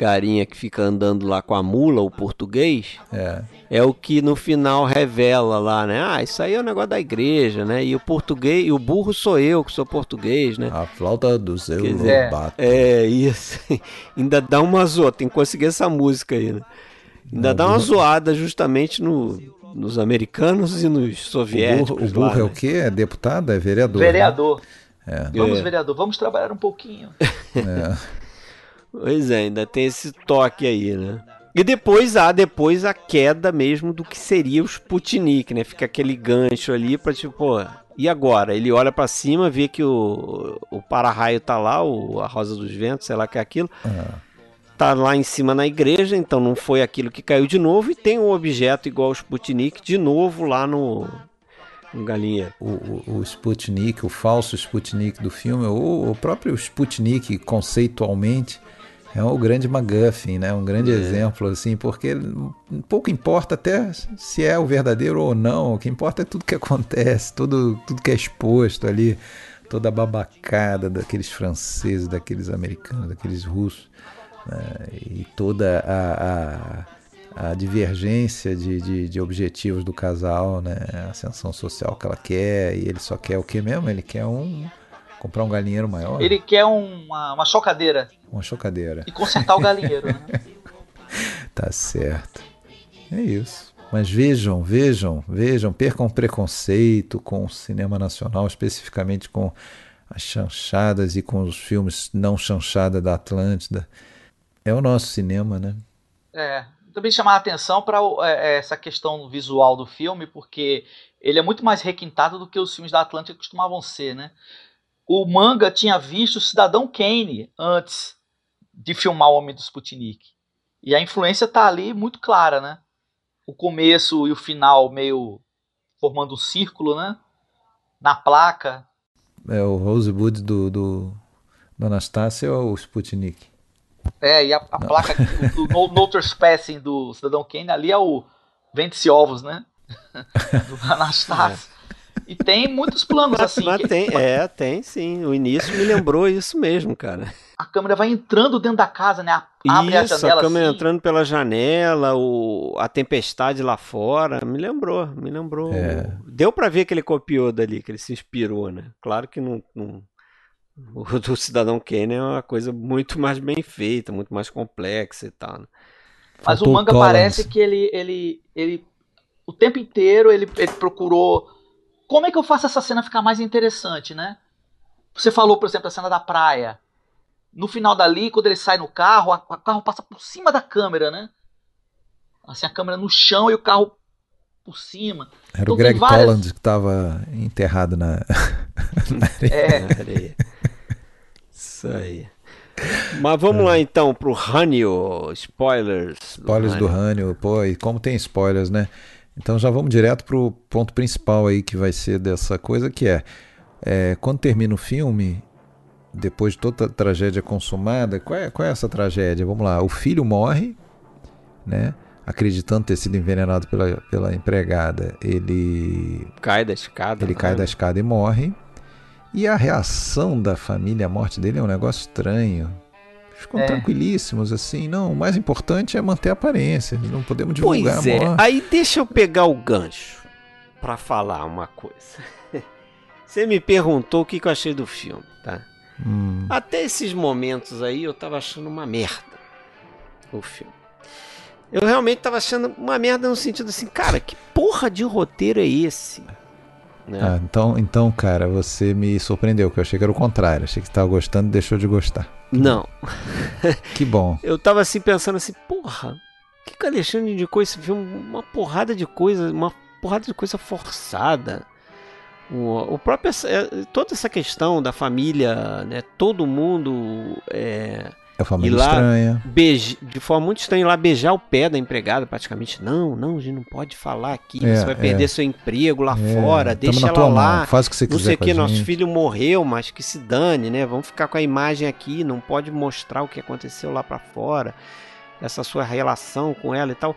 Speaker 1: carinha que fica andando lá com a mula, o português.
Speaker 2: É.
Speaker 1: É o que no final revela lá, né? Ah, isso aí é o um negócio da igreja, né? E o português, e o burro sou eu que sou português, né?
Speaker 2: A flauta do seu
Speaker 1: Lobato. É, é, isso. *laughs* ainda dá uma zoada, tem que conseguir essa música aí, né? Ainda dá uma zoada justamente no nos americanos e nos soviéticos.
Speaker 2: O burro, o burro lá, é né? o quê? É deputado? É vereador?
Speaker 3: Vereador. Né? É. Vamos, é. vereador, vamos trabalhar um pouquinho. *laughs*
Speaker 1: É. pois é, ainda tem esse toque aí, né? E depois há depois a queda mesmo do que seria o Sputnik, né? Fica aquele gancho ali pra tipo, pô, e agora? Ele olha para cima, vê que o, o para-raio tá lá, o, a Rosa dos Ventos, sei lá que é aquilo. Ah. Tá lá em cima na igreja, então não foi aquilo que caiu de novo. E tem um objeto igual ao Sputnik de novo lá no, galinheiro.
Speaker 2: O, o, o Sputnik, o falso Sputnik do filme, ou o próprio Sputnik conceitualmente é o grande MacGuffin, né? Um grande é. exemplo, assim, porque pouco importa até se é o verdadeiro ou não, o que importa é tudo que acontece, tudo, tudo que é exposto ali, toda a babacada daqueles franceses, daqueles americanos, daqueles russos, né? e toda a, a, a divergência de, de, de, objetivos do casal, né? A ascensão social que ela quer, e ele só quer o que mesmo? Ele quer um Comprar um galinheiro maior?
Speaker 3: Ele quer uma, uma chocadeira.
Speaker 2: Uma chocadeira.
Speaker 3: E consertar o galinheiro, né? *laughs*
Speaker 2: tá certo. É isso. Mas vejam, vejam, vejam, percam preconceito com o cinema nacional, especificamente com as chanchadas e com os filmes não chanchada da Atlântida. É o nosso cinema, né?
Speaker 3: É. Também chamar a atenção para é, é, essa questão visual do filme, porque ele é muito mais requintado do que os filmes da Atlântida costumavam ser, né? O manga tinha visto o Cidadão Kane antes de filmar o Homem do Sputnik. E a influência tá ali muito clara, né? O começo e o final meio formando um círculo, né? Na placa.
Speaker 2: É o Rosebud do, do, do Anastácia ou o Sputnik?
Speaker 3: É, e a, a placa do, do No, Trespassing do Cidadão Kane ali é o Vende-se Ovos, né? *laughs* do Anastácia. É. E tem muitos planos
Speaker 1: mas,
Speaker 3: assim.
Speaker 1: Mas
Speaker 3: que...
Speaker 1: tem, é, tem sim. O início me lembrou isso mesmo, cara.
Speaker 3: A câmera vai entrando dentro da casa, né? Abre
Speaker 1: isso,
Speaker 3: a janela.
Speaker 1: A câmera
Speaker 3: assim.
Speaker 1: entrando pela janela, o, a tempestade lá fora. Me lembrou, me lembrou. É. Deu para ver que ele copiou dali, que ele se inspirou, né? Claro que não. não... O *laughs* do Cidadão Kane é uma coisa muito mais bem feita, muito mais complexa e tal. Né?
Speaker 3: Mas Faltou o manga parece que ele, ele, ele. O tempo inteiro ele, ele procurou como é que eu faço essa cena ficar mais interessante, né? Você falou, por exemplo, a cena da praia. No final dali, quando ele sai no carro, o carro passa por cima da câmera, né? Assim, a câmera no chão e o carro por cima.
Speaker 2: Era então, o Greg várias... Toland que estava enterrado na, *laughs*
Speaker 1: na areia. É. Isso aí. Mas vamos é. lá então pro Hanyo, spoilers.
Speaker 2: Spoilers do Hanyo, pô, e como tem spoilers, né? Então já vamos direto para o ponto principal aí que vai ser dessa coisa, que é, é quando termina o filme, depois de toda a tragédia consumada, qual é, qual é essa tragédia? Vamos lá, o filho morre, né? Acreditando ter sido envenenado pela, pela empregada, ele
Speaker 1: cai da escada.
Speaker 2: Ele cai é? da escada e morre. E a reação da família à morte dele é um negócio estranho ficam é. tranquilíssimos, assim. Não, o mais importante é manter a aparência. Não podemos divulgar
Speaker 1: pois é. Aí deixa eu pegar o gancho para falar uma coisa. *laughs* Você me perguntou o que, eu achei do filme, tá? Hum. Até esses momentos aí eu tava achando uma merda o filme. Eu realmente tava achando uma merda no sentido assim, cara, que porra de roteiro é esse?
Speaker 2: Né? Ah, então, então, cara, você me surpreendeu, que eu achei que era o contrário. Achei que você estava gostando e deixou de gostar.
Speaker 1: Não. *laughs*
Speaker 2: que bom.
Speaker 1: Eu tava assim pensando assim, porra, que que o Alexandre indicou esse filme? Uma porrada de coisa, uma porrada de coisa forçada. O, o próprio é, toda essa questão da família, né? Todo mundo é,
Speaker 2: a família lá, estranha.
Speaker 1: Beije, de forma muito estranha, lá beijar o pé da empregada, praticamente. Não, não, a gente não pode falar aqui, é, você vai perder é. seu emprego lá é, fora, deixa ela lá.
Speaker 2: Mão, faz o que você
Speaker 1: não
Speaker 2: quiser. Não sei o
Speaker 1: que, nosso filho morreu, mas que se dane, né? Vamos ficar com a imagem aqui, não pode mostrar o que aconteceu lá para fora, essa sua relação com ela e tal.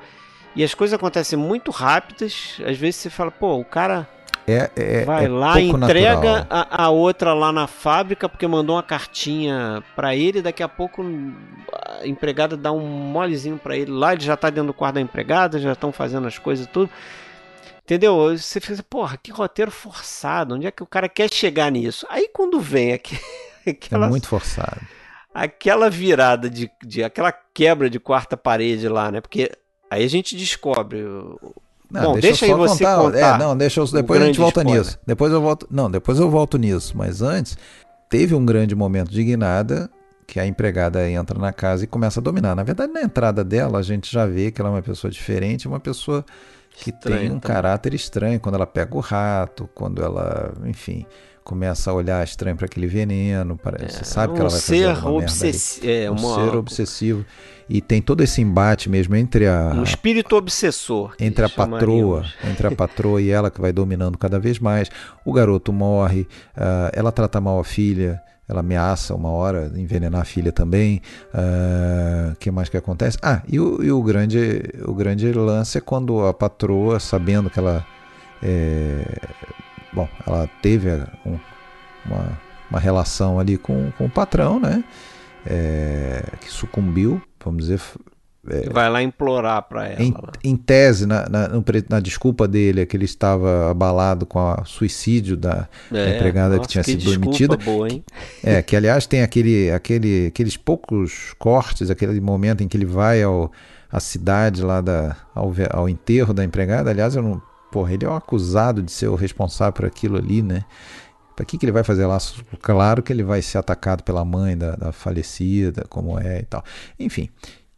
Speaker 1: E as coisas acontecem muito rápidas, às vezes você fala, pô, o cara
Speaker 2: é, é,
Speaker 1: Vai
Speaker 2: é
Speaker 1: lá, entrega a, a, outra lá na fábrica porque mandou uma cartinha para ele. Daqui a pouco a empregada dá um molezinho para ele lá. Ele já tá dentro do quarto da empregada, já estão fazendo as coisas tudo. Entendeu? Você fica, porra, que roteiro forçado. Onde é que o cara quer chegar nisso? Aí quando vem aqui, *laughs*
Speaker 2: aquela, é muito forçado.
Speaker 1: Aquela virada de, de aquela quebra de quarta parede lá, né? Porque aí a gente descobre
Speaker 2: não, Bom, deixa, deixa aí você contar. contar. É, não, deixa eu, depois a gente volta spoiler. nisso. Depois eu volto. Não, depois eu volto nisso. Mas antes, teve um grande momento de guinada que a empregada entra na casa e começa a dominar. Na verdade, na entrada dela, a gente já vê que ela é uma pessoa diferente, uma pessoa que Estranho, tem um caráter estranho quando ela pega o rato, quando ela, enfim, começa a olhar estranho para aquele veneno, para, é, você sabe um que ela vai fazer uma obsessi é, um uma... ser obsessivo e tem todo esse embate mesmo entre a
Speaker 1: um espírito obsessor
Speaker 2: entre a patroa, entre a patroa e ela que vai dominando cada vez mais. O garoto morre, uh, ela trata mal a filha, ela ameaça uma hora envenenar a filha também. O uh, que mais que acontece? Ah, e o, e o, grande, o grande lance é quando a patroa, sabendo que ela. É, bom, ela teve um, uma, uma relação ali com, com o patrão, né? É, que sucumbiu, vamos dizer,
Speaker 1: é, vai lá implorar para ela.
Speaker 2: Em, em tese, na, na, na, desculpa dele, é que ele estava abalado com o suicídio da, é, da empregada nossa, que tinha que sido demitida.
Speaker 1: Boa, hein?
Speaker 2: É, que aliás tem aquele, aquele, aqueles poucos cortes, aquele momento em que ele vai ao, à cidade lá da, ao, ao enterro da empregada. Aliás, eu não, porra, ele é o acusado de ser o responsável por aquilo ali, né? Para que, que ele vai fazer lá? Claro que ele vai ser atacado pela mãe da, da falecida, como é e tal. Enfim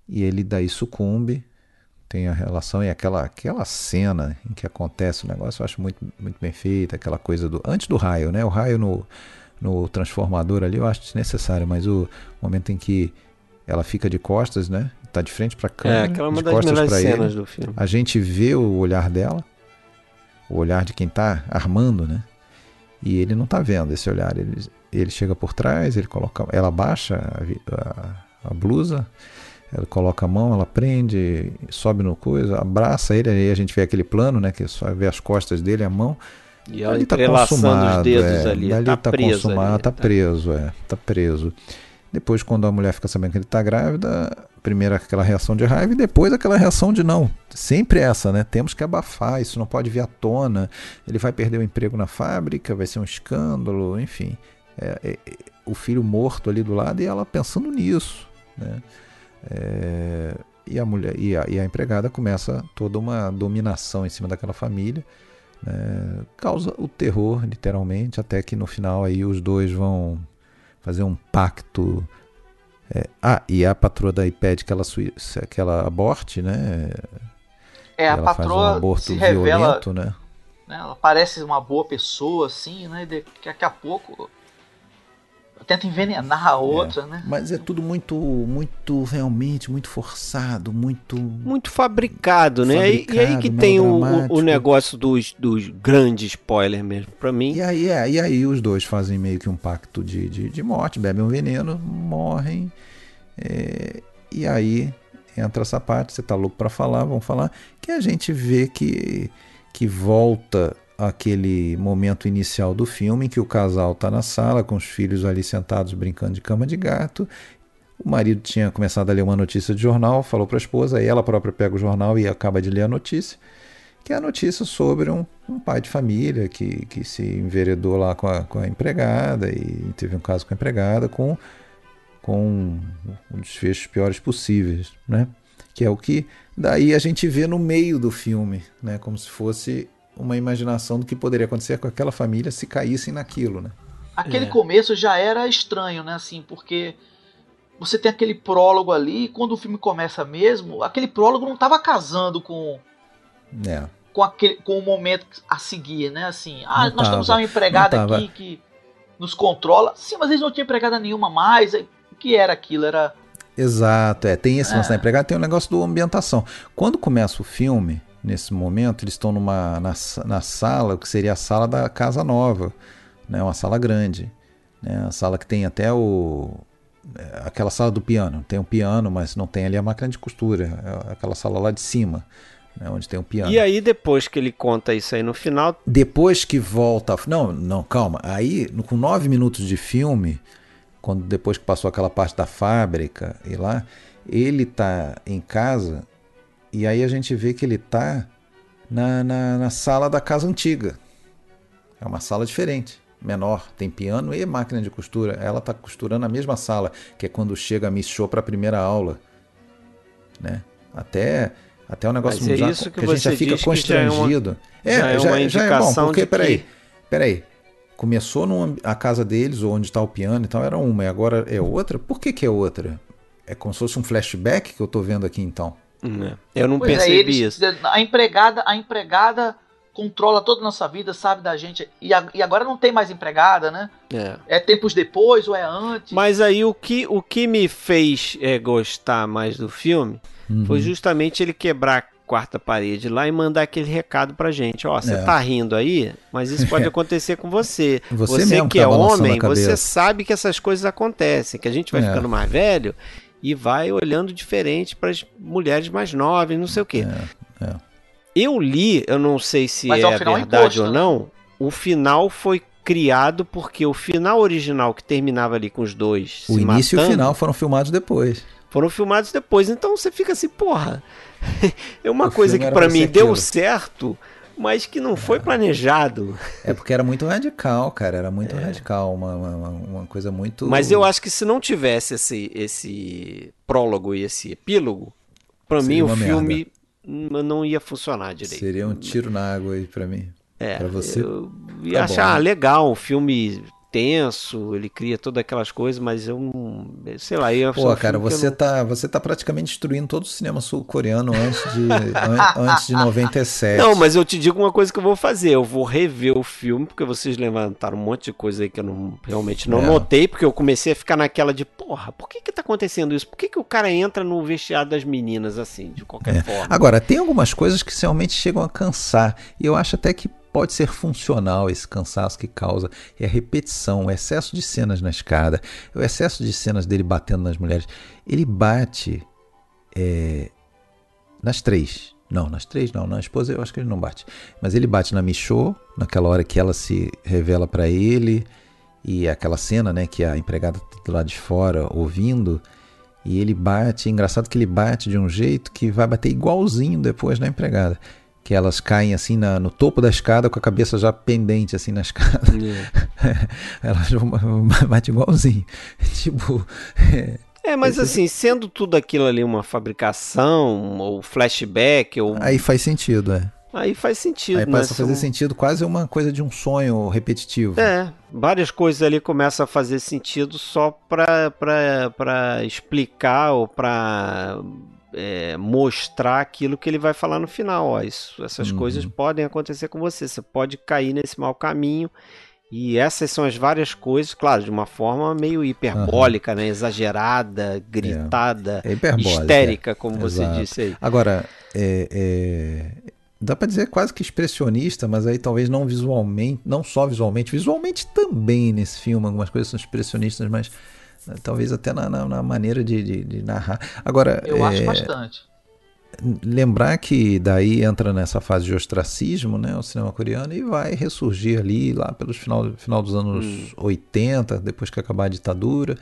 Speaker 2: e ele daí sucumbe. Tem a relação e aquela, aquela cena em que acontece o negócio, eu acho muito, muito bem feita, aquela coisa do. Antes do raio, né? O raio no, no transformador ali eu acho desnecessário, mas o momento em que ela fica de costas, né? Tá de frente para a câmera, é, aquela é uma de das costas para ele. Do filme. A gente vê o olhar dela, o olhar de quem tá armando, né? E ele não tá vendo esse olhar. Ele, ele chega por trás, ele coloca, ela baixa a, a, a blusa, ela coloca a mão, ela prende, sobe no coisa, abraça ele, aí a gente vê aquele plano, né? Que só vê as costas dele, a mão.
Speaker 1: E ela está consumado, os dedos
Speaker 2: é,
Speaker 1: ali,
Speaker 2: dali tá, tá consumado, ali, tá, tá preso, é, tá preso. Depois, quando a mulher fica sabendo que ele está grávida, primeiro aquela reação de raiva e depois aquela reação de não. Sempre essa, né? Temos que abafar, isso não pode vir à tona. Ele vai perder o emprego na fábrica, vai ser um escândalo, enfim. É, é, o filho morto ali do lado e ela pensando nisso, né? É, e a mulher e a, e a, empregada começa toda uma dominação em cima daquela família, né, causa o terror literalmente, até que no final aí os dois vão fazer um pacto. É, ah, e a patroa daí pede que ela que ela aborte, né?
Speaker 3: É, a patroa um aborto se revela, violento, né? né? Ela parece uma boa pessoa, assim, né? Daqui a pouco tenta envenenar a é, outra, é. né?
Speaker 2: Mas é tudo muito, muito realmente, muito forçado, muito.
Speaker 1: Muito fabricado, né? Fabricado, e, aí que tem o, o, negócio dos, dos grandes spoilers mesmo, pra mim.
Speaker 2: E aí, é, e aí os dois fazem meio que um pacto de, de, de morte, bebem um veneno, morrem. É, e aí entra essa parte, você tá louco para falar, vamos falar, que a gente vê que, que volta aquele momento inicial do filme em que o casal está na sala com os filhos ali sentados brincando de cama de gato. O marido tinha começado a ler uma notícia de jornal, falou para a esposa, aí ela própria pega o jornal e acaba de ler a notícia, que é a notícia sobre um, um pai de família que, que se enveredou lá com a, com a empregada e teve um caso com a empregada com, com um, desfechos piores possíveis, né? Que é o que daí a gente vê no meio do filme, né? Como se fosse uma imaginação do que poderia acontecer com aquela família se caíssem naquilo, né?
Speaker 3: Aquele é. começo já era estranho, né? Assim, porque você tem aquele prólogo ali, e quando o filme começa mesmo, aquele prólogo não estava casando com
Speaker 2: é.
Speaker 3: com aquele com o momento a seguir, né? Assim, ah, não nós tava, temos uma empregada aqui que nos controla. Sim, mas eles não tinham empregada nenhuma mais. O que era aquilo? Era
Speaker 2: Exato, é, tem esse é. lance da empregada, tem o um negócio do ambientação. Quando começa o filme, nesse momento, eles estão numa, na, na sala, que seria a sala da casa nova, né? uma sala grande. Né? A sala que tem até o. É, aquela sala do piano. Tem um piano, mas não tem ali a máquina de costura. É aquela sala lá de cima. Né, onde tem um piano.
Speaker 1: E aí, depois que ele conta isso aí no final.
Speaker 2: Depois que volta. Não, não, calma. Aí, com nove minutos de filme, quando depois que passou aquela parte da fábrica e lá, ele tá em casa e aí a gente vê que ele está na, na, na, sala da casa antiga. É uma sala diferente, menor. Tem piano e máquina de costura. Ela está costurando na mesma sala, que é quando chega a Miss Show para a primeira aula. Né? Até, até um negócio
Speaker 1: Mas é que, que, a gente já fica
Speaker 2: constrangido.
Speaker 1: Já é, uma, é, já, já, é, já é bom, porque,
Speaker 2: peraí, peraí. começou numa, a casa deles, ou onde está o piano e tal, era uma, e agora é outra. Por que, que é outra? É como se fosse um flashback que eu tô vendo aqui então.
Speaker 1: É. Eu não
Speaker 3: Pois é,
Speaker 1: percebi
Speaker 3: eles-
Speaker 1: isso.
Speaker 3: A empregada, a empregada controla toda a nossa vida, sabe da gente. E, a- e agora não tem mais empregada, né?
Speaker 1: É.
Speaker 3: É tempos depois ou é antes?
Speaker 1: Mas aí o que, o que me fez é, gostar mais do filme
Speaker 2: Uhum.
Speaker 1: foi justamente ele quebrar a quarta parede lá e mandar aquele recado pra gente. Ó, você
Speaker 2: É.
Speaker 1: tá rindo aí, mas isso pode *laughs* acontecer com você.
Speaker 2: Você mesmo
Speaker 1: que
Speaker 2: tá
Speaker 1: é homem, você sabe que essas coisas acontecem, que a gente vai
Speaker 2: É.
Speaker 1: ficando mais velho e vai olhando diferente para as mulheres mais novas, não sei o quê.
Speaker 2: É, é.
Speaker 1: Eu li, eu não sei se
Speaker 3: Mas
Speaker 1: é
Speaker 3: é
Speaker 1: verdade
Speaker 3: imposto,
Speaker 1: ou
Speaker 3: né?
Speaker 1: não, o final foi criado porque o final original que terminava ali com os dois
Speaker 2: O
Speaker 1: se
Speaker 2: início e o
Speaker 1: matando,
Speaker 2: final foram filmados depois.
Speaker 1: foram filmados depois. Então você fica assim, porra. *laughs* É uma
Speaker 2: O
Speaker 1: coisa que pra mim deu certo, mas que não foi planejado.
Speaker 2: É porque era muito radical, cara. Era muito radical. Uma, uma, uma coisa muito.
Speaker 1: É. Mas eu acho que se não tivesse esse, esse prólogo e esse epílogo, pra
Speaker 2: Seria
Speaker 1: mim o filme n- não ia funcionar direito.
Speaker 2: Seria um tiro na água aí pra mim.
Speaker 1: É,
Speaker 2: pra você.
Speaker 1: eu ia
Speaker 2: tá bom,
Speaker 1: achar
Speaker 2: né?
Speaker 1: legal, um filme tenso, ele cria todas aquelas coisas, mas eu não. Sei lá, ia
Speaker 2: Pô, cara, você tá, você tá praticamente destruindo todo o cinema sul-coreano antes de, an- antes de *laughs* 97.
Speaker 1: Não, mas eu te digo uma coisa que eu vou fazer. Eu vou rever o filme, porque vocês levantaram um monte de coisa aí que eu não, realmente não
Speaker 2: É.
Speaker 1: notei, porque eu comecei a ficar naquela de, porra, por que que tá acontecendo isso? Por que que o cara entra no vestiário das meninas assim, de qualquer
Speaker 2: É.
Speaker 1: forma?
Speaker 2: Agora, tem algumas coisas que realmente chegam a cansar. E eu acho até que pode ser funcional esse cansaço que causa. É a repetição, o excesso de cenas na escada, o excesso de cenas dele batendo nas mulheres. Ele bate é, nas três. Não, nas três não. Na esposa eu acho que ele não bate. Mas ele bate na Michô, naquela hora que ela se revela pra ele. E aquela cena, né, que a empregada tá do lado de fora ouvindo. E ele bate, é engraçado que ele bate de um jeito que vai bater igualzinho depois na empregada. Que elas caem assim na- no topo da escada com a cabeça já pendente assim na escada. *laughs* elas vão- bate igualzinho. *laughs* tipo, é,
Speaker 1: É, mas assim, sendo tudo aquilo ali uma fabricação, ou flashback, ou.
Speaker 2: aí faz sentido, é.
Speaker 1: Aí faz sentido,
Speaker 2: Aí
Speaker 1: né?
Speaker 2: passa a fazer sentido, quase uma coisa de um sonho repetitivo.
Speaker 1: É, várias coisas ali começam a fazer sentido só pra, pra, pra explicar ou pra é, mostrar aquilo que ele vai falar no final. Ó, isso, essas
Speaker 2: Uhum.
Speaker 1: coisas podem acontecer com você, você pode cair nesse mau caminho. E essas são as várias coisas, claro, de uma forma meio hiperbólica, né? Exagerada, gritada,
Speaker 2: É hiperbólica.
Speaker 1: histérica, como você
Speaker 2: Exato.
Speaker 1: disse aí.
Speaker 2: Agora, é, é, dá pra dizer quase que expressionista, mas aí talvez não visualmente, não só visualmente, visualmente também nesse filme, algumas coisas são expressionistas, mas talvez até na, na- na maneira de, de- de narrar. Agora,
Speaker 3: Eu
Speaker 2: é,
Speaker 3: acho bastante.
Speaker 2: lembrar que daí entra nessa fase de ostracismo, né, o cinema coreano, e vai ressurgir ali lá pelos final, final dos anos
Speaker 1: Hum.
Speaker 2: 80, depois que acabar a ditadura,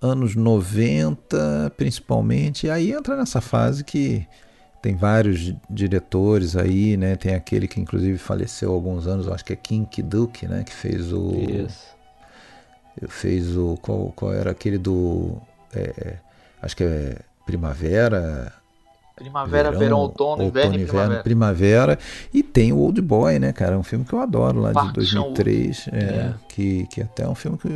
Speaker 2: anos 90 principalmente, e aí entra nessa fase que tem vários diretores aí, né, tem aquele que inclusive faleceu há alguns anos, acho que é Kim Ki-duk, né, que fez o
Speaker 1: Isso.
Speaker 2: Fez o qual, qual era aquele do é, acho que é Primavera
Speaker 3: Primavera, verão, outono, inverno e primavera.
Speaker 2: primavera. E tem o Old Boy, né, cara? É um filme que eu adoro lá de 2003. É,
Speaker 1: É.
Speaker 2: Que, que até é um filme que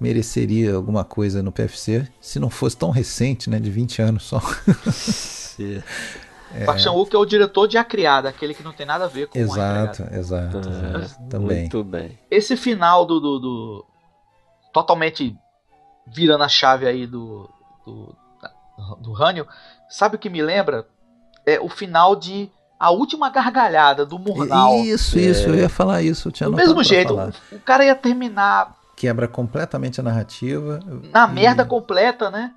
Speaker 2: mereceria alguma coisa no PFC, se não fosse tão recente, né? De 20 anos só. *laughs*
Speaker 3: Park Chan-wook é o diretor de A Criada, aquele que não tem nada a ver com a
Speaker 2: exato,
Speaker 3: empregada.
Speaker 2: exato.
Speaker 1: Ah,
Speaker 2: exato. Também.
Speaker 1: Muito bem.
Speaker 3: Esse final do, do, do- totalmente virando a chave aí do do, do sabe o que me lembra? É o final de A Última Gargalhada do Murnau.
Speaker 2: Isso, isso, eu ia falar isso. Eu tinha
Speaker 3: Do mesmo jeito,
Speaker 2: falar.
Speaker 3: o cara ia terminar
Speaker 2: Quebra completamente a narrativa.
Speaker 3: na
Speaker 2: E-
Speaker 3: merda completa, né?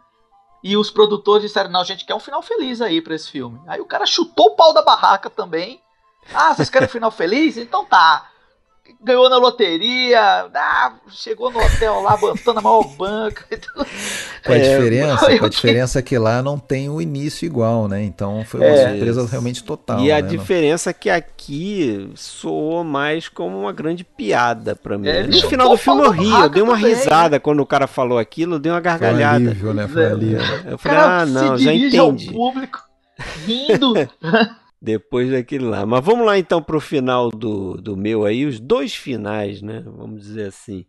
Speaker 3: E os produtores disseram: não, a gente quer um final feliz aí pra esse filme. Aí o cara chutou o pau da barraca também. Ah, vocês querem um final feliz? Então tá. Ganhou na loteria, ah, chegou no hotel lá, botando a maior banca.
Speaker 2: Com a
Speaker 1: É,
Speaker 2: diferença, com a
Speaker 3: que-
Speaker 2: diferença que lá não tem o início igual, né? Então foi uma
Speaker 3: É.
Speaker 2: surpresa realmente total.
Speaker 1: e a
Speaker 2: né?
Speaker 1: diferença é que aqui soou mais como uma grande piada pra mim.
Speaker 3: É,
Speaker 1: no final do filme eu ri, eu dei uma
Speaker 3: também,
Speaker 1: risada quando o cara falou aquilo, eu dei uma
Speaker 2: Foi um
Speaker 1: gargalhada.
Speaker 2: alívio, né? Foi um alívio.
Speaker 1: Eu falei,
Speaker 3: cara
Speaker 1: ah, não,
Speaker 3: se
Speaker 1: já
Speaker 3: dirige ao
Speaker 1: entendi.
Speaker 3: público rindo. *laughs*
Speaker 1: Depois daquele lá. Mas vamos lá então para o final do, do meu aí, os dois finais, né? Vamos dizer assim.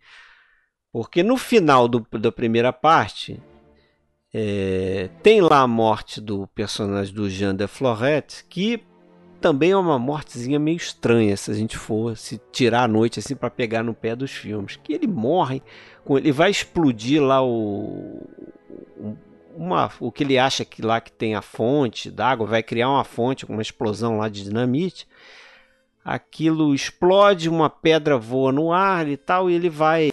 Speaker 1: Porque no final do, da primeira parte, é, tem lá a morte do personagem do Jean de Florette, que também é uma mortezinha meio estranha se a gente for se tirar a noite assim para pegar no pé dos filmes. Que ele morre, ele vai explodir lá o, uma, o que ele acha que lá que tem a fonte d'água, vai criar uma fonte com uma explosão lá de dinamite. Aquilo explode, uma pedra voa no ar e tal, e ele vai.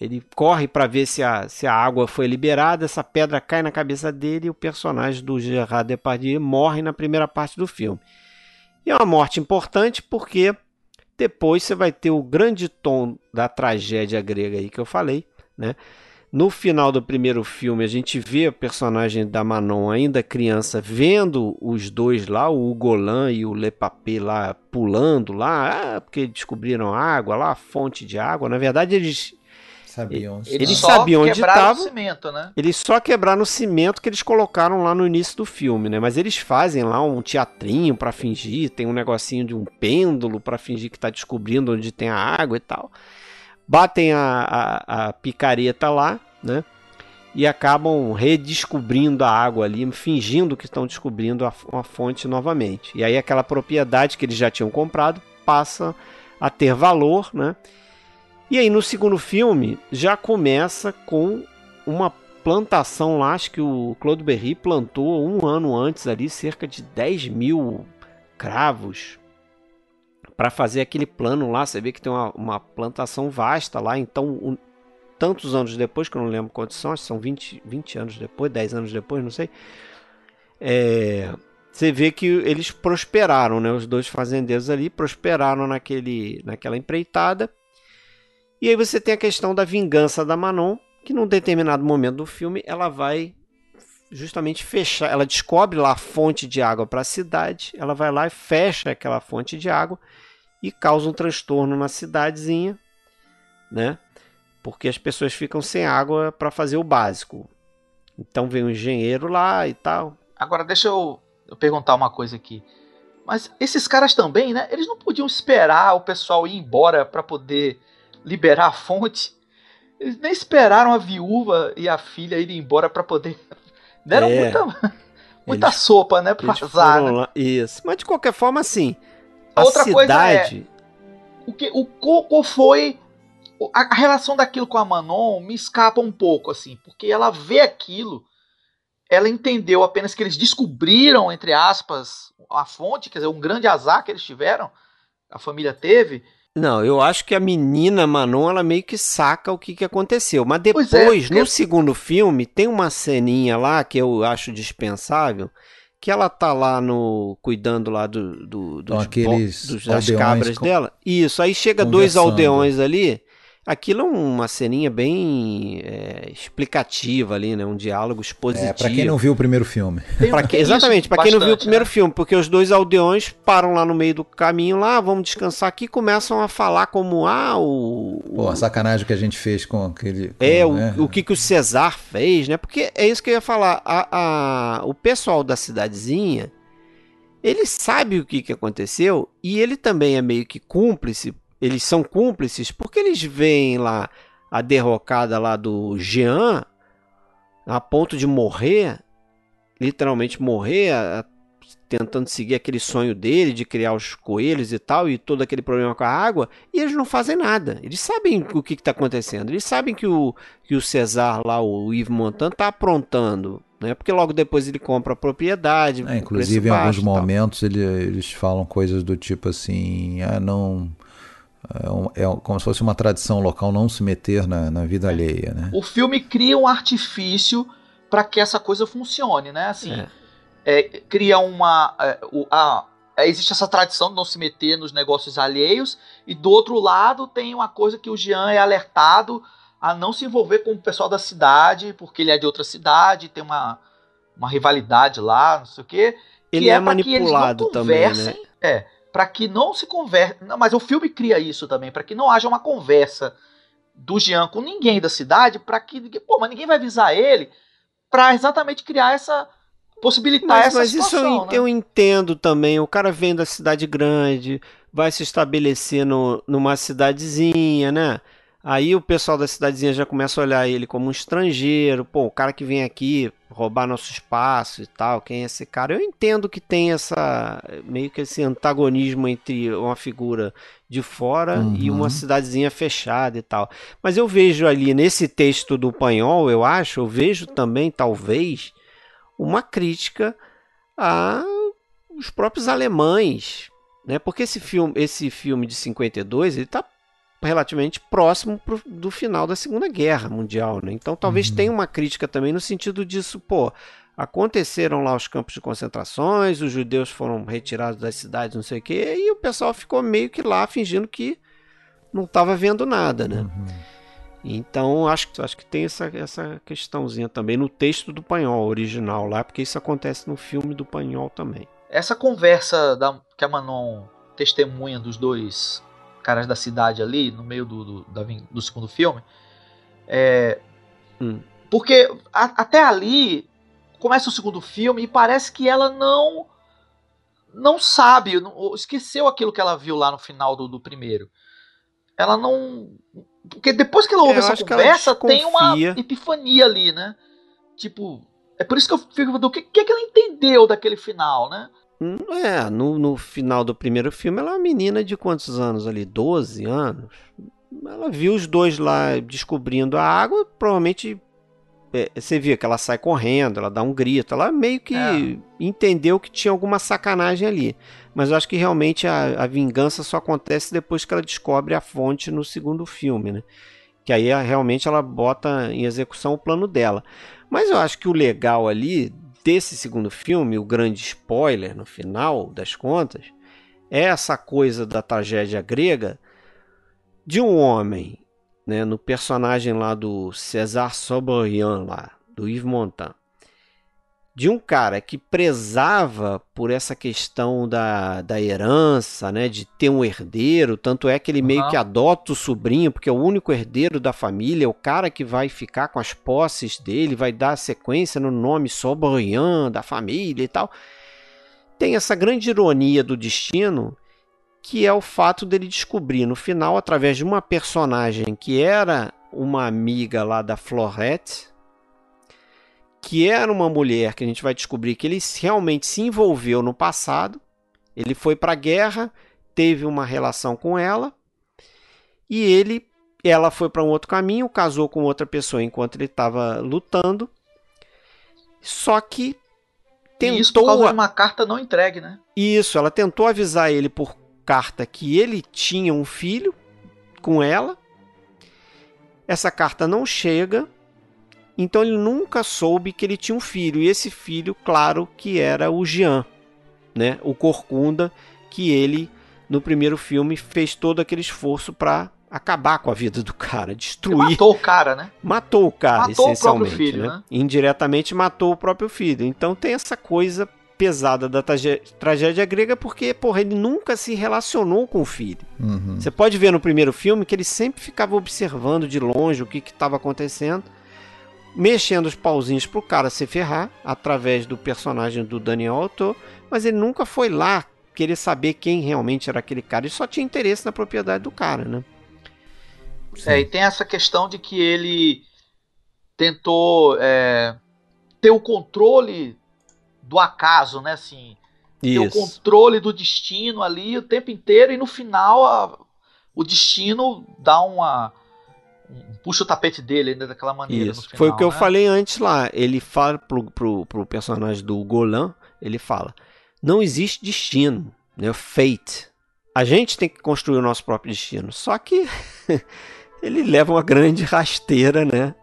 Speaker 1: Ele corre para ver se a, se a água foi liberada, essa pedra cai na cabeça dele e o personagem do Gerard Depardieu morre na primeira parte do filme. E é uma morte importante porque depois você vai ter o grande tom da tragédia grega aí que eu falei, né? No final do primeiro filme, a gente vê a personagem da Manon, ainda criança, vendo os dois lá, o Golan e o Lepapé lá pulando lá, ah, porque descobriram água lá, fonte de água. Na verdade, eles
Speaker 2: sabiam.
Speaker 3: Eles,
Speaker 1: eles
Speaker 3: só
Speaker 1: sabiam onde estavam.
Speaker 3: cimento, né?
Speaker 1: Eles só quebraram o cimento que eles colocaram lá no início do filme, né? Mas eles fazem lá um teatrinho para fingir, tem um negocinho de um pêndulo para fingir que tá descobrindo onde tem a água e tal batem a, a, a picareta lá, né? E acabam redescobrindo a água ali, fingindo que estão descobrindo a, uma fonte novamente. E aí aquela propriedade que eles já tinham comprado passa a ter valor, né? E aí no segundo filme já começa com uma plantação lá, acho que o Claude Berry plantou um ano antes ali cerca de 10 mil cravos para fazer aquele plano lá. Você vê que tem uma, uma plantação vasta lá. Então, um, tantos anos depois, que eu não lembro quantos são, acho que são 20, 20 anos depois, 10 anos depois, não sei. É, você vê que eles prosperaram, né? Os dois fazendeiros ali prosperaram naquele, naquela empreitada. E aí você tem a questão da vingança da Manon, que num determinado momento do filme ela vai justamente fechar, ela descobre lá a fonte de água para a cidade, ela vai lá e fecha aquela fonte de água e causa um transtorno na cidadezinha, né? Porque as pessoas ficam sem água para fazer o básico. Então vem um engenheiro lá e tal.
Speaker 3: Agora deixa eu, eu perguntar uma coisa aqui. Mas esses caras também, né? Eles não podiam esperar o pessoal ir embora para poder liberar a fonte. Eles nem esperaram a viúva e a filha irem embora para poder. Deram
Speaker 1: É.
Speaker 3: muita, *laughs* muita
Speaker 1: Eles-
Speaker 3: sopa, né? Pro azar. né?
Speaker 1: Isso. Mas de qualquer forma, assim, a
Speaker 3: Outra coisa é-
Speaker 1: cidade.
Speaker 3: O que o Coco foi a, a relação daquilo com a Manon me escapa um pouco assim, porque ela vê aquilo, ela entendeu apenas que eles descobriram entre aspas a fonte, quer dizer, um grande azar que eles tiveram, a família teve.
Speaker 1: Não, eu acho que a menina Manon, ela meio que saca o que, que aconteceu. Mas
Speaker 3: Pois
Speaker 1: depois,
Speaker 3: é,
Speaker 1: no segundo filme, tem uma ceninha lá que eu acho dispensável, que ela tá lá no cuidando lá do, do- dos,
Speaker 2: Então, aqueles
Speaker 1: dos- das cabras
Speaker 2: com-
Speaker 1: dela. Isso, aí chega dois aldeões ali. Aquilo é uma ceninha bem é, explicativa ali, né? Um diálogo expositivo.
Speaker 2: É, pra quem não viu o primeiro filme.
Speaker 1: Pra que- exatamente, para quem não viu o primeiro
Speaker 3: né?
Speaker 1: filme, porque os dois aldeões param lá no meio do caminho lá, "Ah, vamos descansar aqui, e começam a falar como ah, o, o-
Speaker 2: Pô, a sacanagem que a gente fez com aquele. com,
Speaker 1: é o,
Speaker 2: né?
Speaker 1: o que que o Cesar fez, né? Porque é isso que eu ia falar, a, a- o pessoal da cidadezinha, ele sabe o que que aconteceu e ele também é meio que cúmplice, eles são cúmplices porque eles veem lá a derrocada lá do Jean a ponto de morrer, literalmente morrer, tentando seguir aquele sonho dele de criar os coelhos e tal, e todo aquele problema com a água, e eles não fazem nada. Eles sabem o que está acontecendo. Eles sabem que o, que o Cesar lá, o Yves Montand, está aprontando. Né? Porque logo depois ele compra a propriedade.
Speaker 2: É, inclusive, em alguns momentos ele- eles falam coisas do tipo assim: ah, não. É, um- é como se fosse uma tradição local não se meter na, na vida alheia, né?
Speaker 3: O filme cria um artifício para que essa coisa funcione, né? Assim,
Speaker 1: É.
Speaker 3: é, cria uma. é, o- a- é, existe essa tradição de não se meter nos negócios alheios, e do outro lado tem uma coisa que o Jean é alertado a não se envolver com o pessoal da cidade, porque ele é de outra cidade, tem uma, uma rivalidade lá, não sei o quê.
Speaker 1: Ele
Speaker 3: que
Speaker 1: é,
Speaker 3: pra que eles não
Speaker 1: manipulado também, né?
Speaker 3: É, para que não se converse. Mas o filme cria isso também, para que não haja uma conversa do Jean com ninguém da cidade, para que. Pô, mas ninguém vai avisar ele, para exatamente criar essa. possibilitar
Speaker 1: mas,
Speaker 3: essa
Speaker 1: mas
Speaker 3: situação.
Speaker 1: isso eu,
Speaker 3: né?
Speaker 1: eu entendo também. O cara vem da cidade grande, vai se estabelecer no, numa cidadezinha, né? Aí o pessoal da cidadezinha já começa a olhar ele como um estrangeiro. Pô, o cara que vem aqui roubar nosso espaço e tal, quem é esse cara? Eu entendo que tem essa meio que esse antagonismo entre uma figura de fora uhum. e uma cidadezinha fechada e tal. Mas eu vejo ali nesse texto do Panhol, eu acho, eu vejo também talvez uma crítica a os próprios alemães, né? Porque esse filme, esse filme de 52, ele está relativamente próximo pro, do final da Segunda Guerra Mundial, né? Então talvez uhum. tenha uma crítica também no sentido disso, pô, aconteceram lá os campos de concentrações, os judeus foram retirados das cidades, não sei o quê, e o pessoal ficou meio que lá fingindo que não estava vendo nada, né? Uhum. Então acho, acho que tem essa, essa questãozinha também no texto do Panhol original lá, porque isso acontece no filme do Panhol também.
Speaker 3: Essa conversa da, que a Manon testemunha dos dois caras da cidade ali, no meio do, do, da, do segundo filme. É, hum. Porque a, até ali começa o segundo filme e parece que ela não não sabe, não, esqueceu aquilo que ela viu lá no final do, do primeiro. Ela não. Porque depois que ela ouve é, essa conversa, tem uma epifania ali, né? Tipo, é por isso que eu fico do que, que, que ela entendeu daquele final, né?
Speaker 1: Hum, é, no, no final do primeiro filme, ela é uma menina de quantos anos ali? 12 anos? Ela viu os dois lá descobrindo a água, provavelmente é, você via que ela sai correndo, ela dá um grito, ela meio que é. entendeu que tinha alguma sacanagem ali. Mas eu acho que realmente a, a, vingança só acontece depois que ela descobre a fonte no segundo filme, né? Que aí realmente ela bota em execução o plano dela. Mas eu acho que o legal ali desse segundo filme, o grande spoiler no final das contas, é essa coisa da tragédia grega de um homem, né, no personagem lá do César Sobrian lá, do Yves Montand, de um cara que prezava por essa questão da, da herança, né, de ter um herdeiro, tanto é que ele uhum. meio que adota o sobrinho, porque é o único herdeiro da família, é o cara que vai ficar com as posses dele, vai dar sequência no nome Sobrian da família e tal. Tem essa grande ironia do destino, que é o fato dele descobrir no final, através de uma personagem que era uma amiga lá da Florette, que era uma mulher que a gente vai descobrir que ele realmente se envolveu no passado. Ele foi para a guerra, teve uma relação com ela e ele, ela foi para um outro caminho, casou com outra pessoa enquanto ele estava lutando. Só que tentou
Speaker 3: e isso por causa de uma carta não entregue, né?
Speaker 1: Isso, ela tentou avisar ele por carta que ele tinha um filho com ela. Essa carta não chega então ele nunca soube que ele tinha um filho. E esse filho, claro, que era o Jean, né? O Corcunda, que ele, no primeiro filme, fez todo aquele esforço para acabar com a vida do cara, destruir. Ele
Speaker 3: matou o cara, né?
Speaker 1: Matou o cara, matou essencialmente. O filho, né? né? Indiretamente matou o próprio filho. Então tem essa coisa pesada da tragédia grega porque, porra, ele nunca se relacionou com o filho. Uhum. Você pode ver no primeiro filme que ele sempre ficava observando de longe o que estava acontecendo mexendo os pauzinhos pro cara se ferrar através do personagem do Daniel Autor, mas ele nunca foi lá querer saber quem realmente era aquele cara. Ele só tinha interesse na propriedade do cara, né?
Speaker 3: Sim. É, e tem essa questão de que ele tentou é, ter o controle do acaso, né? Assim, ter o controle do destino ali o tempo inteiro e no final a, o destino dá uma puxa o tapete dele ainda daquela maneira. Isso.
Speaker 1: Final, Foi o que né? eu falei antes lá. Ele fala pro, pro, pro personagem do Golan, ele fala: não existe destino, né? Fate. A gente tem que construir o nosso próprio destino. Só que *laughs* ele leva uma grande rasteira, né?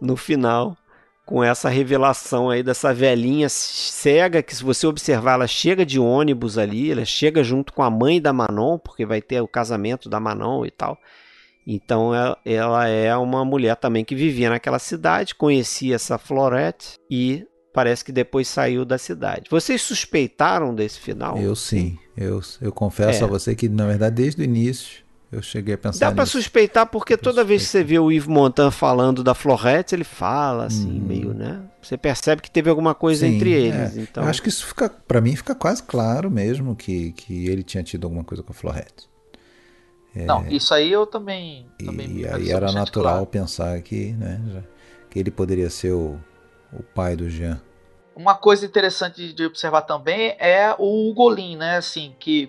Speaker 1: No final, com essa revelação aí dessa velhinha cega que, se você observar, ela chega de ônibus ali, ela chega junto com a mãe da Manon, porque vai ter o casamento da Manon e tal. Então ela é uma mulher também que vivia naquela cidade, conhecia essa Florette e parece que depois saiu da cidade. Vocês suspeitaram desse final?
Speaker 2: Eu sim. Eu, eu confesso é. a você que, na verdade, desde o início Eu cheguei a pensar
Speaker 1: Dá pra
Speaker 2: nisso.
Speaker 1: suspeitar porque toda vez que você vê o Yves Montand falando da Florette, ele fala assim,
Speaker 2: Uhum.
Speaker 1: meio, né? Você percebe que teve alguma coisa
Speaker 2: Sim,
Speaker 1: entre
Speaker 2: é.
Speaker 1: eles. Então,
Speaker 2: Eu acho que isso fica, para mim, fica quase claro mesmo que, que ele tinha tido alguma coisa com a Florette.
Speaker 3: Não, isso aí eu também. também me
Speaker 2: E aí era
Speaker 3: 100%
Speaker 2: natural
Speaker 3: claro.
Speaker 2: pensar que, né, já- que ele poderia ser o, o pai do Jean.
Speaker 3: Uma coisa interessante de observar também é o Ugolin, né? Assim, que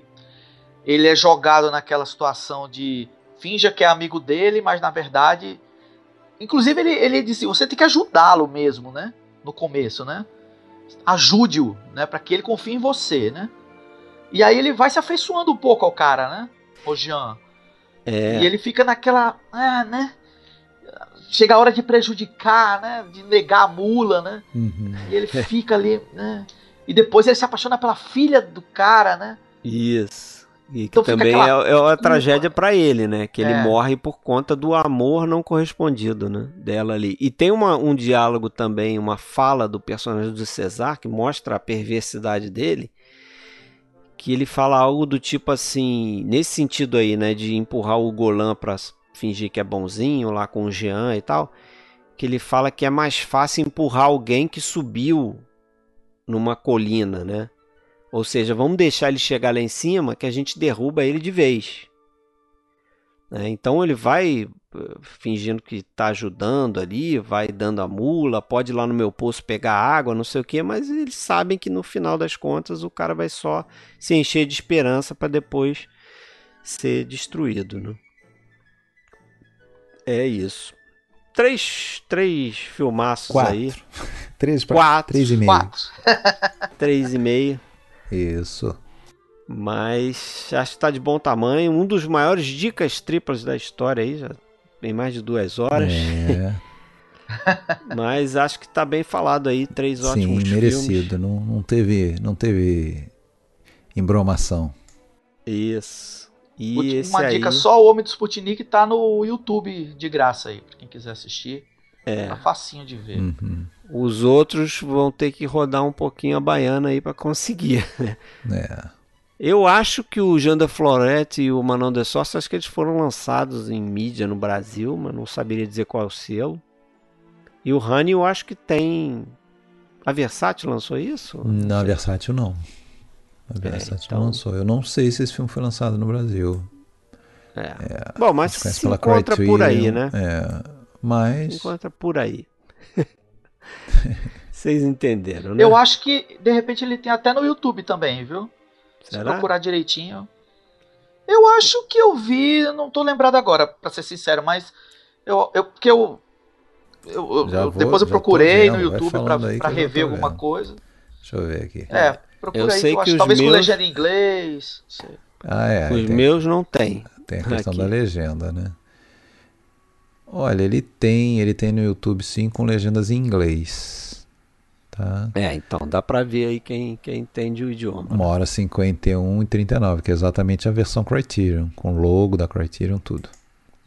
Speaker 3: ele é jogado naquela situação de finja que é amigo dele, mas na verdade. Inclusive, ele, ele disse: você tem que ajudá-lo mesmo, né? No começo, né? Ajude-o, né? Pra que ele confie em você, né? E aí ele vai se afeiçoando um pouco ao cara, né? O Jean.
Speaker 1: É,
Speaker 3: E ele fica naquela. Ah, né? Chega a hora de prejudicar, né? De negar a mula, né?
Speaker 2: Uhum.
Speaker 3: E ele *laughs* fica ali, né? E depois ele se apaixona pela filha do cara, né?
Speaker 1: Isso. E que
Speaker 3: Então fica
Speaker 1: também
Speaker 3: aquela
Speaker 1: é, é uma tragédia pra ele, né? Que ele
Speaker 3: É.
Speaker 1: morre por conta do amor não correspondido, né? Dela ali. E tem uma, um diálogo também, uma fala do personagem do César que mostra a perversidade dele. Que ele fala algo do tipo assim, nesse sentido aí, né? De empurrar o Golan pra fingir que é bonzinho lá com o Jean e tal. Que ele fala que é mais fácil empurrar alguém que subiu numa colina, né? Ou seja, vamos deixar ele chegar lá em cima que a gente derruba ele de vez. Né? Então ele vai fingindo que está ajudando ali, vai dando a mula, pode ir lá no meu poço pegar água, não sei o que, mas eles sabem que no final das contas o cara vai só se encher de esperança para depois ser destruído. Né? É isso. Três, três filmaços
Speaker 2: Quatro.
Speaker 1: aí. *laughs*
Speaker 2: Três
Speaker 1: Quatro.
Speaker 2: três e meio.
Speaker 3: Quatro. *laughs*
Speaker 1: Três e meio.
Speaker 2: Isso.
Speaker 1: Mas acho que tá de bom tamanho. Um dos maiores dicas triplas da história aí, já tem mais de duas horas.
Speaker 2: É, *laughs*
Speaker 1: Mas acho que tá bem falado aí. Três
Speaker 2: sim,
Speaker 1: ótimos
Speaker 2: merecido. Não, não teve, não teve embromação.
Speaker 1: Isso. E
Speaker 3: Última-
Speaker 1: esse
Speaker 3: Uma
Speaker 1: aí.
Speaker 3: dica só: o Homem do Sputnik tá no YouTube de graça aí, pra quem quiser assistir.
Speaker 1: É.
Speaker 3: Tá facinho de ver.
Speaker 2: Uhum.
Speaker 1: Os outros vão ter que rodar um pouquinho a baiana aí pra conseguir.
Speaker 2: É.
Speaker 1: Eu acho que o Janda Florete e o Manon de Sorte, acho que eles foram lançados em mídia no Brasil, mas não saberia dizer qual é o selo. E o Honey eu acho que tem. A Versátil lançou isso?
Speaker 2: Na Versátil não. A Versátil
Speaker 1: então-
Speaker 2: não lançou. Eu não sei se esse filme foi lançado no Brasil.
Speaker 1: É. Bom, mas se encontra por aí, né?
Speaker 2: É. Mas
Speaker 1: Encontra por aí. Vocês entenderam, né?
Speaker 3: Eu acho que, de repente, ele tem até no YouTube também, viu? Se
Speaker 1: Será?
Speaker 3: procurar direitinho. Eu acho que eu vi, não tô lembrado agora, pra ser sincero, mas eu, eu porque eu, eu- eu-
Speaker 2: vou-
Speaker 3: depois eu procurei no
Speaker 2: vendo, vai
Speaker 3: YouTube
Speaker 2: já
Speaker 3: rever alguma
Speaker 2: vendo.
Speaker 3: coisa.
Speaker 2: deixa eu ver aqui.
Speaker 3: É, procura
Speaker 1: Eu
Speaker 3: aí,
Speaker 1: sei
Speaker 3: eu
Speaker 1: que
Speaker 3: acho, talvez com
Speaker 1: meus-
Speaker 3: legenda em inglês. não sei.
Speaker 2: Ah, é.
Speaker 1: Os
Speaker 2: tem,
Speaker 1: meus não tem.
Speaker 2: tem a questão
Speaker 1: aqui.
Speaker 2: da legenda, né? Olha, ele tem, ele tem no YouTube sim com legendas em inglês. Tá?
Speaker 1: É, então dá pra ver aí quem, quem entende o idioma.
Speaker 2: Uma hora 51 e 39, que é exatamente a versão Criterion, com logo da Criterion, tudo.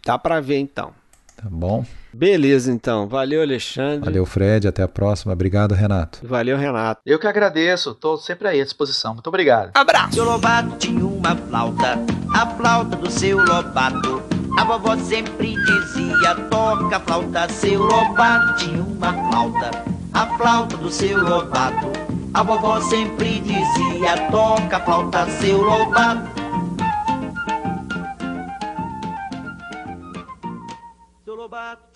Speaker 1: Dá pra ver então.
Speaker 2: Tá bom?
Speaker 1: Beleza, então. Valeu, Alexandre.
Speaker 2: Valeu, Fred. Até a próxima. Obrigado, Renato.
Speaker 1: Valeu, Renato.
Speaker 3: Eu que agradeço, tô sempre aí à disposição. Muito obrigado.
Speaker 5: Seu Lobato tinha uma flauta, a flauta do seu Lobato. A vovó sempre dizia: toca a flauta, seu Lobato tinha uma flauta, a flauta do seu Lobato. A vovó sempre dizia: toca a flauta, seu Lobato. Seu Lobato